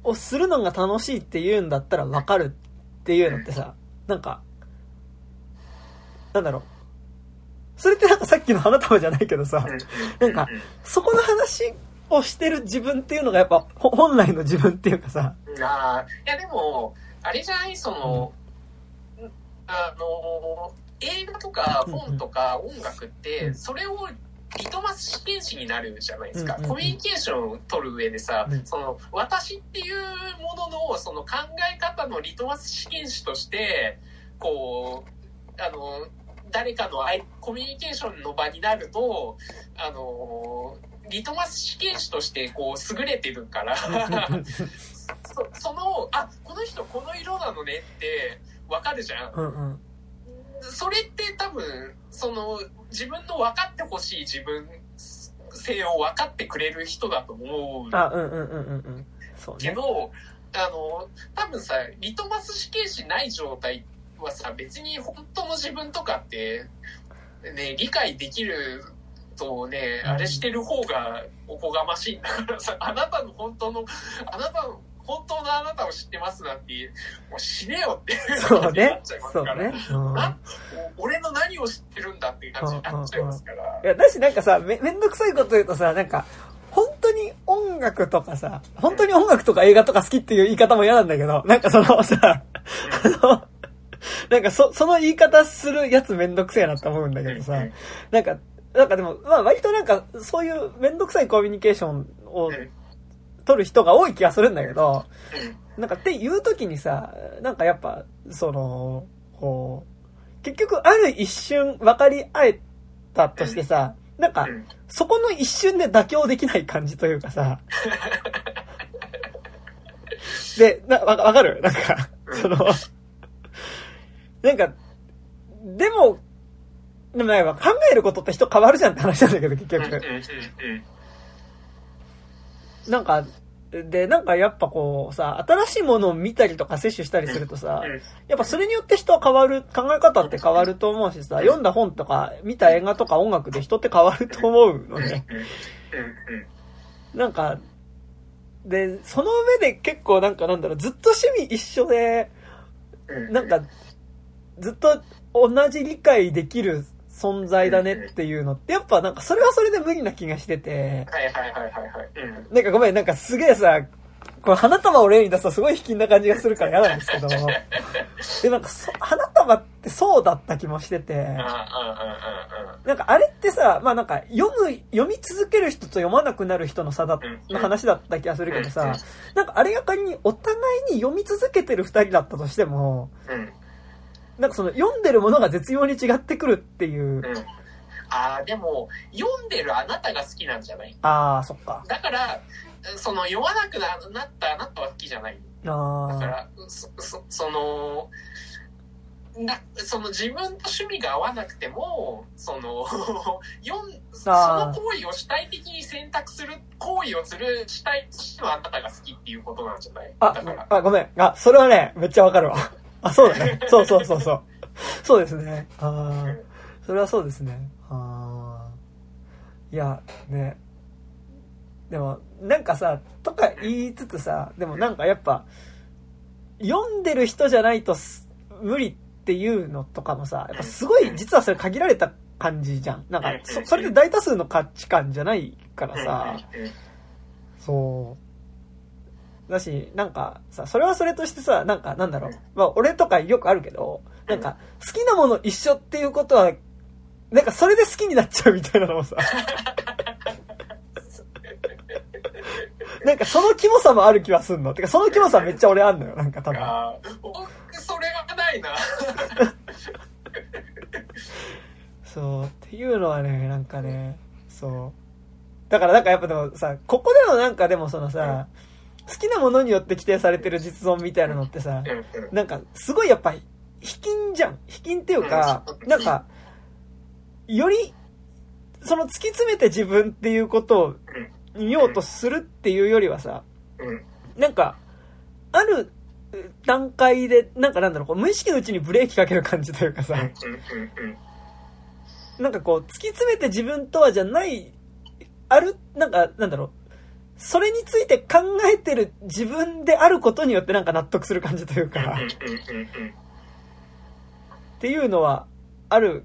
をするのが楽しいって言うんだったら分かるっていうのってさ、なんか、なんだろう。それってなんかさっきの花束じゃないけどさ、なんか、そこの話をしてる自分っていうのがやっぱ、ほ本来の自分っていうかさ、ああ、いやでも、あれじゃない、その、あの、映画とか本とか音楽って、それをリトマス試験紙になるじゃないですか。うんうんうん。コミュニケーションを取る上でさ、うん。その、私っていうものの、その考え方のリトマス試験紙として、こう、あの、誰かのコミュニケーションの場になると、あの、リトマス試験紙としてこう優れてるから。そそのあこの人この色なのねってわかるじゃん。うんうん。それって多分その自分の分かってほしい自分性を分かってくれる人だと思うあうんうんうんうんうん。そうね。けど、あの多分さリトマス試験紙ない状態はさ別に本当の自分とかってね理解できるとね、うんあれしてる方がおこがましいんだからさあなたの本当のあなたの本当のあなたを知ってますなんてもう死ねよっていうそうね。感じになっちゃいますから、そうね。うん。な俺の何を知ってるんだっていう感じになっちゃいますから。いや、だしなんかさ、め、めんどくさいこと言うとさ、なんか、本当に音楽とかさ、本当に音楽とか映画とか好きっていう言い方も嫌なんだけど、なんかそのさ、あの、なんかそ、その言い方するやつめんどくせえなって思うんだけどさ、なんか、なんかでも、まあ割となんか、そういうめんどくさいコミュニケーションをうん取る人が多い気がするんだけど、うんなんかっていう時にさ、なんかやっぱ、その、こう、結局ある一瞬分かり合えたとしてさ、なんかう、ん。そこの一瞬で妥協できない感じというかさ、で、な、わかる？なんか、その、なんか、でも、でもなんか考えることって人変わるじゃんって話なんだけど、結局。うんなんか、で、なんかやっぱこうさ、新しいものを見たりとか摂取したりするとさ、うん。やっぱそれによって人は変わる、考え方って変わると思うしさ、読んだ本とか見た映画とか音楽で人って変わると思うのね。うん。なんか、で、その上で結構なんかなんだろう、ずっと趣味一緒で、うん。なんか、ずっと同じ理解できる存在だねっていうのって、やっぱなんかそれはそれで無理な気がしてて、はいはいはいはいはい。うん。なんかごめん、なんかすげえさ、これ花束を例に出すとすごい卑近な感じがするから嫌なんですけど、で、なんかそ、花束ってそうだった気もしてて、うんうんうんうんなんかあれってさ、まあなんか読む、読み続ける人と読まなくなる人の差だ、うん。の話だった気がするけどうんさ、なんかあれが仮にお互いに読み続けてる二人だったとしても、なんかその読んでるものが絶妙に違ってくるっていう、うん。ああでも読んでるあなたが好きなんじゃない？ああ、そっか。だからその読まなくななったあなたは好きじゃない。だかああ、らそそそのなその自分と趣味が合わなくてもその 読んその行為を主体的に選択する行為をする主体としてはあなたが好きっていうことなんじゃない？あだから、あ、ごめん。あ、それはね、めっちゃわかるわ。あ、そうだね。そうそうそうそう。そうですね。ああ、それはそうですね。ああ。いや、ね。でも、なんかさ、とか言いつつさ、でもなんかやっぱ、読んでる人じゃないとす無理っていうのとかもさ、やっぱすごい、実はそれ限られた感じじゃん。なんか、そそれで大多数の価値観じゃないからさ、そう。だし、なんかさ、それはそれとしてさ、なんかなんだろう。まあ俺とかよくあるけど、なんか好きなもの一緒っていうことは、なんかそれで好きになっちゃうみたいなのもさ、なんかそのキモさもある気はすんの。てかそのキモさめっちゃ俺あんのよ、なんか多分。僕それがないな そう、っていうのはね、なんかね、そう。だからなんかやっぱでもさ、ここでのなんかでもそのさ、好きなものによって規定されてる実存みたいなのってさ、なんか、すごいやっぱ、卑近じゃん。卑近っていうかう、んなんか、より、その突き詰めて自分っていうことを見ようとするっていうよりはさ、うん。なんか、ある段階で、なんかなんだろう、こう無意識のうちにブレーキかける感じというかさ、なんかこう、突き詰めて自分とはじゃない、ある、なんか、なんだろう、それについて考えてる自分であることによってなんか納得する感じというか、っていうのはある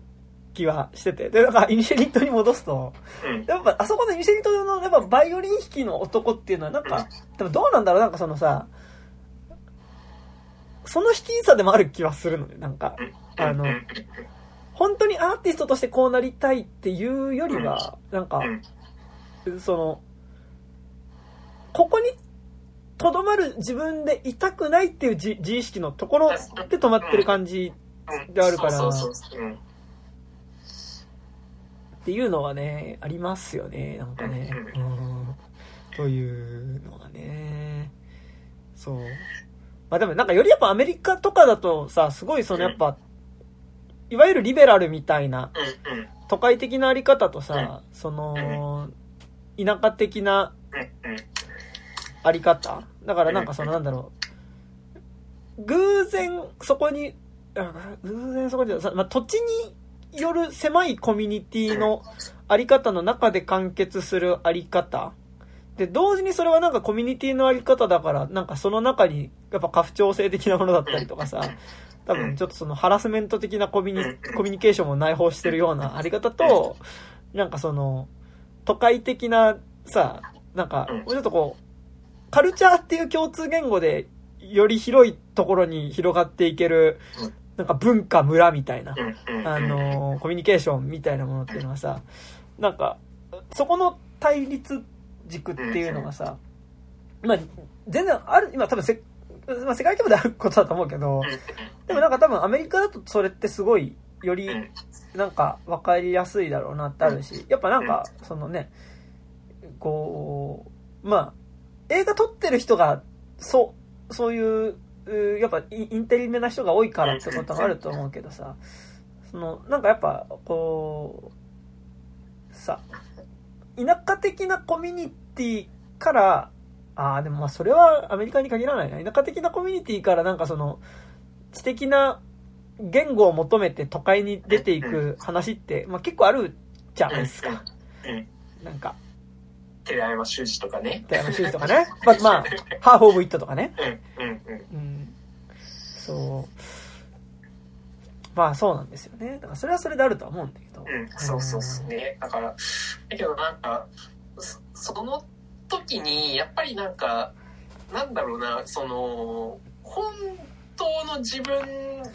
気はしてて。で、なんかイニシェリットに戻すと、うん。やっぱあそこのイニシェリットのやっぱバイオリン弾きの男っていうのはなんか、でもどうなんだろう？なんかそのさ、その卑近さでもある気はするのね、なんか。あの本当にアーティストとしてこうなりたいっていうよりは、なんか、その、ここにとどまる自分でいたくないっていう自自意識のところで止まってる感じうんであるからっっていうのはね、ありますよね、なんかね。うん。というのがね。そう。まあでもなんかよりやっぱアメリカとかだとさ、すごいそのやっぱ、いわゆるリベラルみたいな都会的なあり方とさ、その、田舎的なあり方だからなんかそのなんだろう、偶然そこに、あ偶然そこに、さまあ、土地による狭いコミュニティのあり方の中で完結するあり方。で、同時にそれはなんかコミュニティのあり方だから、なんかその中にやっぱ家父長制的なものだったりとかさ、多分ちょっとそのハラスメント的なコミュニコミュニケーションも内包してるようなあり方と、なんかその、都会的なさ、なんか、もうちょっとこう、カルチャーっていう共通言語で、より広いところに広がっていける、なんか文化村みたいな、あのーコミュニケーションみたいなものっていうのはさ、なんか、そこの対立軸っていうのがさ、まあ、全然ある、今多分せ、まあ、世界規模であることだと思うけど、でもなんか多分アメリカだとそれってすごい、よりうんなんか分かりやすいだろうなってあるし、やっぱなんか、そのね、こう、まあ、映画撮ってる人が、そう、そういう、やっぱインテリめな人が多いからってこともあると思うけどさ、その、なんかやっぱ、こう、さ、田舎的なコミュニティから、ああ、でもまあそれはアメリカに限らないな。田舎的なコミュニティからなんかその、知的な言語を求めて都会に出ていく話って、まあ結構あるじゃないですか。なん。か、寺山修司とかね。寺山修司とかね。まあ、まあ、ハーフ・オブ・イットとかね。うんうんうんうん。そう。まあそうなんですよね。だからそれはそれであるとは思うんだけど。うん、そうそうそうね。だから、だけどなんか、そその時に、やっぱりなんか、なんだろうな、その、本当の自分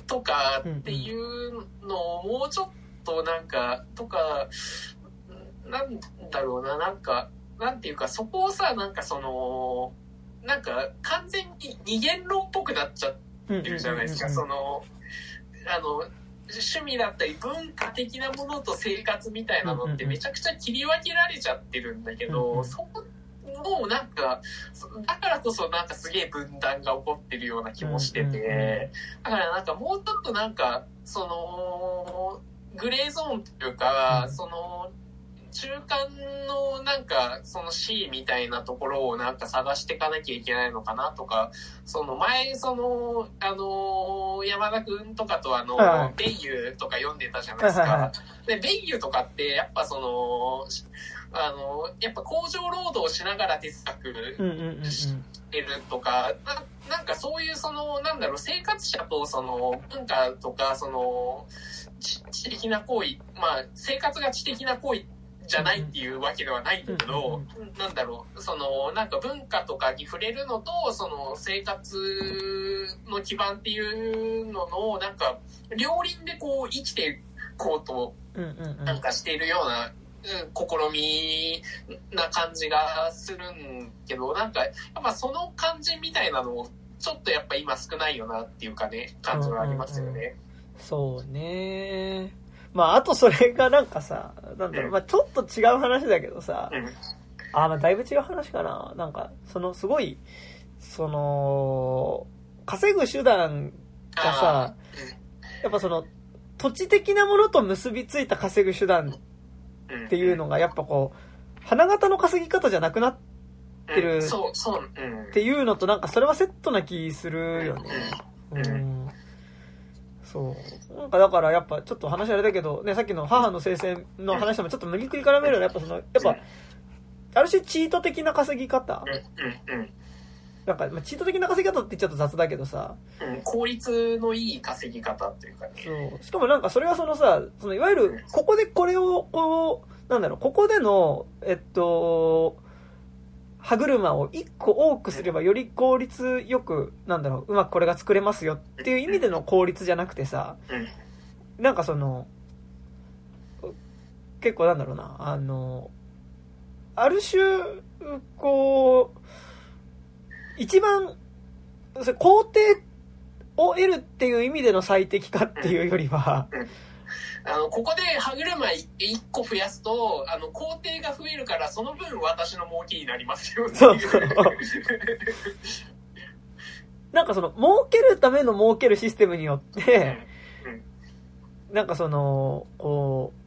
とかっていうのをもうちょっとなんか、とか、なんだろうな、なんか、なんていうか、そこをさ、なんかその、なんか完全に二元論っぽくなっちゃってるじゃないですか、その、あの、趣味だったり文化的なものと生活みたいなのってめちゃくちゃ切り分けられちゃってるんだけど、そこもうなんか、そだからこそなんかすげえ分断が起こってるような気もしてて、だからなんかもうちょっとなんか、その、グレーゾーンというか、うん。その、中間のなんかその C みたいなところをなんか探していかなきゃいけないのかなとか、その前その、あの、山田くんとかとあの、ベイユとか読んでたじゃないですか。で、ベイユとかってやっぱその、しあの、やっぱ工場労働をしながら哲学うんうんうんうん。てるとか、ななんかそういうその、なんだろう、生活者とその文化とか、その、知知的な行為、まあ、生活が知的な行為じゃないっていうわけではないんだけど、なんだろう、その、なんか文化とかに触れるのと、その生活の基盤っていうのの、なんか、両輪でこう生きていこうとうんうんうんなんかしているような、うん、試みな感じがするんけど、なんか、やっぱその感じみたいなのも、ちょっとやっぱ今少ないよなっていうかね、感じはありますよね。そうね。まあ、あとそれがなんかさ、なんだろう、うんまあちょっと違う話だけどさ、うん。あ、まあだいぶ違う話かな。なんか、そのすごい、その、稼ぐ手段がさ、やっぱその、土地的なものと結びついた稼ぐ手段うんっていうのが、やっぱこう、花形の稼ぎ方じゃなくなっってるうんそう、そう、うん。ていうのと、なんかそれはセットな気するよね。ううんん。そう。なんかだからやっぱちょっと話あれだけど、ね、さっきの母の聖戦の話ともちょっと無理くり絡めるのはやっぱその、やっぱ、ある種チート的な稼ぎ方うん、うん、なんか、まあ、チート的な稼ぎ方って言っちゃうと雑だけどさ、効率のいい稼ぎ方っていうかね。そう。しかもなんかそれはそのさ、そのいわゆる、ここでこれを、こう、なんだろう、ここでの、えっと、歯車を一個多くすればより効率よく、なんだろう、うまくこれが作れますよっていう意味での効率じゃなくてさ、なんかその、結構なんだろうな、あの、ある種、こう、一番、それ肯定を得るっていう意味での最適化っていうよりは、あの、ここで歯車1個増やすと、あの、工程が増えるから、その分私の儲けになりますよってそう。そう。なんかその、儲けるための儲けるシステムによって、なんかその、こう、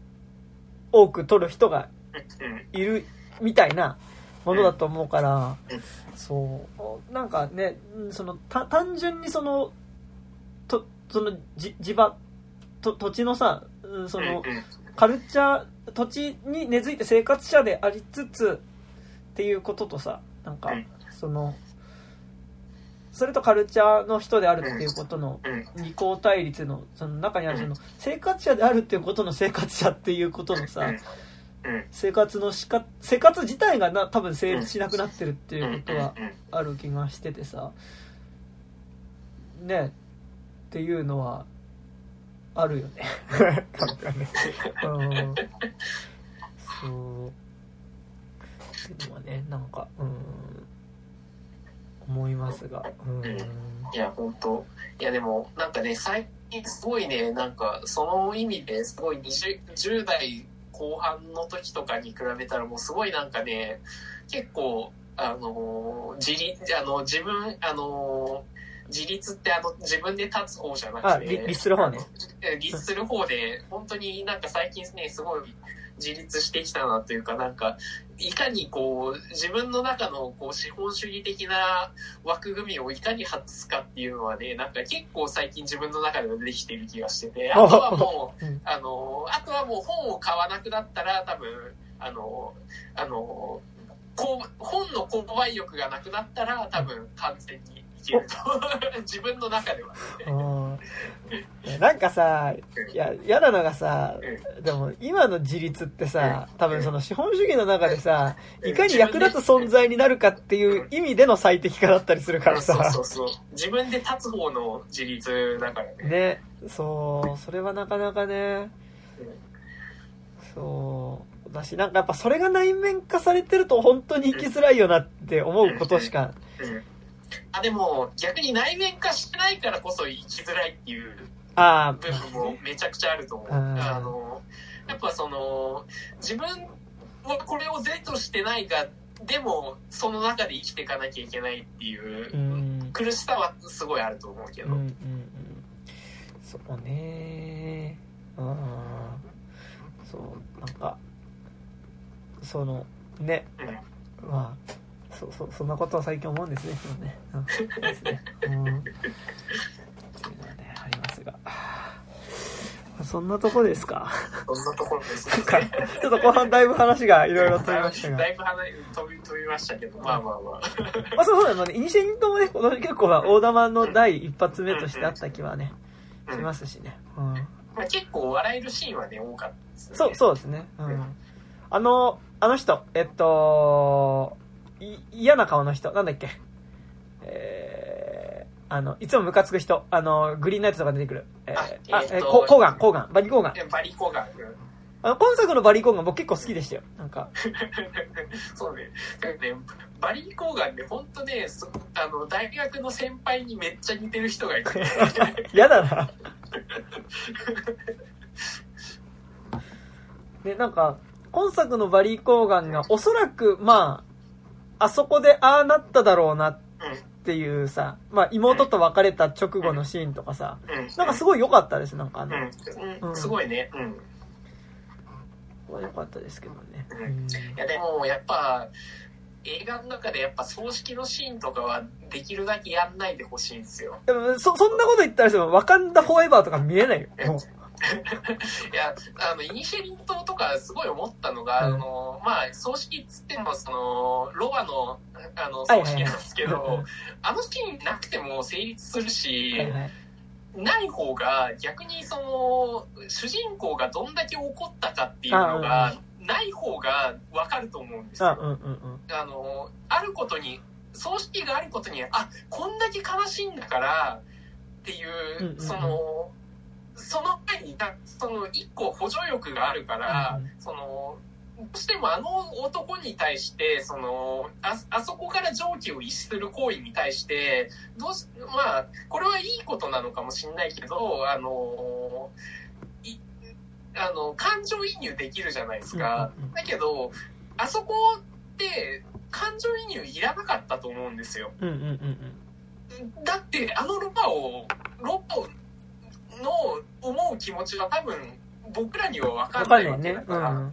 多く取る人がうんいるみたいなものだと思うからうん、そう、なんかね、うんその、た単純にその、と、その、じ、地場、と、土地のさ、うんその、カルチャー、土地に根付いて生活者でありつつ、っていうこととさ、なんかうん、その、それとカルチャーの人であるっていうことのうん。二項対立の、その中にあるその、生活者であるっていうことの生活者っていうことのさ、うん。生活のしか、生活自体がな、多分成立しなくなってるっていうことはある気がしててさ、ね、っていうのは、あるよね。なんかね。うん。そう。っていうのはね、なんか、うん、思いますが、うん。いや、本当いや、でも、なんかね、最近すごいね、なんか、その意味ですごい20 10代後半の時とかに比べたら、もうすごいなんかね、結構、あのー、自立、あの、自分、あのー、自立ってあの、自分で立つ方じゃなあ、くて、立立する方ね。え立する方で、本当になんか最近ね、すごい自立してきたなというか、なんか、いかにこう、自分の中のこう資本主義的な枠組みをいかに外すかっていうのはね、なんか結構最近自分の中ではできている気がしてて、あとはもう、うん。あの、あとはもう本を買わなくなったら多分、あの、あの、こう本の購買欲がなくなったら多分完全に 自分の中ではね。なんかさ、いや、嫌なのがさ、でも今の自立ってさ、多分その資本主義の中でさ、いかに役立つ存在になるかっていう意味での最適化だったりするからさ。そうそ、うそう。自分で立つ方の自立だからね。ね、そう、それはなかなかね、そう、だし、なんかやっぱそれが内面化されてると本当に生きづらいよなって思うことしか、うん。あ、でも逆に内面化してないからこそ生きづらいっていうあ部分もめちゃくちゃあると思う。うんあの、やっぱその、自分はこれを是としてないが、でもその中で生きていかなきゃいけないっていう苦しさはすごいあると思うけど。うんうんうん。そうねうんそうなんかそのね。うん。まあそそそんなことを最近思うんですね。そうね、うん、そうですね。うん。っていうのはねありますが。そんなとこですか？そんなところですかちょっと後半だいぶ話がいろいろ飛びましたが。だいぶ離れ飛び飛びましたけど、まあまあまあ。まあそうそうだよねイニシエニともねこの結構まあ大玉の第一発目としてあった気はねしますしね。うん。まあ、結構笑えるシーンはね、多かったですね。そう、そうですね。うん。あの、あの人、えっと、い嫌な顔の人、なんだっけ？えー、あの、いつもムカつく人、あの、グリーンナイトとか出てくる。えー、ああ、えーココーガン、コーガン、バリーコーガン。バリコガン。あの、今作のバリーコーガン僕結構好きでしたよ。なんか、そうね。ね、バリコガンね、ほんとね、そあの、大学の先輩にめっちゃ似てる人がいて。嫌だな。で、なんか、今作のバリー・コーガンがおそらく、まあ、あそこでああなっただろうなっていうさ、まあ妹と別れた直後のシーンとかさ。なんかすごい良かったです、なんかあの、うん。うん。すごいね。うん。良かったですけどね。いや、でも、やっぱ、映画の中でやっぱ葬式のシーンとかはできるだけやんないでほしいんですよ。でもそ、そんなこと言ったらさ、ワカンダ・フォーエバーとか見えないよ。いや、あの、イニシェリン島とかすごい思ったのが、うん。あの、まあ、葬式っつっても、その、ロバの、あの、はいはいはい。葬式なんですけど、あのシーンなくても成立するし、はいはい。ない方が逆にその主人公がどんだけ怒ったかっていうのがない方が分かると思うんですあ、よ。うんうんうん。あのあることに葬式があることにあこんだけ悲しいんだからっていう,、うんうんうん。そのその前になその一個補助欲があるから、うんうんそのどうしてもあの男に対して、その、あ、あそこから常軌を逸する行為に対して、どうし、まあ、これはいいことなのかもしれないけど、あの、いあの、感情移入できるじゃないですか。だけど、あそこって、感情移入いらなかったと思うんですよ。うんうんうんうんだって、あのロバを、ロバの思う気持ちは多分、僕らには分かわんないわけだから。うん。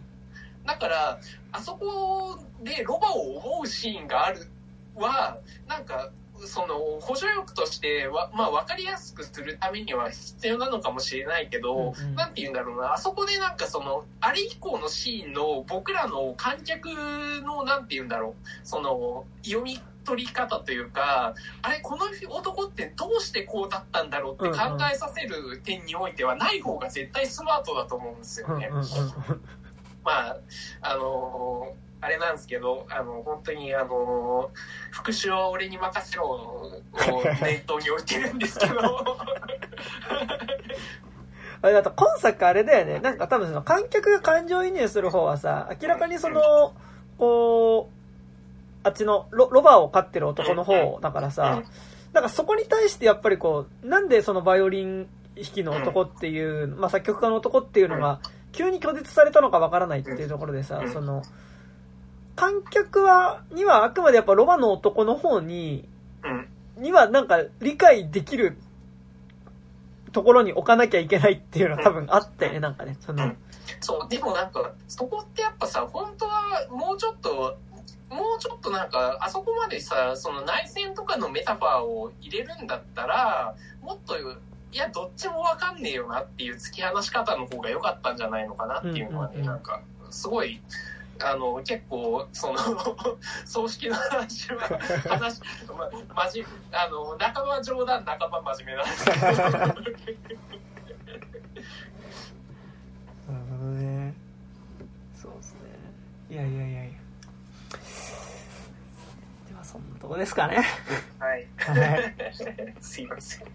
だから、あそこでロバを思うシーンがあるは、なんか、その補助欲としては、まあ、分かりやすくするためには必要なのかもしれないけど、うんうん。なんて言うんだろうな、あそこでなんかその、あれ以降のシーンの僕らの観客の、なんて言うんだろう、その、読み取り方というか、あれ、この男ってどうしてこうだったんだろうって考えさせる点においては、ない方が絶対スマートだと思うんですよね。まあ、あのーあれなんですけど、あの、本当に、あのー復讐を俺に任せろを念頭に置いてるんですけど、あれだと今作あれだよね。なんか多分その観客が感情移入する方はさ明らかにそのこうあっちのロロバを飼ってる男の方だからさなんかそこに対してやっぱりこうなんでそのバイオリン弾きの男っていう、まあ、作曲家の男っていうのが急に拒絶されたのかわからないっていうところでさうん。その観客はにはあくまでやっぱロバの男の方にうん、にはなんか理解できるところに置かなきゃいけないっていうのは多分あってね、なんかね、その、そう、でもなんか、そこってやっぱさ、本当はもうちょっと、もうちょっとなんか、あそこまでさ、その内戦とかのメタファーを入れるんだったら、もっと、いや、どっちもわかんねえよなっていう突き放し方の方が良かったんじゃないのかなっていうのはね、うんうんうんなんか、すごい、あの、結構、その、葬式の話は、話、ま、真面目、あの、半ば冗談、半ば真面目なんですけど、なるほどね。そうですね。いやいやいやいや。とこですかね。はい。はい。すいません。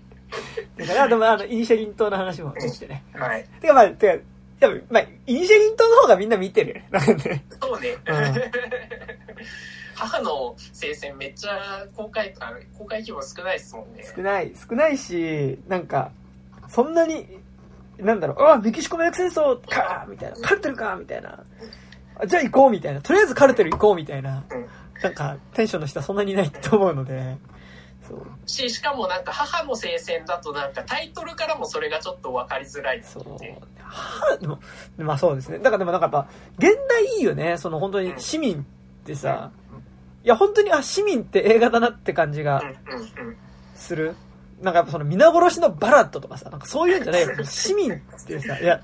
だから、でも、あの、イニシャリン島の話もできてね。はい。てか、まあ、てか、でも、まあ、イニシャリン島の方がみんな見てるよね。なんかね。そうね。うん母の聖戦めっちゃ公開感、公開規模少ないですもんね。少ない、少ないし、なんか、そんなに、なんだろう、あメキシコ麻薬戦争かみたいな、カルテルかみたいな。あじゃあ行こうみたいな。とりあえずカルテル行こうみたいな。うんなんか、テンションの人はそんなにいないと思うので、そう。し、しかもなんか母の聖戦だとなんかタイトルからもそれがちょっと分かりづらいそうっていう。。はでも、まあそうですね。だからでもなんかやっぱ、現代いいよね。その本当に市民ってさ、いや本当に、あ、市民って映画だなって感じが。する。なんかやっぱその皆殺しのバラットとかさ、なんかそういうんじゃないよ。市民っていうさ、いや、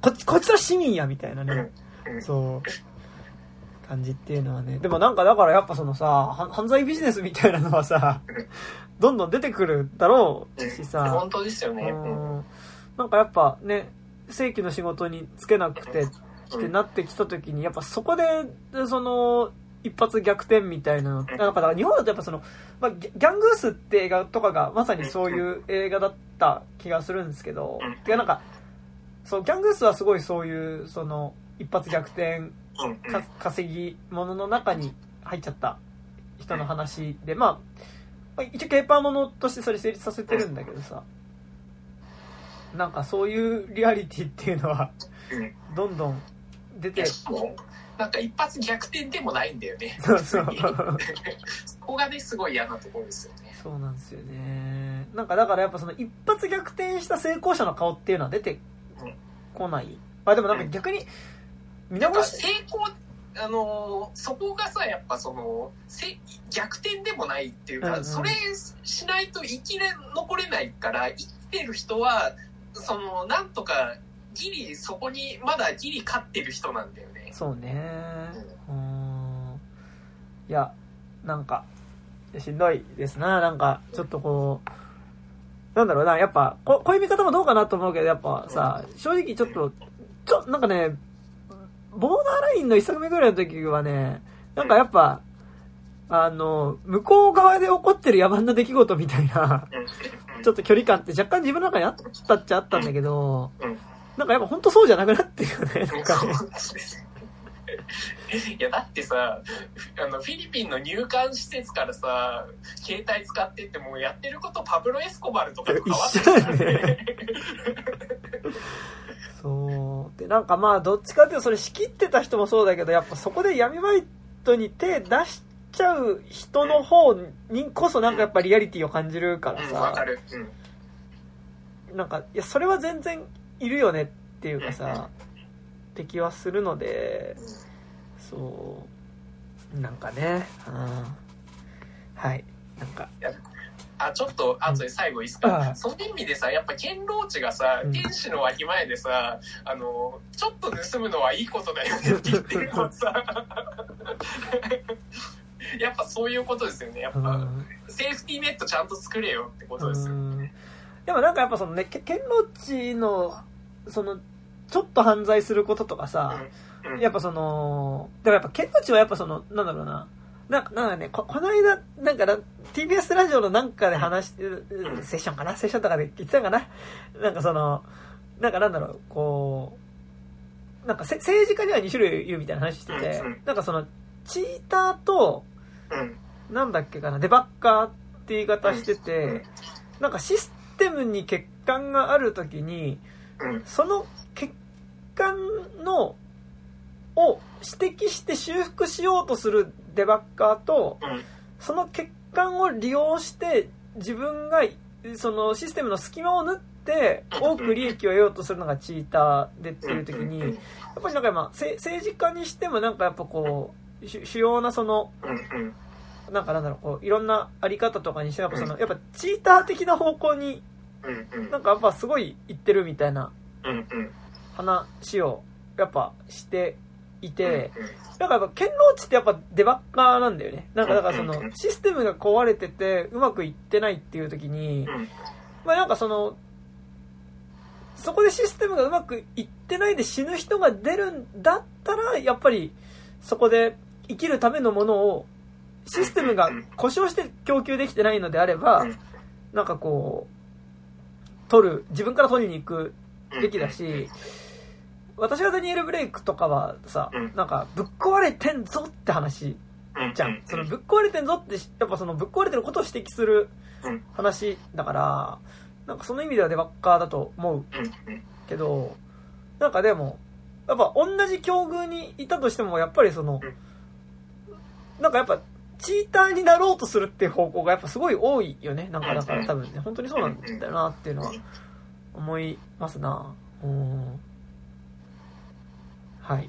こっち、こっちは市民や、みたいなね。うんそう。感じっていうのはね。でもなんかだからやっぱそのさ、は犯罪ビジネスみたいなのはさ、どんどん出てくるだろうしさ、本当ですよね。なんかやっぱね、正規の仕事に就けなくてってなってきた時に、やっぱそこで、その、一発逆転みたいなの。なんかだから日本だとやっぱその、まあ、ギャングースって映画とかがまさにそういう映画だった気がするんですけど。うん、てかなんか、そう、ギャングースはすごいそういう、その、一発逆転か稼ぎ物の中に入っちゃった人の話で、まあ、まあ一応ケーパーものとしてそれ成立させてるんだけどさ、なんかそういうリアリティっていうのは、うんどんどん出てなんか一発逆転でもないんだよね。そうそう そこがね、すごい嫌なところですよね。そうなんですよね。なんかだからやっぱその一発逆転した成功者の顔っていうのは出てこない。あ、でもなんか逆に、見なんか直し、成功、あのーそこがさ、やっぱその、せ逆転でもないっていうか、うんうんそれしないと生きれ、残れないから、生きてる人は、その、なんとか、ギリ、そこに、まだギリ勝ってる人なんだよね。そうね。うーん。いや、なんか、しんどいですな。なんか、ちょっとこう、なんだろうな、やっぱ、ここういう見方もどうかなと思うけど、やっぱさ、正直ちょっと、ちょ、なんかね、ボーダーラインの一作目ぐらいの時はね、なんかやっぱ、あの、向こう側で起こってる野蛮な出来事みたいな、うん。ちょっと距離感って若干自分の中にあったっちゃあったんだけど、うん。なんかやっぱ本当そうじゃなくなってるよね、なんか。ね。いや、だってさ、あの、フィリピンの入管施設からさ、携帯使ってってもうやってることパブロ・エスコバルとかと変わって一緒だよるねそう。で、なんかまあ、どっちかっていうと、それ仕切ってた人もそうだけど、やっぱそこで闇バイトに手出しちゃう人の方にこそなんかやっぱリアリティを感じるからうん。うん。なんか、いや、それは全然いるよねっていうかさ、って気はするので、そう、なんかね、うん。はい。なんか、あ、ちょっと、あとで最後いいっすか、ああその意味でさ、やっぱ、堅牢地がさうん、天使の脇前でさ、あの、ちょっと盗むのはいいことだよね って言ってるのはさ、やっぱそういうことですよね。やっぱ、うんセーフティーネットちゃんと作れよってことですよ。うんでもなんかやっぱそのね、け堅牢地の、その、ちょっと犯罪することとかさ、うん。やっぱその、でもやっぱ堅牢地はやっぱその、なんだろうな、なんか、なんかね、ここの間、なんかな、TBS ラジオのなんかで話してセッションかな？セッションとかで言ってたかな？なんかその、なんかなんだろう、こう、なんかせ政治家には2種類いるみたいな話しててなんかその、チーターと、うん。なんだっけかな、デバッカーって言い方してて、なんかシステムに欠陥があるときに、うん。その欠陥の、を指摘して修復しようとするデバッカーと、うん。その欠陥を利用して自分がそのシステムの隙間を縫って多く利益を得ようとするのがチーターでっていう時に、やっぱりなんか今、せ政治家にしてもなんかやっぱこう、主主要なその。なんかなんだろう、こう、いろんなあり方とかにして、やっぱその、やっぱチーター的な方向に。なんかやっぱすごい言ってるみたいな。話をやっぱしていて、だからやっぱ堅牢地ってやっぱデバッカーなんだよね。なんかだからそのシステムが壊れててうまくいってないっていう時に、うん。まあなんかその、そこでシステムがうまくいってないで死ぬ人が出るんだったら、やっぱりそこで生きるためのものをシステムが故障して供給できてないのであればうん、なんかこう、取る、自分から取りに行くべきだし、私がダニエル・ブレイクとかはさうん、なんかぶっ壊れてんぞって話うん。じゃん。そのぶっ壊れてんぞって、やっぱそのぶっ壊れてることを指摘するうん話だから、なんかその意味ではデバッカーだと思う。けど、なんかでも、やっぱ同じ境遇にいたとしても、やっぱりその、なんかやっぱ、チーターになろうとするっていう方向がやっぱすごい多いよね。なんかだから多分ね、本当にそうなんだよなっていうのは思いますな。うん。はい。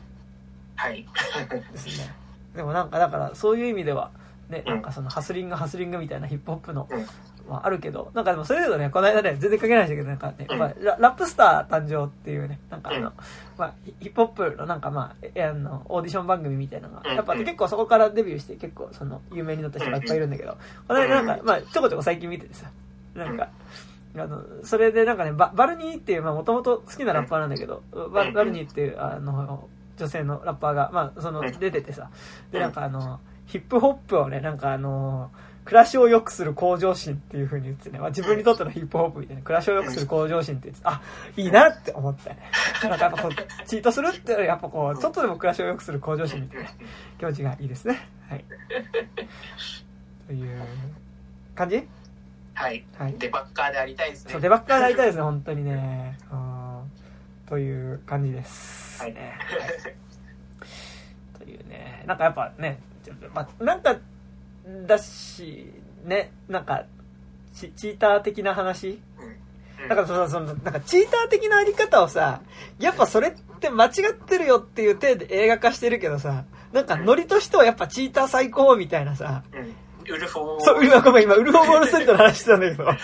はい。ですね。でもなんかだからそういう意味では、ね、うん。なんかそのハスリングハスリングみたいなヒップホップの、うん。まああるけど、なんかでもそれで言うとね、この間ね、全然関係ないんだけど、なんかね、うん。まあララップスター誕生っていうね、なんかあの、うん。まあヒヒップホップのなんかまあ、えあの、オーディション番組みたいなのが、うん。やっぱ結構そこからデビューして結構その、有名になった人がいっぱいいるんだけど、この間なんか、まあちょこちょこ最近見ててさ、なんか、あの、それでなんかね、ババルニーっていう、まあもともと好きなラッパーなんだけど、バうん。バルニーっていう、あの、女性のラッパーが、まあそのうん、出ててさ、でなんかあの、ヒップホップをね、なんかあの、暮らしを良くする向上心っていう風に言ってね、まあ、自分にとってのヒップホップみたいな、暮らしを良くする向上心って言って、あ、いいなって思ったね。なんかやっぱこう、チートするって、やっぱこう、ちょっとでも暮らしを良くする向上心みたいな気持ちがいいですね。はい。という感じ？はい。はい。デバッカーでありたいですね。そう、デバッカーになりたいですね、本当にね。うんという感じです。はいね。はいというね、なんかやっぱね、まあ、なんか、だし、ね、なんか、チチーター的な話？うんだからその、その、なんかチーター的なあり方をさ、やっぱそれって間違ってるよっていう体で映画化してるけどさ、なんかノリとしてはやっぱチーター最高みたいなさ、うん。ウルフォー。そう、今、ごめん、今、ウルフ・オブ・ウォール・ストリートの話してたんだけど。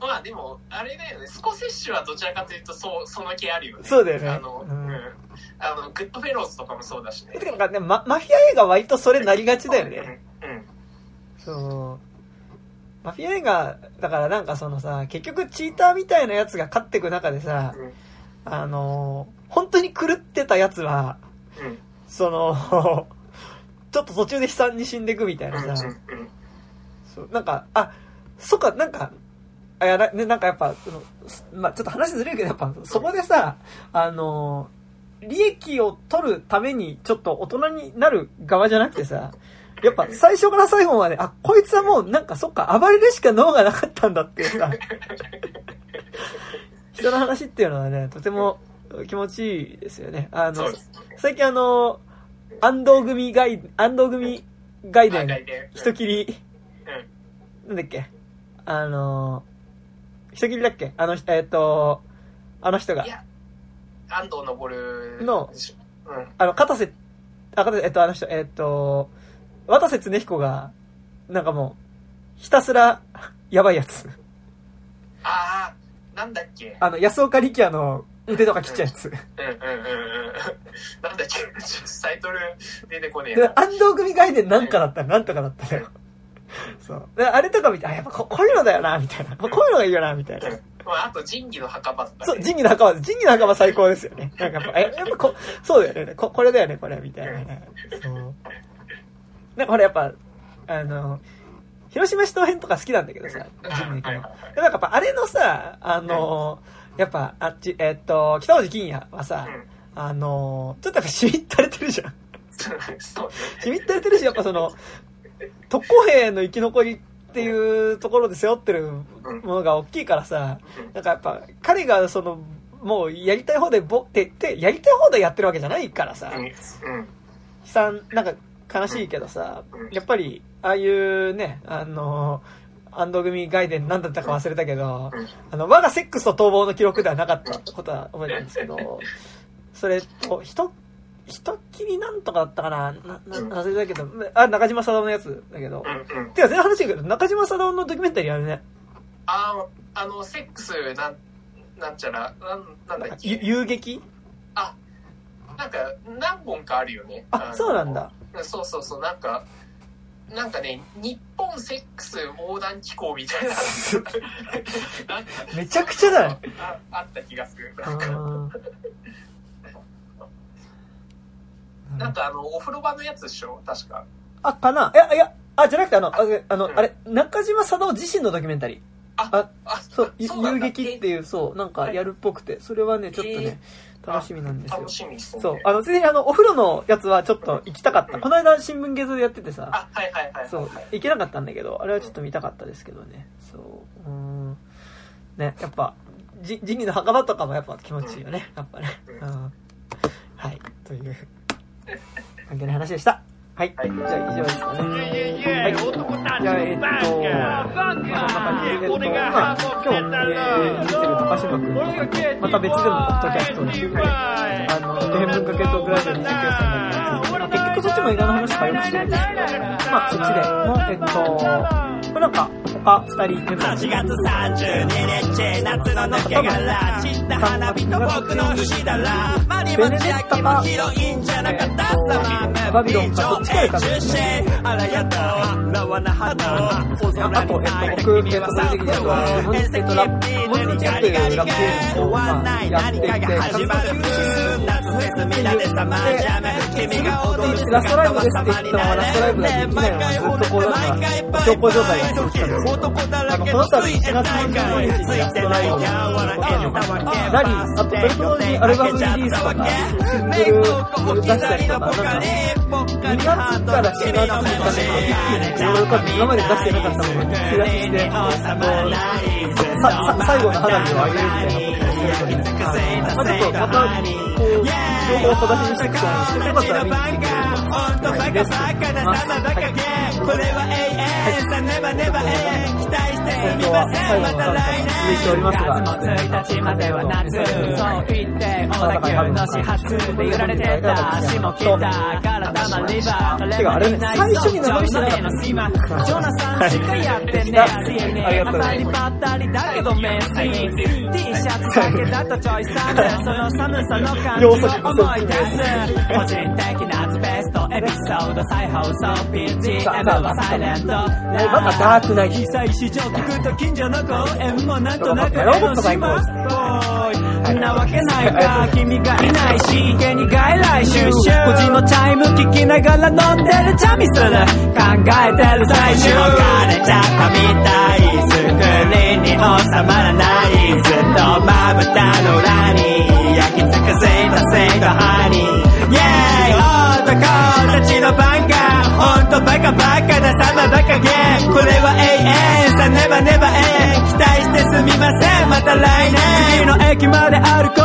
まあでも、あれだよね、スコセッシュはどちらかというと、そう、その気あるよね。そうだよねあの、ううんん。あの、グッドフェローズとかもそうだしね。てかなんかね、ママフィア映画割とそれなりがちだよね。うん。うん。そう。マフィア映画、だからなんかそのさ、結局チーターみたいなやつが勝ってく中でさ、うん。あのー本当に狂ってたやつは、うん。その、ちょっと途中で悲惨に死んでいくみたいなさ、うん。そうなんか、あ、そっか、なんか、あいやな、ね、なんかやっぱ、そのすまあ、ちょっと話ずれるけど、やっぱ、そこでさ、あのー利益を取るために、ちょっと大人になる側じゃなくてさ、やっぱ最初から最後まで、あ、こいつはもうなんかそっか、暴れるしか脳がなかったんだっていうさ、人の話っていうのはね、とても気持ちいいですよね。あの最近あの、安藤組ガイ、安藤組外伝あ外伝、人切り、うん。なんだっけ？あの、人切りだっけ？あの、えっと、あの人が。い、や安藤昇のうん。あの、片瀬、あ、片瀬、えっと、あの人、えっと、渡瀬恒彦が、なんかもう、ひたすら、やばいやつ。ああなんだっけ？あの、安岡力也の腕とか切っちゃうやつ。うんうんうんうんなんだっけちょっとタイトル出てこねえ安藤組外伝なんかだったらなんとかだったよ。そう。であれとか見て、あ、やっぱここういうのだよな、みたいな。こういうのがいいよな、みたいな。まあ、あと仁義の墓場とか、ね、そう、仁義の墓場、仁義の墓場最高ですよね。なんかやっぱ、えやっぱこ、そうだよね。ここれだよね、これ、みたいなね。そう。なんかこれやっぱ、あの、広島市東編とか好きなんだけどさ、仁義のなんかやっぱあれのさ、あの、やっぱ、あっち、えっと、北大路欣也はさ、あの、ちょっとやっぱしみったれてるじゃん。しみったれてるし、やっぱその、特攻兵の生き残りっていうところで背負ってるものが大きいからさ、なんかやっぱ彼がその、もうやりたい放題ぼってって、やりたい放題やってるわけじゃないからさ、悲惨、なんか悲しいけどさうん、やっぱり、ああいうね、あの、安藤組外伝何だったか忘れたけど、うん。あの、我がセックスと逃亡の記録ではなかったことは覚えてるんですけど、それと、人、人きりなんとかだったかな？な、な、忘れたけど、あ、中島貞夫のやつだけど、てか全然話だけど、中島貞夫のドキュメンタリーあるね。あああのセックスなんなんちゃらなんなんだっゆけ遊撃あなんか何本かあるよね。あ、のそうなんだ。そうそうそうなんかなんかね日本セックス横断機構みたいななんかめちゃくちゃだね。ああった気がする。なんかあのお風呂場のやつでしょ？確か。あ、かな。いや、いや、あ、じゃなくてあの、ああの、うん。あれ、中島貞夫自身のドキュメンタリー。あああそう、ゆ遊撃っていう、そう、なんかやるっぽくて、それはね、ちょっとね、楽しみなんですよ楽。しみですねそう、あの、全然あの、お風呂のやつはちょっと行きたかった。この間新聞芸図でやっててさ、あはいはいはいはいそう、行けなかったんだけど、あれはちょっと見たかったですけどね。そう、うーん。ね、やっぱ、じ仁義の墓場とかもやっぱ気持ちいいよね、やっぱね。ううん。はい、という、関係ない話でした。はい、はい。じゃあ以上ですかね。はい、男たちじゃあ、えっと、まあ、そんな感じで、えっと、まあ、今日、えー、見てる高島くんとか、また別でもポッドキャストで、はい、あの、普遍文化系トークラジオ29さんのまあ、結局そっちも映画の話とかよくしてるんですけど、まあ、そっちでも、えっと、これなんか、他二人。メンバー8月32日夏の抜け殻散った花火と僕の牛だらマリモ千秋もヒロインじゃなかったさまバビロンかどっちかでか出身あらやだラワな花大空あと、えっと、僕、えっと、それ的には、モンステットラップ、モンステットっていうラップゲームを、まあ、やっていて、何かが始まる夏フェスみんなでサマージャム君が踊るラストライブです。って言ったのは、ラストライブができないのは、ずっとこう、なんか、男だら、けこの度、4のついてないか。25い日にラストライブをすることになり、あと、それと同時にアルバムリリースとか、シングルを出したりとか、なんか、2月か。ら4月にか。けて、一気にいろいろ多分今まで出してなか。ったものを引き出して、あの、さ、最後の花火を上げるみたいなことをするので、まあちょっとまた、こう、情報を小出しにしていくと思うんですけど、よか。ったら見に来てくれれば、はい、です。これは永遠。さねばねば永遠。期待して今日は最後の花火が続いておりますが、1日までは夏そう言って小田急の始発で揺られてた足も来たからたまリバーてかあれね最初に名前してなかったの隙間ジョナサンしかやってねえありがとうございます当たりばったりだけどメッシー T シャツだけだとちょい寒その寒さの感じを思い出す個人的なベストエピソード再放送 PGM はサイレントえまだダークナイト被災市場聞くと近所の公園もなんとなく江ノ島っぽいなわけないか君がいないし家に外来収集個人のチャイム聞きながら飲んでるチャミする考えてる最中がれちゃったみたいスクリーンに収まらないずっとまぶたの裏に焼き尽くせたせいとハニーイェーイ男たちの番がほんとバカバカなサマバカゲー。これは永遠。さねばねばえ期待してすみません。また来年。次の駅まで歩こ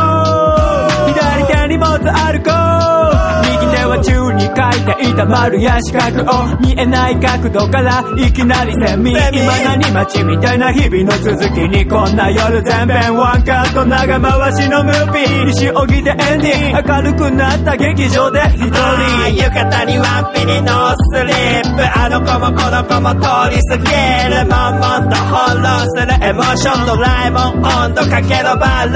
う。左手に持つアルコール右手は宙に書いていた丸や四角を見えない角度からいきなりセミ。未だに街みたいな日々の続きにこんな夜全編ワンカット長回しのムービー石荻でエンディング。明るくなった劇場で一人。浴衣にワンピにノースリップ。あの子もこの子も通り過ぎる悶々と翻弄するエモーションドラえもん温度かけのバロ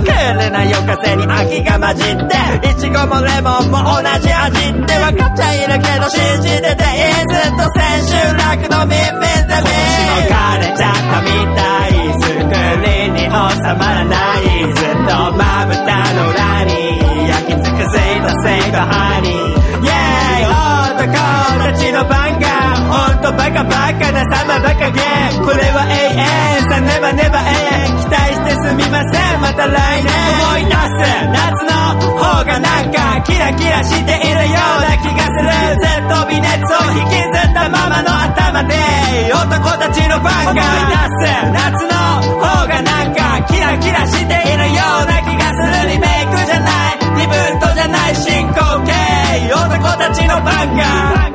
ン。クールな夜風に秋が混じっていちごもレモンも同じ味って分かっちゃいるけど信じてていいずっと千秋楽のミンミンゼミしごかれちゃったみたいスクリーンに収まらないずっとまぶたの裏に焼き尽くせいたせいがハニーイェーイ男たちの番がほんとバカバカなサマバカゲーこれは永遠さねばねば永遠期待すみませんまた来年思い出す夏の方がなんかキラキラしているような気がするずっと微熱を引きずったままの頭で男たちのファンが思い出す夏の方がなんかキラキラしているような気がするリメイクじゃないリブートじゃない進行形男たちのファンが